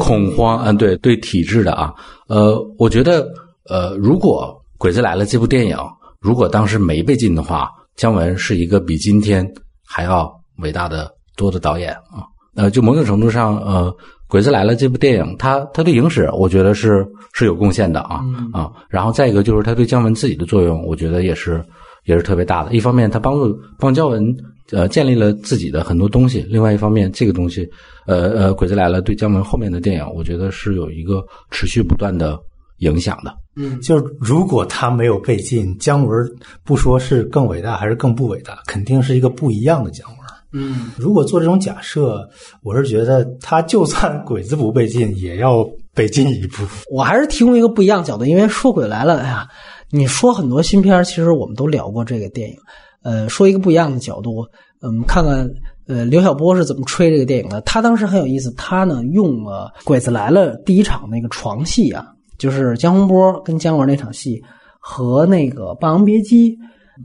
恐慌，嗯，对对体制的啊，呃，我觉得呃，如果《鬼子来了》这部电影如果当时没被禁的话，姜文是一个比今天还要伟大的多的导演啊。呃，就某种程度上，呃，《鬼子来了》这部电影，他他对影史我觉得是是有贡献的啊啊。然后再一个就是他对姜文自己的作用，我觉得也是。也是特别大的。一方面，他帮助帮姜文呃建立了自己的很多东西；另外一方面，这个东西呃呃，《鬼子来了》对姜文后面的电影，我觉得是有一个持续不断的影响的。嗯，就是如果他没有被禁，姜文不说是更伟大还是更不伟大，肯定是一个不一样的姜文。嗯，如果做这种假设，我是觉得他就算鬼子不被禁，也要被禁一步。我还是提供一个不一样角度，因为说鬼来了，哎呀，你说很多新片，其实我们都聊过这个电影。呃，说一个不一样的角度，嗯，看看呃刘晓波是怎么吹这个电影的。他当时很有意思，他呢用了《鬼子来了》第一场那个床戏啊，就是江洪波跟姜文那场戏和那个《霸王别姬》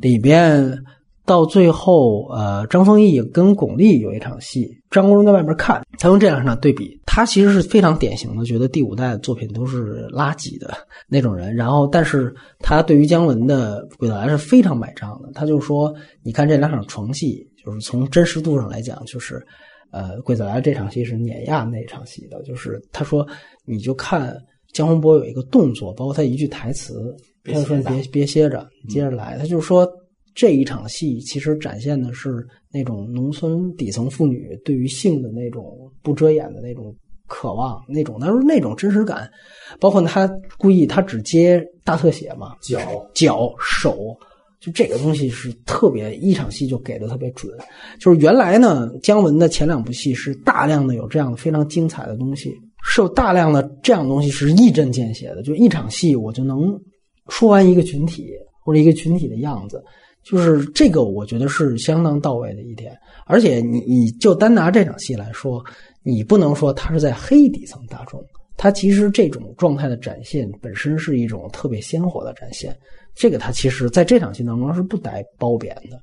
里边。到最后，呃，张丰毅跟巩俐有一场戏，张国荣在外面看，他用这两场对比，他其实是非常典型的，觉得第五代的作品都是垃圾的那种人。然后，但是他对于姜文的《鬼子来是非常买账的。他就说：“你看这两场床戏，就是从真实度上来讲，就是呃，《鬼子来这场戏是碾压那场戏的。就是他说，你就看姜宏波有一个动作，包括他一句台词，他就说：‘你别别歇着，你接着来。’他就是说。”这一场戏其实展现的是那种农村底层妇女对于性的那种不遮掩的那种渴望，那种他说那种真实感，包括他故意他只接大特写嘛，脚脚手，就这个东西是特别一场戏就给的特别准。就是原来呢，姜文的前两部戏是大量的有这样的非常精彩的东西，是有大量的这样的东西是一针见血的，就一场戏我就能说完一个群体或者一个群体的样子。就是这个，我觉得是相当到位的一点。而且，你你就单拿这场戏来说，你不能说他是在黑底层大众，他其实这种状态的展现本身是一种特别鲜活的展现。这个他其实在这场戏当中是不带褒贬的。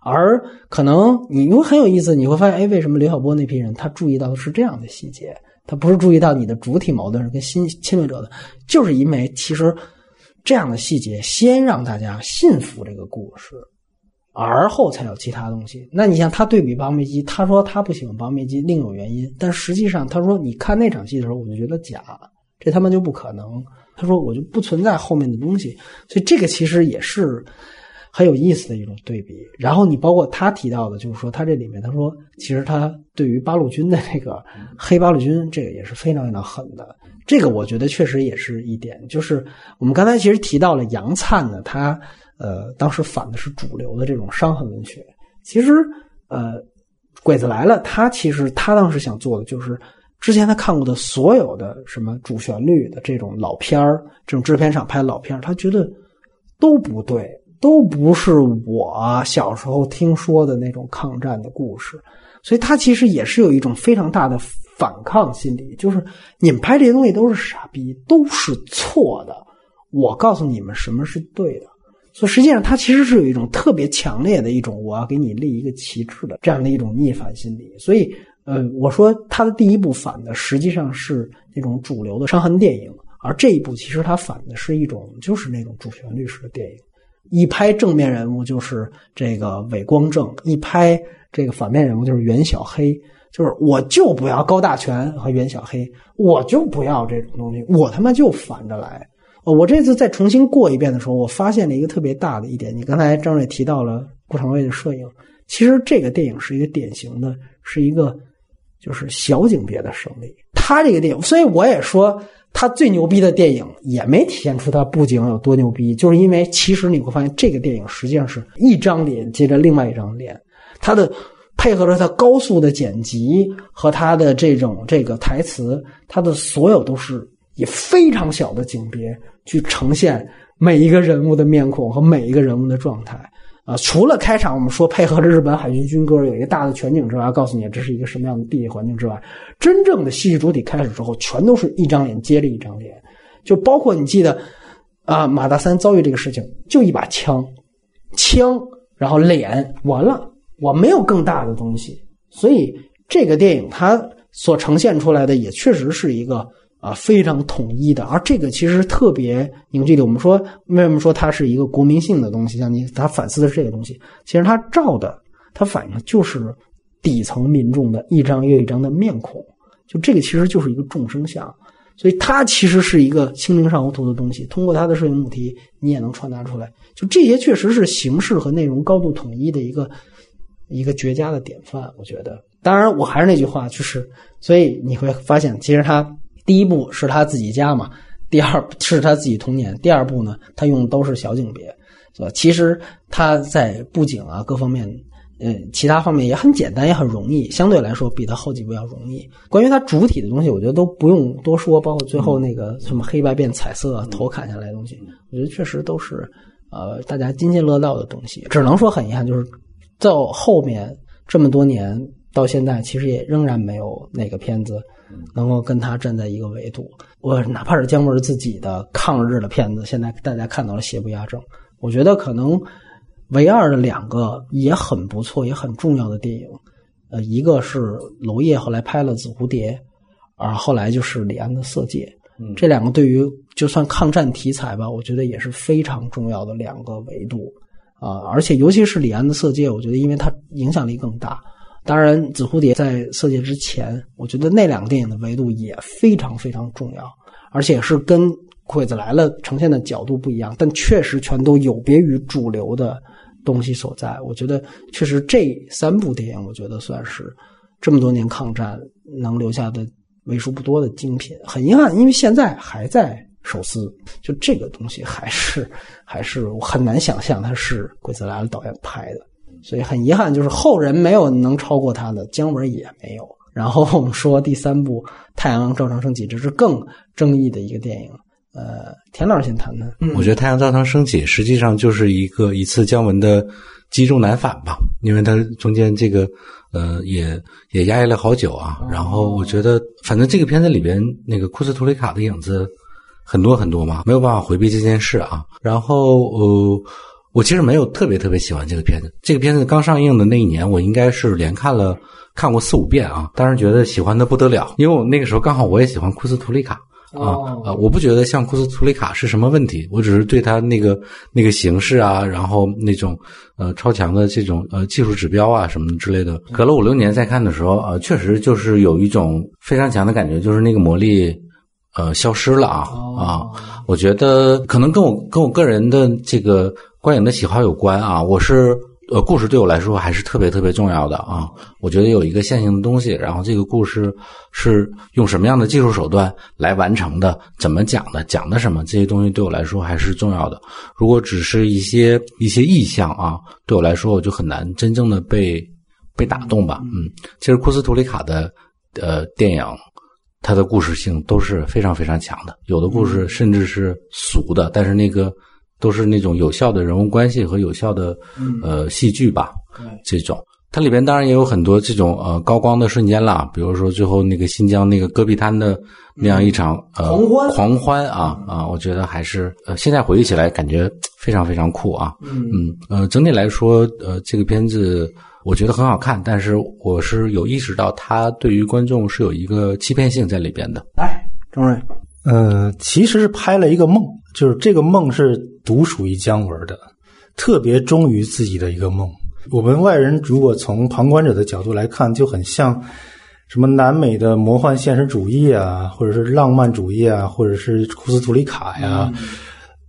而可能你因为很有意思，你会发现，哎，为什么刘晓波那批人他注意到的是这样的细节？他不是注意到你的主体矛盾是跟新侵略者的，就是因为其实。这样的细节先让大家信服这个故事，而后才有其他东西。那你像他对比《八王别姬》，他说他不喜欢《八王别姬》，另有原因。但实际上，他说你看那场戏的时候，我就觉得假，这他妈就不可能。他说我就不存在后面的东西，所以这个其实也是很有意思的一种对比。然后你包括他提到的，就是说他这里面他说，其实他对于八路军的这个黑八路军，这个也是非常非常狠的。这个我觉得确实也是一点，就是我们刚才其实提到了杨灿呢，他呃当时反的是主流的这种伤痕文学。其实呃，鬼子来了，他其实他当时想做的就是之前他看过的所有的什么主旋律的这种老片儿，这种制片厂拍的老片儿，他觉得都不对，都不是我小时候听说的那种抗战的故事，所以他其实也是有一种非常大的。反抗心理就是你们拍这些东西都是傻逼，都是错的。我告诉你们什么是对的。所以实际上他其实是有一种特别强烈的一种我要给你立一个旗帜的这样的一种逆反心理。所以，呃，我说他的第一部反的实际上是那种主流的伤痕电影，而这一部其实他反的是一种就是那种主旋律式的电影。一拍正面人物就是这个韦光正，一拍这个反面人物就是袁小黑。就是我就不要高大全和袁小黑，我就不要这种东西，我他妈就反着来。我这次再重新过一遍的时候，我发现了一个特别大的一点。你刚才张瑞提到了顾长卫的摄影，其实这个电影是一个典型的，是一个就是小景别的胜利。他这个电影，所以我也说他最牛逼的电影也没体现出他布景有多牛逼，就是因为其实你会发现这个电影实际上是一张脸接着另外一张脸，他的。配合着他高速的剪辑和他的这种这个台词，他的所有都是以非常小的景别去呈现每一个人物的面孔和每一个人物的状态啊。除了开场我们说配合着日本海军军歌有一个大的全景之外，告诉你这是一个什么样的地理环境之外，真正的戏剧主体开始之后，全都是一张脸接着一张脸，就包括你记得啊，马大三遭遇这个事情，就一把枪，枪，然后脸，完了。我没有更大的东西，所以这个电影它所呈现出来的也确实是一个啊非常统一的，而这个其实特别凝聚力。我们说为什么说它是一个国民性的东西？像你，它反思的是这个东西，其实它照的，它反映的就是底层民众的一张又一张的面孔，就这个其实就是一个众生相。所以它其实是一个清明上河图的东西。通过它的摄影母题，你也能传达出来。就这些，确实是形式和内容高度统一的一个一个绝佳的典范。我觉得，当然，我还是那句话，就是所以你会发现，其实他第一部是他自己家嘛，第二是他自己童年，第二部呢，他用的都是小景别，是吧？其实他在布景啊各方面。嗯，其他方面也很简单，也很容易，相对来说比他后几部要容易。关于它主体的东西，我觉得都不用多说，包括最后那个什么黑白变彩色、头砍下来的东西，我觉得确实都是呃大家津津乐道的东西。只能说很遗憾，就是到后面这么多年到现在，其实也仍然没有哪个片子能够跟他站在一个维度。我哪怕是姜文自己的抗日的片子，现在大家看到了邪不压正，我觉得可能。唯二的两个也很不错、也很重要的电影，呃，一个是娄烨后来拍了《紫蝴蝶》，而后来就是李安的《色戒》。这两个对于就算抗战题材吧，我觉得也是非常重要的两个维度啊。而且尤其是李安的《色戒》，我觉得因为它影响力更大。当然，《紫蝴蝶》在《色戒》之前，我觉得那两个电影的维度也非常非常重要，而且是跟《鬼子来了》呈现的角度不一样，但确实全都有别于主流的。东西所在，我觉得确实这三部电影，我觉得算是这么多年抗战能留下的为数不多的精品。很遗憾，因为现在还在手撕，就这个东西还是还是我很难想象它是鬼子来了导演拍的，所以很遗憾，就是后人没有能超过他的，姜文也没有。然后我们说第三部《太阳照常升起》，这是更争议的一个电影。呃，田老师先谈谈。我觉得《太阳照常升起》实际上就是一个一次姜文的积重难返吧，因为他中间这个呃也也压抑了好久啊。然后我觉得，反正这个片子里边那个库斯图里卡的影子很多很多嘛，没有办法回避这件事啊。然后呃，我其实没有特别特别喜欢这个片子。这个片子刚上映的那一年，我应该是连看了看过四五遍啊。当时觉得喜欢的不得了，因为我那个时候刚好我也喜欢库斯图里卡。啊啊！我不觉得像库斯图里卡是什么问题，我只是对他那个那个形式啊，然后那种呃超强的这种呃技术指标啊什么之类的，隔了五六年再看的时候，呃，确实就是有一种非常强的感觉，就是那个魔力呃消失了啊啊！我觉得可能跟我跟我个人的这个观影的喜好有关啊，我是。呃，故事对我来说还是特别特别重要的啊！我觉得有一个线性的东西，然后这个故事是用什么样的技术手段来完成的，怎么讲的，讲的什么，这些东西对我来说还是重要的。如果只是一些一些意象啊，对我来说我就很难真正的被被打动吧。嗯，其实库斯图里卡的呃电影，它的故事性都是非常非常强的，有的故事甚至是俗的，但是那个。都是那种有效的人物关系和有效的呃戏剧吧，这种。它里边当然也有很多这种呃高光的瞬间啦，比如说最后那个新疆那个戈壁滩的那样一场呃狂欢。狂欢啊啊，我觉得还是呃现在回忆起来感觉非常非常酷啊，嗯呃整体来说呃这个片子我觉得很好看，但是我是有意识到它对于观众是有一个欺骗性在里边的。来，钟瑞，呃，其实是拍了一个梦。就是这个梦是独属于姜文的，特别忠于自己的一个梦。我们外人如果从旁观者的角度来看，就很像什么南美的魔幻现实主义啊，或者是浪漫主义啊，或者是库斯图里卡呀。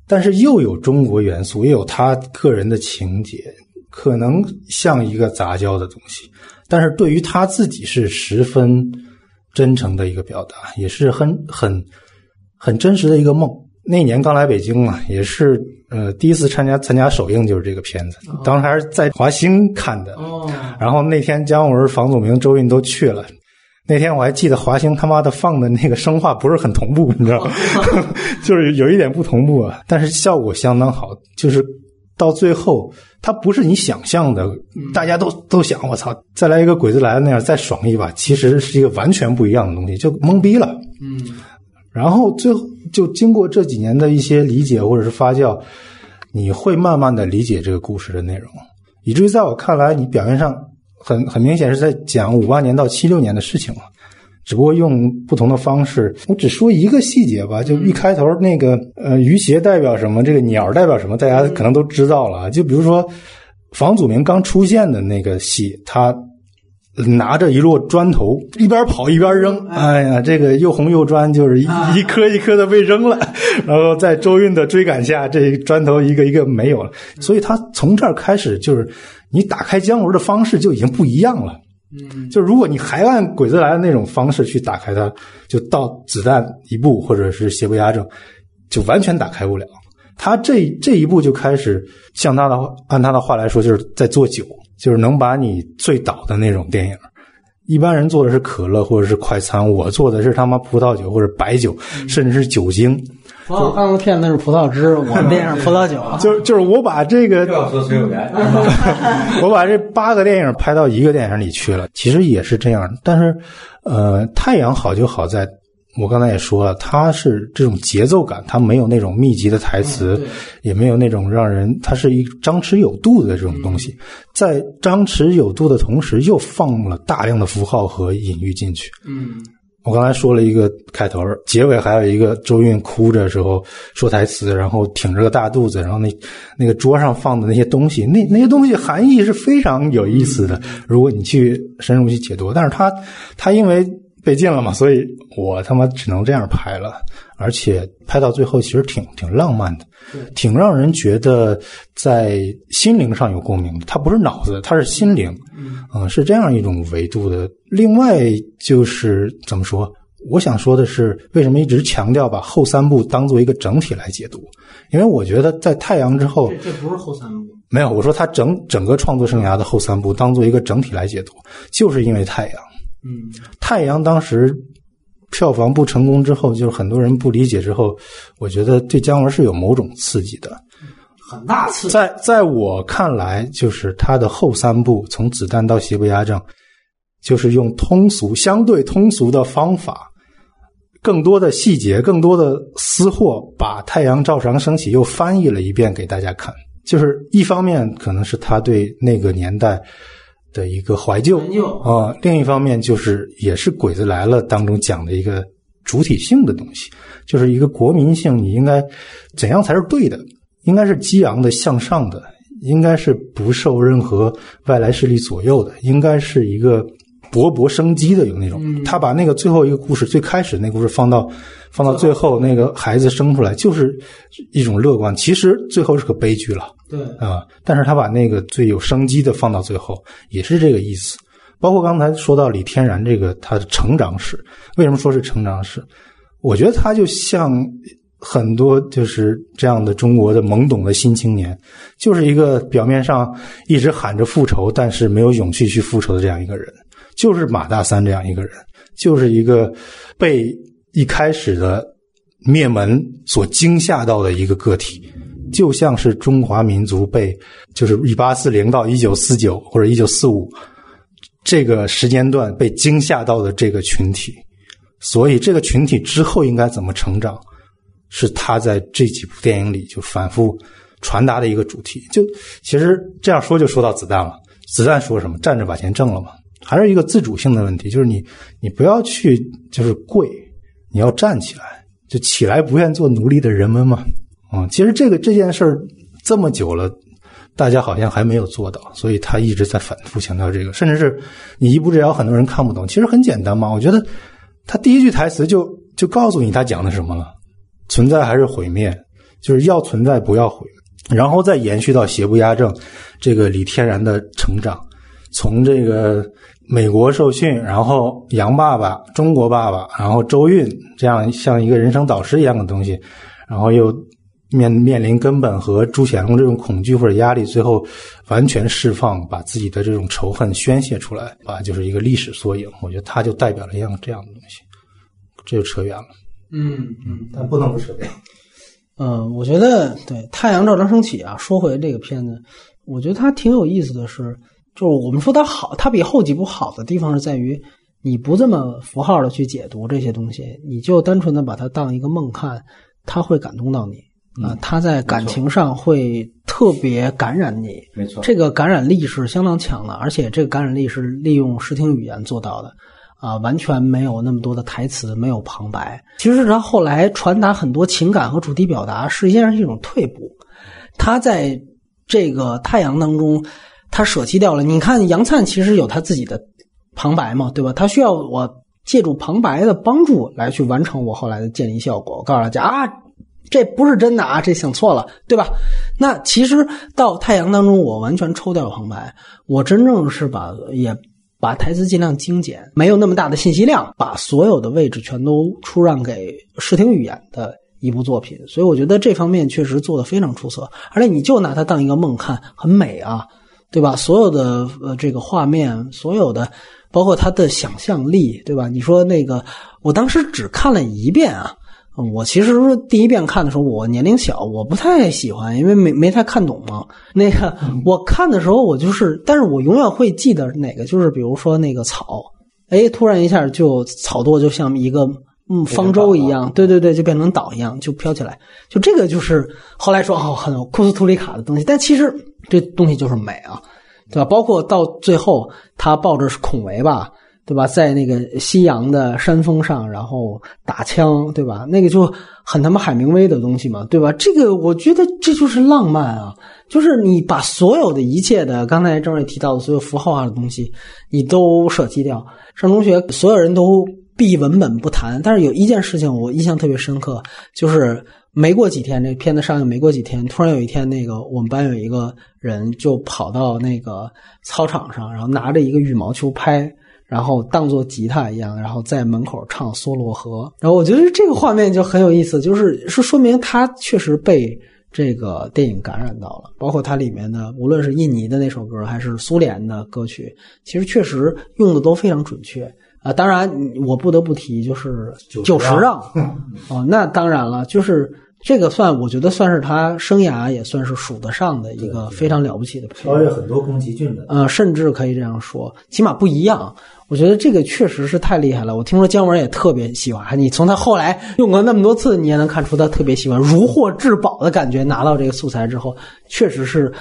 但是又有中国元素，也有他个人的情节，可能像一个杂交的东西。但是对于他自己是十分真诚的一个表达，也是很很很真实的一个梦。那年刚来北京嘛，也是呃第一次参加参加首映，就是这个片子。当时还是在华星看的。哦。然后那天姜文、房祖名、周韵都去了。那天我还记得华星他妈的放的那个声画不是很同步，你知道吗？就是有一点不同步啊，但是效果相当好。就是到最后，它不是你想象的，大家都都想我操，再来一个鬼子来了那样再爽一把，其实是一个完全不一样的东西，就懵逼了。嗯。然后最后就经过这几年的一些理解或者是发酵，你会慢慢的理解这个故事的内容，以至于在我看来，你表面上很很明显是在讲五八年到七六年的事情了，只不过用不同的方式。我只说一个细节吧，就一开头那个呃鱼鞋代表什么，这个鸟代表什么，大家可能都知道了。就比如说房祖名刚出现的那个戏，他拿着一摞砖头，一边跑一边扔。哎呀，这个又红又砖，就是一一颗一颗的被扔了。然后在周韵的追赶下，这砖头一个一个没有了。所以他从这儿开始，就是你打开姜文的方式就已经不一样了。嗯，就如果你还按鬼子来的那种方式去打开它，就到子弹一步或者是邪不压正，就完全打开不了。他这这一步就开始像他的按他的话来说，就是在做酒，就是能把你醉倒的那种电影。一般人做的是可乐或者是快餐，我做的是他妈葡萄酒或者白酒，甚至是酒精。我刚刚骗的是葡萄汁，我电影葡萄酒。就就是我把这个。我把这八个电影拍到一个电影里去了，其实也是这样。但是，呃，太阳好就好在。我刚才也说了，它是这种节奏感，它没有那种密集的台词，也没有那种让人，它是一张弛有度的这种东西，在张弛有度的同时，又放了大量的符号和隐喻进去。嗯，我刚才说了一个开头，结尾还有一个周韵哭着时候说台词，然后挺着个大肚子，然后那那个桌上放的那些东西，那那些东西含义是非常有意思的。如果你去深入去解读，但是它它因为。被禁了嘛，所以我他妈只能这样拍了，而且拍到最后其实挺挺浪漫的，挺让人觉得在心灵上有共鸣的。它不是脑子，它是心灵，嗯，是这样一种维度的。另外就是怎么说？我想说的是，为什么一直强调把后三部当做一个整体来解读？因为我觉得在《太阳》之后，这不是后三部，没有，我说他整整个创作生涯的后三部当做一个整体来解读，就是因为《太阳》。嗯，太阳当时票房不成功之后，就是很多人不理解之后，我觉得对姜文是有某种刺激的，很大刺激。在在我看来，就是他的后三部，从子弹到邪不压正，就是用通俗、相对通俗的方法，更多的细节、更多的私货，把《太阳照常升起》又翻译了一遍给大家看。就是一方面，可能是他对那个年代。的一个怀旧啊，另一方面就是也是《鬼子来了》当中讲的一个主体性的东西，就是一个国民性，你应该怎样才是对的？应该是激昂的、向上的，应该是不受任何外来势力左右的，应该是一个勃勃生机的，有那种。他把那个最后一个故事，最开始那故事放到放到最后，那个孩子生出来就是一种乐观，其实最后是个悲剧了。对啊，但是他把那个最有生机的放到最后，也是这个意思。包括刚才说到李天然这个他的成长史，为什么说是成长史？我觉得他就像很多就是这样的中国的懵懂的新青年，就是一个表面上一直喊着复仇，但是没有勇气去复仇的这样一个人，就是马大三这样一个人，就是一个被一开始的灭门所惊吓到的一个个体。就像是中华民族被，就是一八四零到一九四九或者一九四五这个时间段被惊吓到的这个群体，所以这个群体之后应该怎么成长，是他在这几部电影里就反复传达的一个主题。就其实这样说就说到子弹了，子弹说什么站着把钱挣了嘛，还是一个自主性的问题，就是你你不要去就是跪，你要站起来，就起来不愿做奴隶的人们嘛。嗯，其实这个这件事儿这么久了，大家好像还没有做到，所以他一直在反复强调这个。甚至是你一步之遥，很多人看不懂。其实很简单嘛，我觉得他第一句台词就就告诉你他讲的什么了：存在还是毁灭，就是要存在不要毁。然后再延续到邪不压正，这个李天然的成长，从这个美国受训，然后杨爸爸、中国爸爸，然后周韵这样像一个人生导师一样的东西，然后又。面面临根本和朱显龙这种恐惧或者压力，最后完全释放，把自己的这种仇恨宣泄出来，啊，就是一个历史缩影。我觉得他就代表了一样这样的东西，这就扯远了。嗯嗯，但不能不扯远。嗯，我觉得对《太阳照常升起》啊，说回这个片子，我觉得它挺有意思的是，就是我们说它好，它比后几部好的地方是在于，你不这么符号的去解读这些东西，你就单纯的把它当一个梦看，它会感动到你。啊，他在感情上会特别感染你，没错，这个感染力是相当强的，而且这个感染力是利用视听语言做到的，啊，完全没有那么多的台词，没有旁白。其实他后来传达很多情感和主题表达，实际上是一种退步。他在这个太阳当中，他舍弃掉了。你看杨灿其实有他自己的旁白嘛，对吧？他需要我借助旁白的帮助来去完成我后来的建立效果。我告诉大家啊，这不是真的啊，这想错了，对吧？那其实到太阳当中，我完全抽掉了旁白，我真正是把也把台词尽量精简，没有那么大的信息量，把所有的位置全都出让给视听语言的一部作品。所以我觉得这方面确实做得非常出色，而且你就拿它当一个梦看，很美啊。对吧？所有的呃，这个画面，所有的，包括他的想象力，对吧？你说那个，我当时只看了一遍啊。我其实第一遍看的时候，我年龄小，我不太喜欢，因为没没太看懂嘛。那个我看的时候，我就是，但是我永远会记得哪个，就是比如说那个草，哎，突然一下就草垛就像一个嗯方舟一样，对对对，就变成岛一样，就飘起来。就这个就是后来说哦，很库斯图里卡的东西，但其实。这东西就是美啊，对吧？包括到最后，他抱着孔维吧，对吧？在那个夕阳的山峰上，然后打枪，对吧？那个就很他妈海明威的东西嘛，对吧？这个我觉得这就是浪漫啊，就是你把所有的一切的刚才郑瑞提到的所有符号化的东西，你都舍弃掉。上中学，所有人都避文本不谈，但是有一件事情我印象特别深刻，就是。没过几天，这片子上映没过几天，突然有一天，那个我们班有一个人就跑到那个操场上，然后拿着一个羽毛球拍，然后当做吉他一样，然后在门口唱《梭罗河》。然后我觉得这个画面就很有意思，就是是说明他确实被这个电影感染到了，包括它里面的无论是印尼的那首歌，还是苏联的歌曲，其实确实用的都非常准确啊。当然，我不得不提就是九十让 哦，那当然了，就是。这个算，我觉得算是他生涯也算是数得上的一个非常了不起的，超越很多宫崎骏的。呃，甚至可以这样说，起码不一样。我觉得这个确实是太厉害了。我听说姜文也特别喜欢，你从他后来用过那么多次，你也能看出他特别喜欢，如获至宝的感觉。拿到这个素材之后，确实是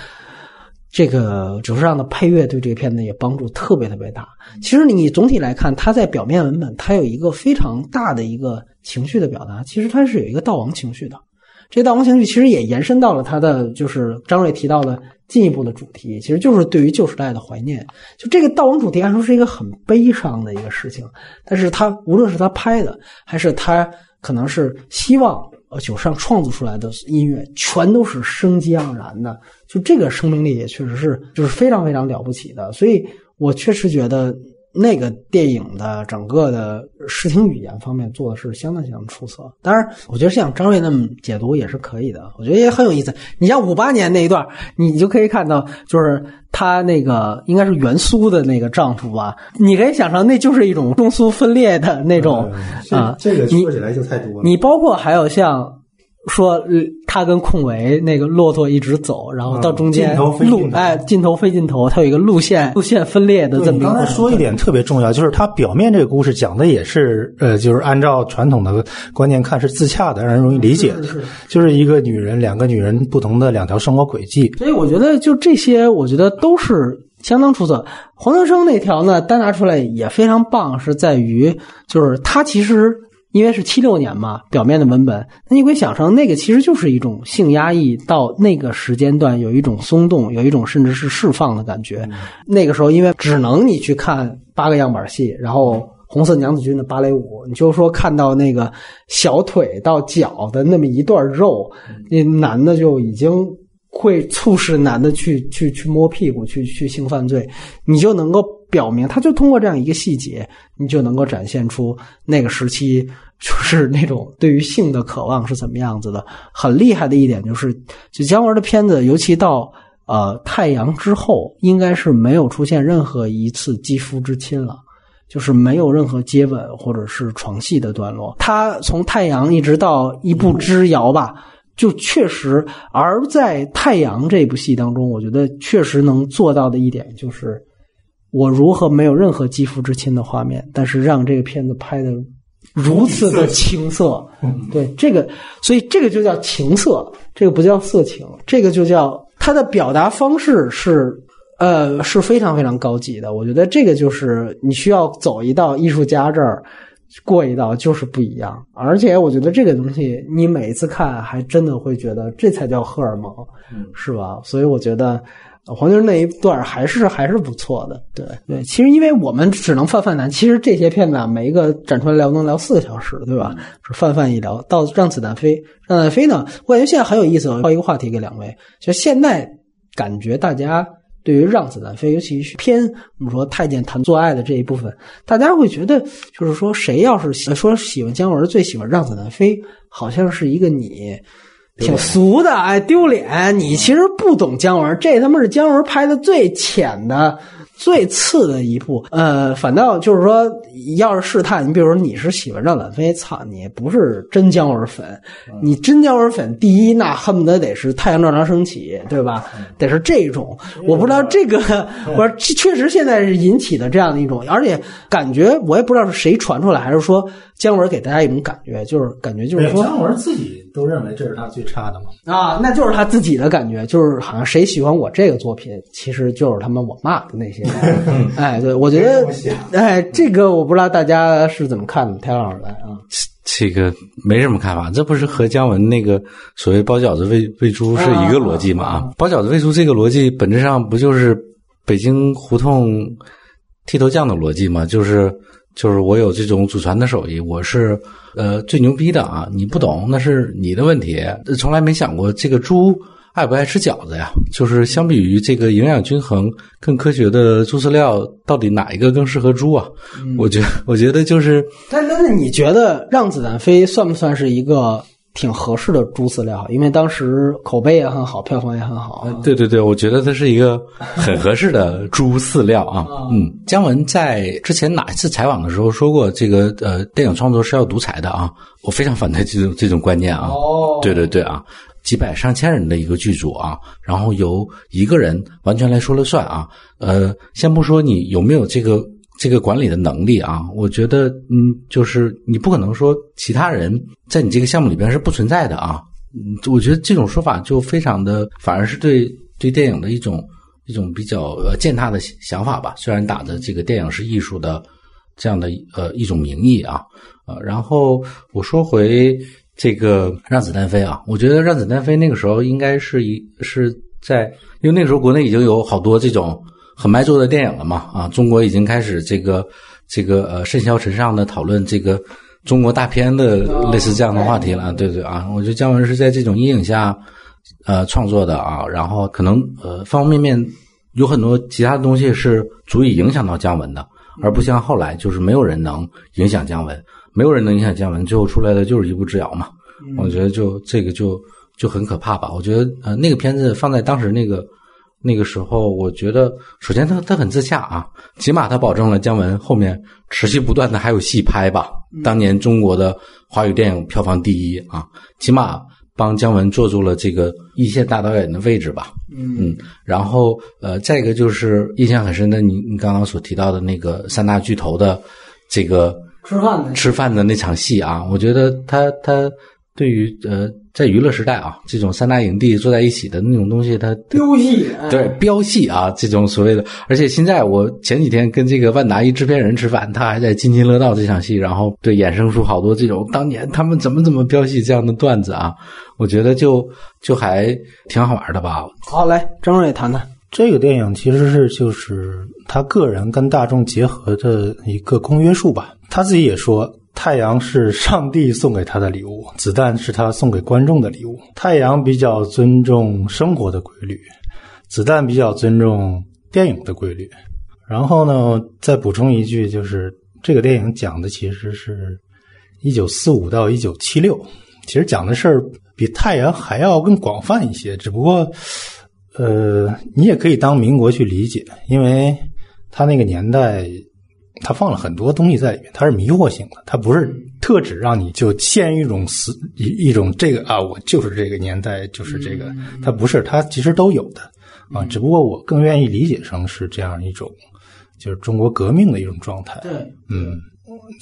这个九十上的配乐对这个片子也帮助特别特别大。其实你总体来看，它在表面文本，它有一个非常大的一个情绪的表达，其实它是有一个悼亡情绪的。这悼亡情绪其实也延伸到了他的，就是张瑞提到的进一步的主题，其实就是对于旧时代的怀念。就这个悼亡主题，按说是一个很悲伤的一个事情，但是他无论是他拍的，还是他可能是希望呃九上创作出来的音乐，全都是生机盎然的。就这个生命力也确实是就是非常非常了不起的，所以我确实觉得。那个电影的整个的视听语言方面做的是相当相当出色。当然，我觉得像张瑞那么解读也是可以的，我觉得也很有意思。你像五八年那一段，你就可以看到，就是他那个应该是原苏的那个丈夫吧，你可以想象那就是一种中苏分裂的那种啊。这个说起来就太多了。你包括还有像。说他跟控维那个骆驼一直走，然后到中间路哎，尽头非尽头，它有一个路线路线分裂的这么。刚才说一点特别重要，就是它表面这个故事讲的也是呃，就是按照传统的观念看是自洽的，让人容易理解的，就是一个女人两个女人不同的两条生活轨迹。所以我觉得就这些，我觉得都是相当出色。黄德生那条呢单拿出来也非常棒，是在于就是他其实。因为是七六年嘛，表面的文本，那你会想成那个其实就是一种性压抑到那个时间段有一种松动，有一种甚至是释放的感觉。那个时候，因为只能你去看八个样板戏，然后红色娘子军的芭蕾舞，你就说看到那个小腿到脚的那么一段肉，那男的就已经会促使男的去去去摸屁股，去去性犯罪，你就能够。表明，他就通过这样一个细节，你就能够展现出那个时期就是那种对于性的渴望是怎么样子的。很厉害的一点就是，就姜文的片子，尤其到呃太阳之后，应该是没有出现任何一次肌肤之亲了，就是没有任何接吻或者是床戏的段落。他从太阳一直到一步之遥吧，就确实。而在太阳这部戏当中，我觉得确实能做到的一点就是。我如何没有任何肌肤之亲的画面，但是让这个片子拍的如此的青涩？对这个，所以这个就叫情色，这个不叫色情，这个就叫它的表达方式是呃是非常非常高级的。我觉得这个就是你需要走一道艺术家这儿过一道就是不一样，而且我觉得这个东西你每一次看还真的会觉得这才叫荷尔蒙，是吧？所以我觉得。黄军那一段还是还是不错的。对对，其实因为我们只能泛泛谈，其实这些片子啊，每一个展出来聊能聊四个小时，对吧？是泛泛一聊。到让子弹飞，让子弹飞呢，我感觉现在很有意思。我抛一个话题给两位，就现在感觉大家。对于让子弹飞，尤其是偏我们说太监谈做爱的这一部分，大家会觉得，就是说谁要是说喜欢姜文，最喜欢让子弹飞，好像是一个你挺俗的，哎，丢脸。你其实不懂姜文，这他妈是姜文拍的最浅的。最次的一部，呃，反倒就是说，要是试探，你比如说你是喜欢让子弹飞，操，你不是真姜文粉，你真姜文粉，第一那恨不得得是太阳照常升起，对吧？得是这种，我不知道这个，我 说确实现在是引起的这样的一种，而且感觉我也不知道是谁传出来，还是说姜文给大家一种感觉，就是感觉就是说姜文自己都认为这是他最差的嘛？啊，那就是他自己的感觉，就是好像谁喜欢我这个作品，其实就是他们我骂的那些。哎，对，我觉得，哎，这个我不知道大家是怎么看的，田老师来啊。这个没什么看法，这不是和姜文那个所谓包饺子喂喂猪是一个逻辑吗？啊，包饺子喂猪这个逻辑本质上不就是北京胡同剃头匠的逻辑吗？就是就是我有这种祖传的手艺，我是呃最牛逼的啊，你不懂那是你的问题，从来没想过这个猪。爱不爱吃饺子呀？就是相比于这个营养均衡、更科学的猪饲料，到底哪一个更适合猪啊？我觉我觉得就是。但但是你觉得让子弹飞算不算是一个挺合适的猪饲料？因为当时口碑也很好，票房也很好。对对对，我觉得它是一个 很合适的猪饲料啊。嗯，姜文在之前哪一次采访的时候说过，这个呃，电影创作是要独裁的啊。我非常反对这种这种观念啊。哦，对对对啊。几百上千人的一个剧组啊，然后由一个人完全来说了算啊。呃，先不说你有没有这个这个管理的能力啊，我觉得嗯，就是你不可能说其他人在你这个项目里边是不存在的啊。嗯，我觉得这种说法就非常的，反而是对对电影的一种一种比较呃践踏的想法吧。虽然打着这个电影是艺术的这样的呃一种名义啊，呃，然后我说回。这个让子弹飞啊，我觉得让子弹飞那个时候应该是一是在，因为那个时候国内已经有好多这种很卖座的电影了嘛啊，中国已经开始这个这个呃甚嚣尘上的讨论这个中国大片的类似这样的话题了，对对啊，我觉得姜文是在这种阴影下呃创作的啊，然后可能呃方方面面有很多其他的东西是足以影响到姜文的，而不像后来就是没有人能影响姜文。没有人能影响姜文，最后出来的就是一步之遥嘛。我觉得就这个就就很可怕吧。我觉得呃那个片子放在当时那个那个时候，我觉得首先他他很自洽啊，起码他保证了姜文后面持续不断的还有戏拍吧。当年中国的华语电影票房第一啊，起码帮姜文做住了这个一线大导演的位置吧。嗯，然后呃再一个就是印象很深的，你你刚刚所提到的那个三大巨头的这个。吃饭的吃饭的那场戏啊，我觉得他他对于呃在娱乐时代啊，这种三大影帝坐在一起的那种东西，他飙戏对飙戏啊，这种所谓的，而且现在我前几天跟这个万达一制片人吃饭，他还在津津乐道这场戏，然后对衍生出好多这种当年他们怎么怎么飙戏这样的段子啊，我觉得就就还挺好玩的吧。好，来张瑞谈谈。这个电影其实是就是他个人跟大众结合的一个公约数吧。他自己也说，太阳是上帝送给他的礼物，子弹是他送给观众的礼物。太阳比较尊重生活的规律，子弹比较尊重电影的规律。然后呢，再补充一句，就是这个电影讲的其实是一九四五到一九七六，其实讲的事儿比太阳还要更广泛一些，只不过。呃，你也可以当民国去理解，因为他那个年代，他放了很多东西在里面，它是迷惑性的，它不是特指让你就陷一种死一一种这个啊，我就是这个年代就是这个，它不是，它其实都有的啊，只不过我更愿意理解成是这样一种，就是中国革命的一种状态。对，嗯，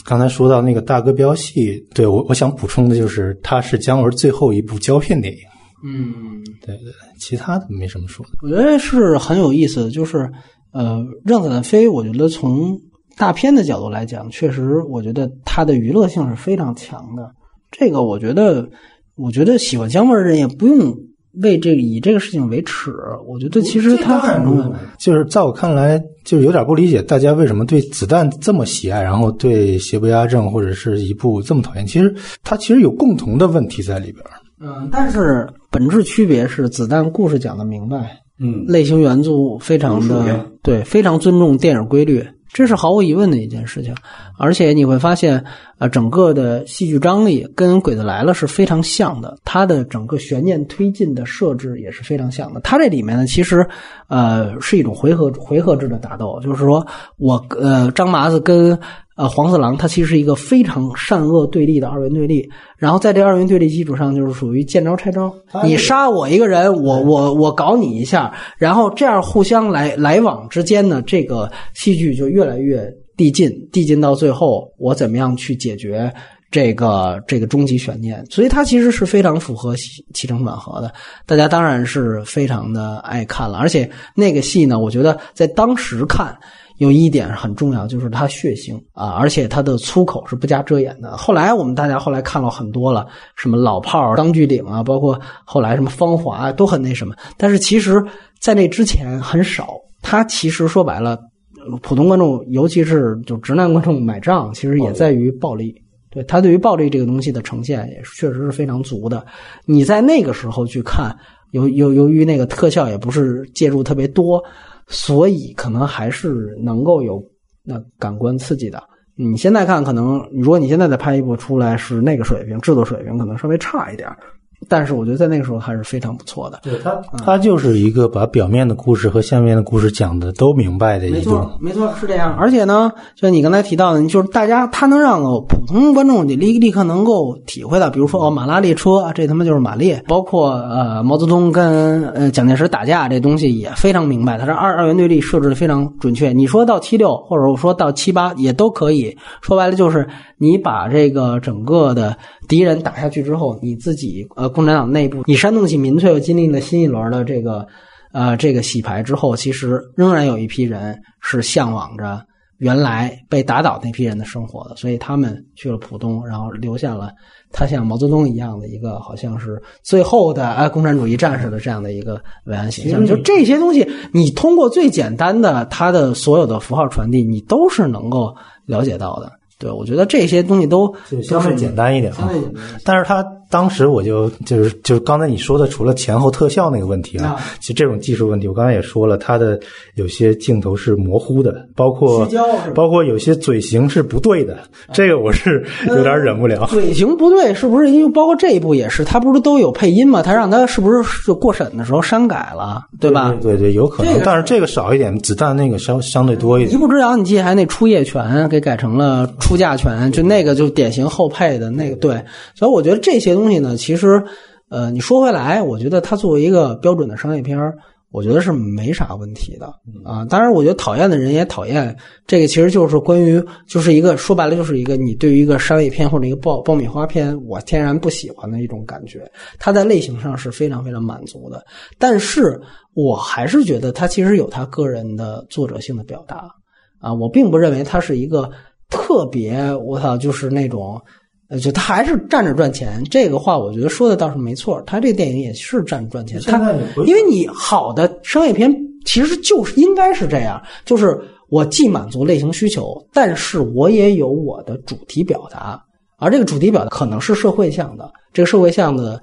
刚才说到那个大哥飙戏，对我我想补充的就是，它是姜文最后一部胶片电影。嗯，对对，其他的没什么说的。我觉得是很有意思的，就是呃，让子弹飞。我觉得从大片的角度来讲，确实，我觉得它的娱乐性是非常强的。这个，我觉得，我觉得喜欢姜文的人也不用为这个以这个事情为耻，我觉得其实他很重要。就是在我看来，就是有点不理解大家为什么对子弹这么喜爱，然后对邪不压正或者是一部这么讨厌。其实它其实有共同的问题在里边。嗯，但是本质区别是子弹故事讲的明白，嗯，类型元素非常的对，非常尊重电影规律。这是毫无疑问的一件事情，而且你会发现，呃，整个的戏剧张力跟《鬼子来了》是非常像的，它的整个悬念推进的设置也是非常像的。它这里面呢，其实，呃，是一种回合回合制的打斗，就是说我呃张麻子跟。呃，黄四郎他其实是一个非常善恶对立的二元对立，然后在这二元对立基础上，就是属于见招拆招。你杀我一个人，我我我搞你一下，然后这样互相来来往之间呢，这个戏剧就越来越递进，递进到最后，我怎么样去解决这个这个终极悬念？所以它其实是非常符合起承转合的，大家当然是非常的爱看了。而且那个戏呢，我觉得在当时看。有一点很重要，就是它血腥啊，而且它的粗口是不加遮掩的。后来我们大家后来看了很多了，什么老炮儿、钢锯岭啊，包括后来什么芳华都很那什么。但是其实，在那之前很少。它其实说白了，普通观众，尤其是就直男观众买账，其实也在于暴力。对他对于暴力这个东西的呈现，也确实是非常足的。你在那个时候去看，由由由于那个特效也不是介入特别多。所以可能还是能够有那感官刺激的。你现在看，可能如果你现在再拍一部出来是那个水平，制作水平可能稍微差一点。但是我觉得在那个时候还是非常不错的。对他，他就是一个把表面的故事和下面的故事讲的都明白的一种。没错，是这样。而且呢，就你刚才提到的，就是大家他能让普通观众立立刻能够体会到，比如说哦，马拉列车，这他妈就是马列，包括呃毛泽东跟呃蒋介石打架这东西也非常明白。他这二二元对立设置的非常准确。你说到七六，或者我说到七八也都可以。说白了就是你把这个整个的敌人打下去之后，你自己呃。共产党内部，你煽动起民粹，又经历了新一轮的这个，呃，这个洗牌之后，其实仍然有一批人是向往着原来被打倒那批人的生活的，所以他们去了浦东，然后留下了他像毛泽东一样的一个，好像是最后的啊共产主义战士的这样的一个伟岸形象。就这些东西，你通过最简单的他的所有的符号传递，你都是能够了解到的。对，我觉得这些东西都相对简单一点啊，但是他。当时我就就是就是刚才你说的，除了前后特效那个问题啊，其实这种技术问题，我刚才也说了，它的有些镜头是模糊的，包括包括有些嘴型是不对的，这个我是有点忍不了。嘴型不对，是不是因为包括这一部也是？他不是都有配音吗？他让他是不是就过审的时候删改了，对吧？对对，有可能，但是这个少一点，子弹那个相相对多一点。一步之遥，你记还那出夜权给改成了出价权，就那个就典型后配的那个，对，所以我觉得这些东西呢，其实，呃，你说回来，我觉得它作为一个标准的商业片我觉得是没啥问题的啊。当然，我觉得讨厌的人也讨厌这个，其实就是关于，就是一个说白了，就是一个你对于一个商业片或者一个爆爆米花片，我天然不喜欢的一种感觉。它在类型上是非常非常满足的，但是我还是觉得它其实有它个人的作者性的表达啊。我并不认为它是一个特别，我操，就是那种。呃，就他还是站着赚钱，这个话我觉得说的倒是没错。他这电影也是站着赚钱。他因为你好的商业片其实就是应该是这样，就是我既满足类型需求，但是我也有我的主题表达，而这个主题表达可能是社会向的，这个社会向的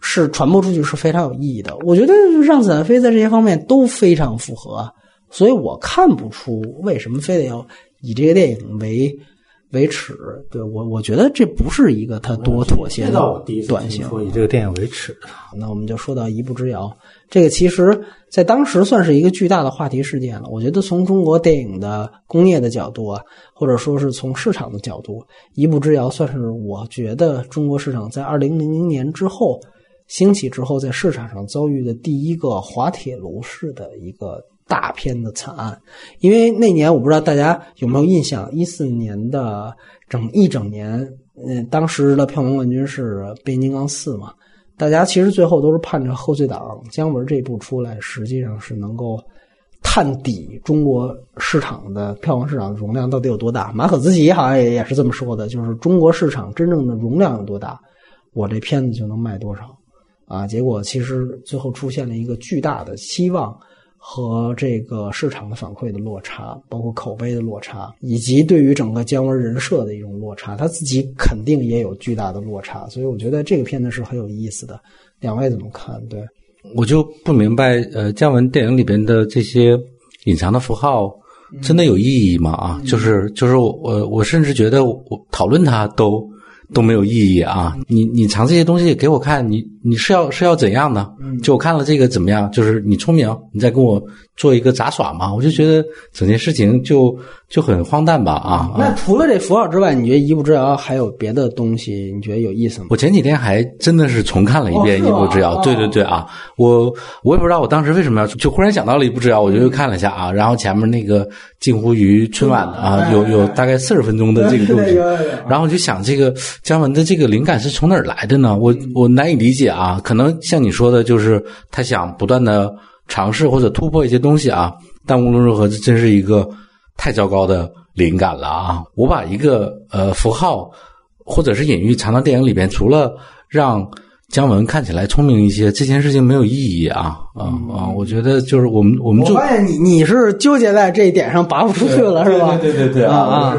是传播出去是非常有意义的。我觉得《让子弹飞》在这些方面都非常符合，所以我看不出为什么非得要以这个电影为。为耻，对我我觉得这不是一个他多妥协的短性。以这个电影为耻，那我们就说到一步之遥，这个其实在当时算是一个巨大的话题事件了。我觉得从中国电影的工业的角度啊，或者说是从市场的角度，一步之遥算是我觉得中国市场在二零零零年之后兴起之后，在市场上遭遇的第一个滑铁卢式的一个。大片的惨案，因为那年我不知道大家有没有印象，一四年的整一整年，嗯，当时的票房冠军是《变形金刚四》嘛，大家其实最后都是盼着贺岁档姜文这部出来，实际上是能够探底中国市场的票房市场容量到底有多大。马可·思奇好像也也是这么说的，就是中国市场真正的容量有多大，我这片子就能卖多少。啊，结果其实最后出现了一个巨大的期望和这个市场的反馈的落差，包括口碑的落差，以及对于整个姜文人设的一种落差，他自己肯定也有巨大的落差，所以我觉得这个片子是很有意思的。两位怎么看？对，我就不明白，呃，姜文电影里边的这些隐藏的符号真的有意义吗？啊，就是就是我我我甚至觉得我讨论它都都没有意义啊！你你藏这些东西给我看，你你是要是要怎样呢？就我看了这个怎么样？就是你聪明，你再跟我做一个杂耍嘛？我就觉得整件事情就就很荒诞吧啊！那除了这符号之外，你觉得《一步之遥》还有别的东西？你觉得有意思吗？我前几天还真的是重看了一遍《一步之遥》，对对对啊，我我也不知道我当时为什么要，就忽然想到了《一步之遥》，我就又看了一下啊，然后前面那个近乎于春晚的啊，有有大概四十分钟的这个故事，然后我就想这个姜文的这个灵感是从哪儿来的呢？我我难以理解啊，可能像你说的，就是他想不断的尝试或者突破一些东西啊，但无论如何，这真是一个太糟糕的灵感了啊！我把一个呃符号或者是隐喻藏到电影里边，除了让姜文看起来聪明一些，这件事情没有意义啊啊啊！我觉得就是我们我们就我发现你你是纠结在这一点上拔不出去了，是吧？对对对啊啊！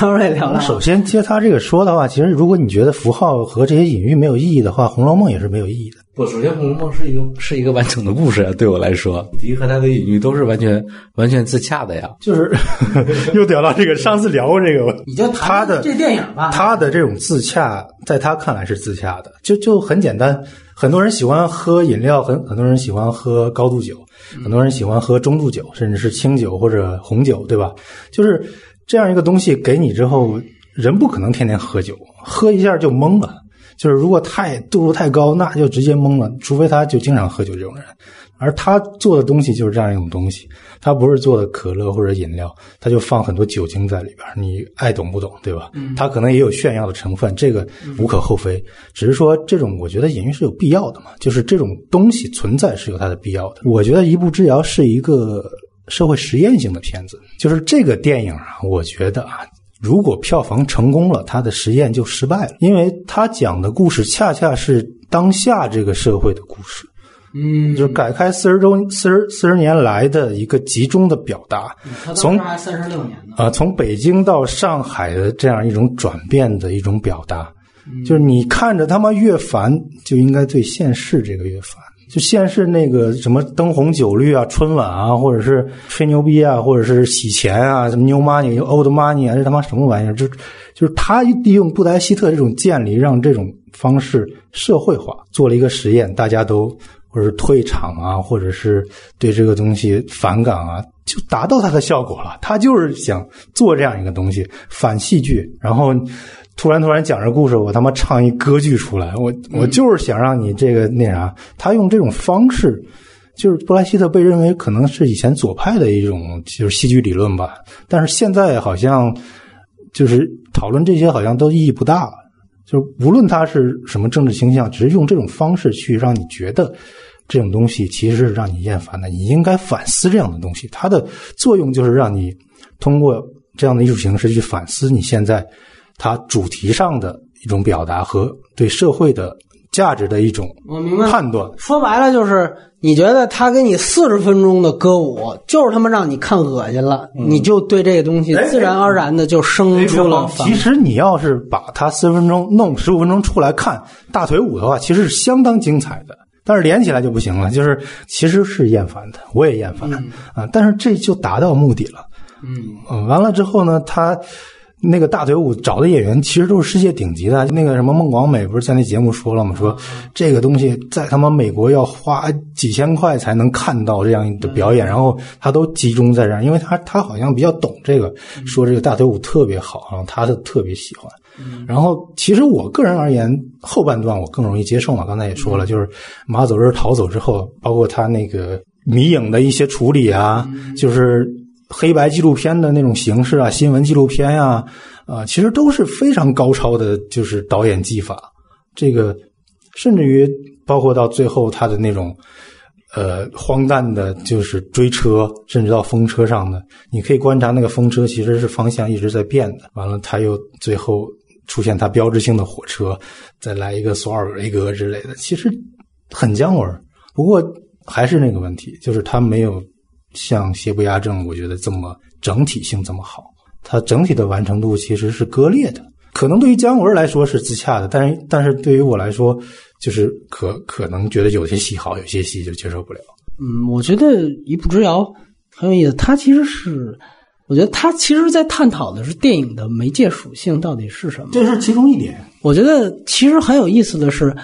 张瑞聊了，首先接他这个说的话，其实如果你觉得符号和这些隐喻没有意义的话，《红楼梦》也是没有意义的。不，首先《红楼梦》是一个是一个完整的故事啊，对我来说，迪和他的隐喻都是完全完全自洽的呀。就是 又聊到这个，上次聊过这个，你就他的这电影吧。他的这种自洽，在他看来是自洽的，就就很简单。很多人喜欢喝饮料，很很多人喜欢喝高度酒，很多人喜欢喝中度酒，甚至是清酒或者红酒，对吧？就是这样一个东西给你之后，人不可能天天喝酒，喝一下就懵了。就是如果太度数太高，那就直接懵了。除非他就经常喝酒这种人，而他做的东西就是这样一种东西。他不是做的可乐或者饮料，他就放很多酒精在里边，你爱懂不懂，对吧？他可能也有炫耀的成分，这个无可厚非。只是说这种，我觉得隐喻是有必要的嘛，就是这种东西存在是有它的必要的。我觉得《一步之遥》是一个社会实验性的片子，就是这个电影啊，我觉得啊。如果票房成功了，他的实验就失败了，因为他讲的故事恰恰是当下这个社会的故事，嗯，就是改开四十周四十四十年来的一个集中的表达，他从三十六年呢。啊、从北京到上海的这样一种转变的一种表达，就是你看着他妈越烦，就应该对现世这个越烦。就现世那个什么灯红酒绿啊、春晚啊，或者是吹牛逼啊，或者是洗钱啊，什么 new money、old money 啊，这他妈什么玩意儿？就就是他利用布莱希特这种建立，让这种方式社会化，做了一个实验，大家都或者是退场啊，或者是对这个东西反感啊，就达到他的效果了。他就是想做这样一个东西，反戏剧，然后突然突然讲着故事，我他妈唱一歌剧出来，我我就是想让你这个那啥。他用这种方式，就是布莱希特被认为可能是以前左派的一种就是戏剧理论吧，但是现在好像就是讨论这些好像都意义不大了。就是无论他是什么政治倾向，只是用这种方式去让你觉得这种东西其实是让你厌烦的，你应该反思这样的东西。它的作用就是让你通过这样的艺术形式去反思你现在它主题上的一种表达和对社会的价值的一种我明白判断。说白了就是，你觉得他给你四十分钟的歌舞，就是他妈让你看恶心了，你就对这个东西哎自然而然的就生出了反其实你要是把它四十分钟弄十五分钟出来看大腿舞的话，其实是相当精彩的。但是连起来就不行了，就是其实是厌烦的，我也厌烦、啊。但是这就达到目的了。嗯，完了之后呢，他那个大腿舞找的演员其实都是世界顶级的。那个什么孟广美不是在那节目说了吗？说这个东西在他妈美国要花几千块才能看到这样的表演，然后他都集中在这儿，因为他他好像比较懂这个，说这个大腿舞特别好，然后他是特别喜欢。然后，其实我个人而言，后半段我更容易接受嘛。刚才也说了，就是马走日逃走之后，包括他那个迷影的一些处理啊，就是黑白纪录片的那种形式啊，新闻纪录片呀、啊，其实都是非常高超的，就是导演技法。这个甚至于包括到最后他的那种。呃，荒诞的，就是追车，甚至到风车上的，你可以观察那个风车其实是方向一直在变的。完了，他又最后出现他标志性的火车，再来一个索尔维格之类的。其实很姜文。不过还是那个问题，就是他没有像《邪不压正》我觉得这么整体性这么好，它整体的完成度其实是割裂的。可能对于姜文来说是自洽的，但是但是对于我来说，就是可可能觉得有些戏好，有些戏就接受不了。嗯，我觉得《一步之遥》很有意思，它其实是，我觉得它其实在探讨的是电影的媒介属性到底是什么。这是其中一点。我觉得其实很有意思的是，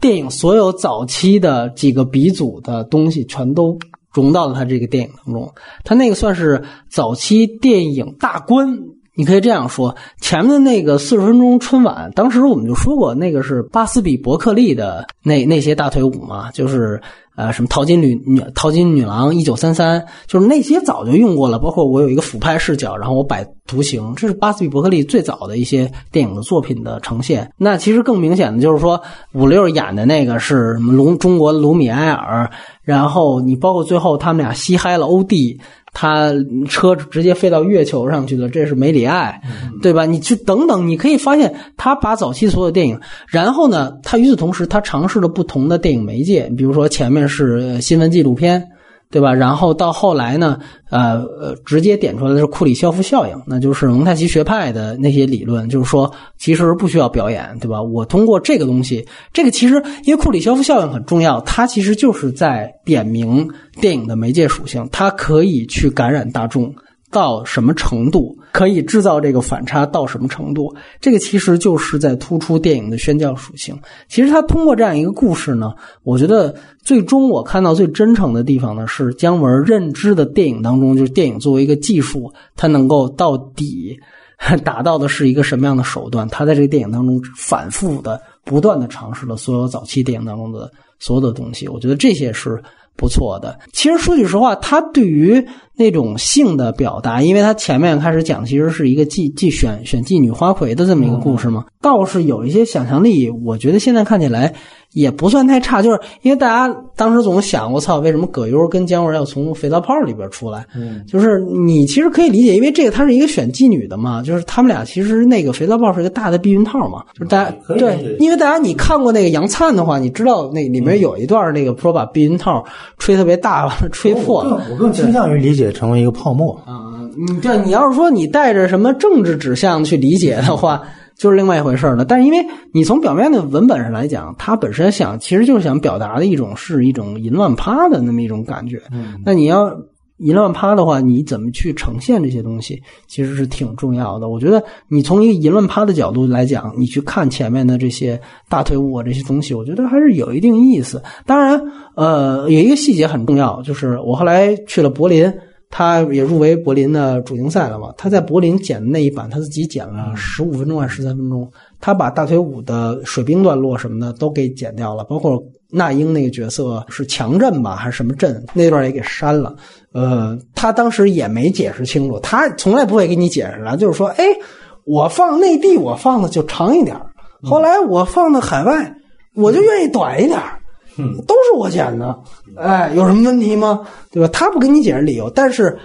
电影所有早期的几个鼻祖的东西全都融到了他这个电影当中。他那个算是早期电影大观。你可以这样说，前面的那个四十分钟春晚，当时我们就说过，那个是巴斯比伯克利的那那些大腿舞嘛，就是呃什么淘金女女淘金女郎一九三三，就是那些早就用过了。包括我有一个俯拍视角，然后我摆图形，这是巴斯比伯克利最早的一些电影的作品的呈现。那其实更明显的就是说，五六演的那个是什么卢中国卢米埃尔，然后你包括最后他们俩吸嗨了欧弟。他车直接飞到月球上去了，这是梅里爱，对吧？你去等等，你可以发现他把早期所有电影，然后呢，他与此同时，他尝试了不同的电影媒介，比如说前面是新闻纪录片。对吧？然后到后来呢，呃呃，直接点出来的是库里肖夫效应，那就是蒙太奇学派的那些理论，就是说其实不需要表演，对吧？我通过这个东西，这个其实因为库里肖夫效应很重要，它其实就是在点明电影的媒介属性，它可以去感染大众。到什么程度可以制造这个反差？到什么程度？这个其实就是在突出电影的宣教属性。其实他通过这样一个故事呢，我觉得最终我看到最真诚的地方呢，是姜文认知的电影当中，就是电影作为一个技术，它能够到底 达到的是一个什么样的手段？他在这个电影当中反复的、不断的尝试了所有早期电影当中的所有的东西。我觉得这些是。不错的，其实说句实话，他对于那种性的表达，因为他前面开始讲，其实是一个妓妓选选妓女花魁的这么一个故事嘛，倒是有一些想象力。我觉得现在看起来。也不算太差，就是因为大家当时总想，我操，为什么葛优跟姜文要从肥皂泡里边出来？嗯，就是你其实可以理解，因为这个它是一个选妓女的嘛，就是他们俩其实那个肥皂泡是一个大的避孕套嘛，就是大家对，因为大家你看过那个杨灿的话，你知道那里面有一段那个说把避孕套吹特别大，吹破了。我更倾向于理解成为一个泡沫啊，你对，你要是说你带着什么政治指向去理解的话。就是另外一回事了，但是因为你从表面的文本上来讲，它本身想其实就是想表达的一种是一种淫乱趴的那么一种感觉。嗯，那你要淫乱趴的话，你怎么去呈现这些东西，其实是挺重要的。我觉得你从一个淫乱趴的角度来讲，你去看前面的这些大腿舞啊这些东西，我觉得还是有一定意思。当然，呃，有一个细节很重要，就是我后来去了柏林。他也入围柏林的主竞赛了嘛？他在柏林剪的那一版，他自己剪了十五分钟还是十三分钟？他把大腿舞的水兵段落什么的都给剪掉了，包括那英那个角色是强震吧还是什么震那段也给删了。呃，他当时也没解释清楚，他从来不会给你解释了，就是说，哎，我放内地我放的就长一点，后来我放的海外我就愿意短一点。嗯，都是我剪的，哎，有什么问题吗？对吧？他不给你解释理由，但是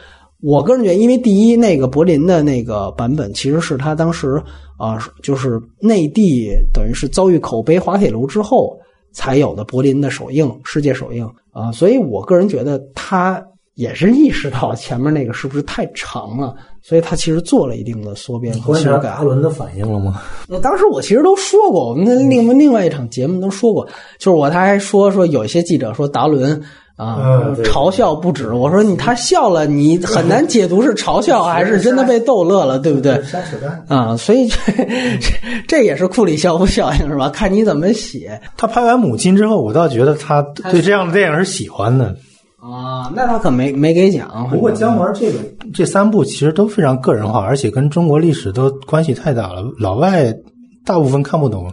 我个人觉得，因为第一，那个柏林的那个版本其实是他当时啊，就是内地等于是遭遇口碑滑铁卢之后才有的柏林的首映，世界首映啊，所以我个人觉得他也是意识到前面那个是不是太长了。所以他其实做了一定的缩编和修改。阿伦的反应了吗？那当时我其实都说过，我们的另另外一场节目都说过，就是我他还说说有一些记者说达伦啊嘲笑不止，我说你他笑了，你很难解读是嘲笑还是真的被逗乐了，对不对？瞎扯淡啊！所以这 这也是库里肖夫效应是吧？看你怎么写。他拍完母亲之后，我倒觉得他对这样的电影是喜欢的。啊，那他可没没给讲。不过姜文这个这三部其实都非常个人化，而且跟中国历史都关系太大了。老外大部分看不懂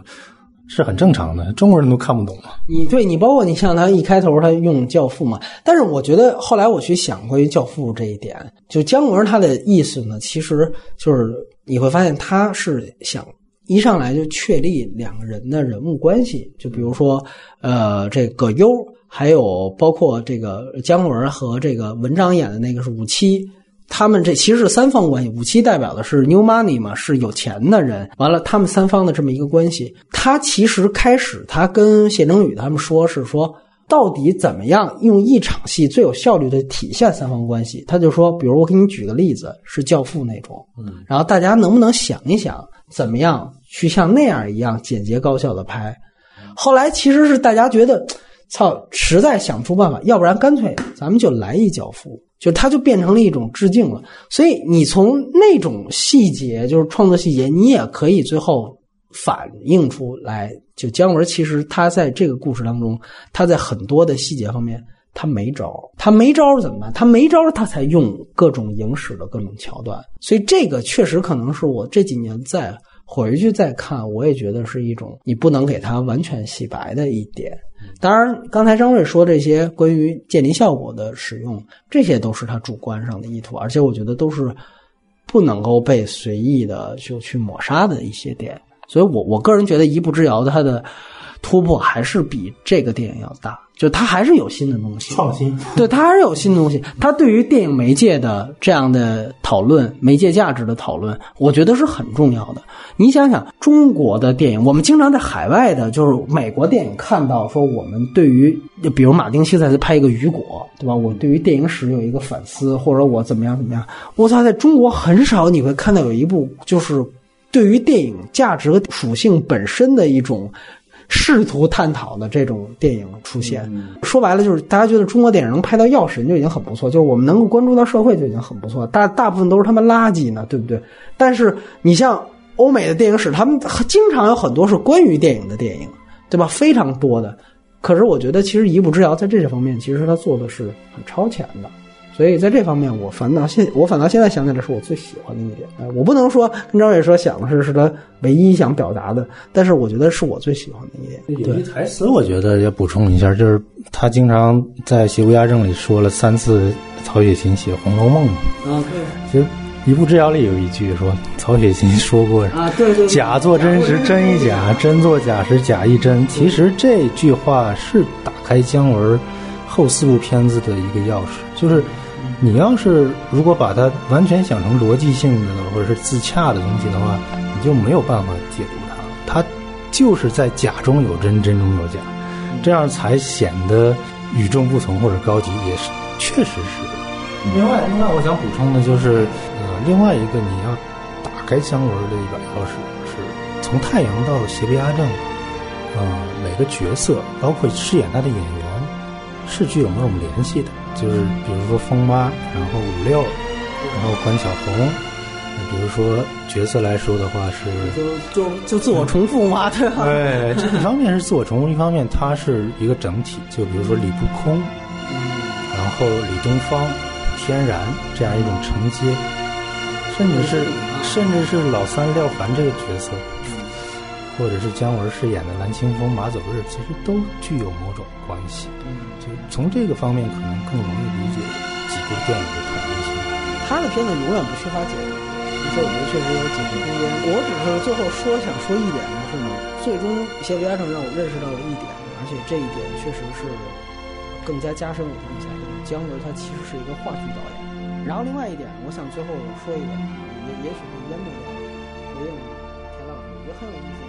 是很正常的，中国人都看不懂嘛。你对你包括你像他一开头他用《教父》嘛，但是我觉得后来我去想关于《教父》这一点，就姜文他的意思呢，其实就是你会发现他是想一上来就确立两个人的人物关系，就比如说呃这葛优。还有包括这个姜文和这个文章演的那个是五七，他们这其实是三方关系，五七代表的是 new money 嘛，是有钱的人。完了，他们三方的这么一个关系，他其实开始他跟谢征宇他们说是说，到底怎么样用一场戏最有效率的体现三方关系？他就说，比如我给你举个例子，是《教父》那种，嗯，然后大家能不能想一想，怎么样去像那样一样简洁高效的拍？后来其实是大家觉得，操，实在想不出办法，要不然干脆咱们就来一《教父》。就它就变成了一种致敬了，所以你从那种细节，就是创作细节，你也可以最后反映出来。就姜文其实他在这个故事当中，他在很多的细节方面他没招，他没招怎么办？他没招，他才用各种影史的各种桥段。所以这个确实可能是我这几年再回去再看，我也觉得是一种你不能给他完全洗白的一点。当然，刚才张瑞说这些关于渐离效果的使用，这些都是他主观上的意图，而且我觉得都是不能够被随意的就去抹杀的一些点。所以我我个人觉得，《一步之遥》它的突破还是比这个电影要大。就它还是有新的东西，创新，对它还是有新的东西。它对于电影媒介的这样的讨论，媒介价值的讨论，我觉得是很重要的。你想想，中国的电影，我们经常在海外的，就是美国电影看到说，我们对于，比如马丁·西塞斯拍一个《雨果》，对吧？我对于电影史有一个反思，或者我怎么样怎么样。我操，在中国很少你会看到有一部就是对于电影价值和属性本身的一种。试图探讨的这种电影出现，说白了就是大家觉得中国电影能拍到药神就已经很不错，就是我们能够关注到社会就已经很不错。大大部分都是他们垃圾呢，对不对？但是你像欧美的电影史，他们经常有很多是关于电影的电影，对吧？非常多的。可是我觉得，其实《一步之遥》在这些方面，其实他做的是很超前的。所以在这方面，我反倒现我反倒现在想起来是我最喜欢的一点。哎，我不能说跟张伟说想的是是他唯一想表达的，但是我觉得是我最喜欢的一点。有一台词，我觉得要补充一下，就是他经常在《邪不压正》里说了三次曹雪芹写《红楼梦》嘛。啊，对。其实《一步之遥》里有一句说，曹雪芹说过啊，对对。假作真时真亦假，真作假时假亦真。其实这句话是打开姜文后四部片子的一个钥匙，就是。你要是如果把它完全想成逻辑性的或者是自洽的东西的话，你就没有办法解读它。它就是在假中有真，真中有假，这样才显得与众不同或者高级，也是确实是。另外，另外我想补充的就是，呃，另外一个你要打开姜文的一把钥匙，是从太阳到邪不压正，呃，每个角色包括饰演他的演员是具有某种联系的。就是比如说风妈，然后五六，然后关晓红，比如说角色来说的话是，就就就自我重复嘛，对吧？对，这一方面是自我重复，一方面它是一个整体。就比如说李不空，然后李东方、天然这样一种承接，甚至是甚至是老三廖凡这个角色。或者是姜文饰演的蓝青风、马走日，其实都具有某种关系。从这个方面，可能更容易理解几部电影的统一性。他的片子永远不缺乏解读，而且我觉得确实有解读空间。我只是最后说想说一点的是呢，最终《邪不压正》让我认识到了一点，而且这一点确实是更加加深我的印象。姜文他其实是一个话剧导演。然后另外一点，我想最后说一点，也也许是烟幕的回应田老师，我觉得很有意思。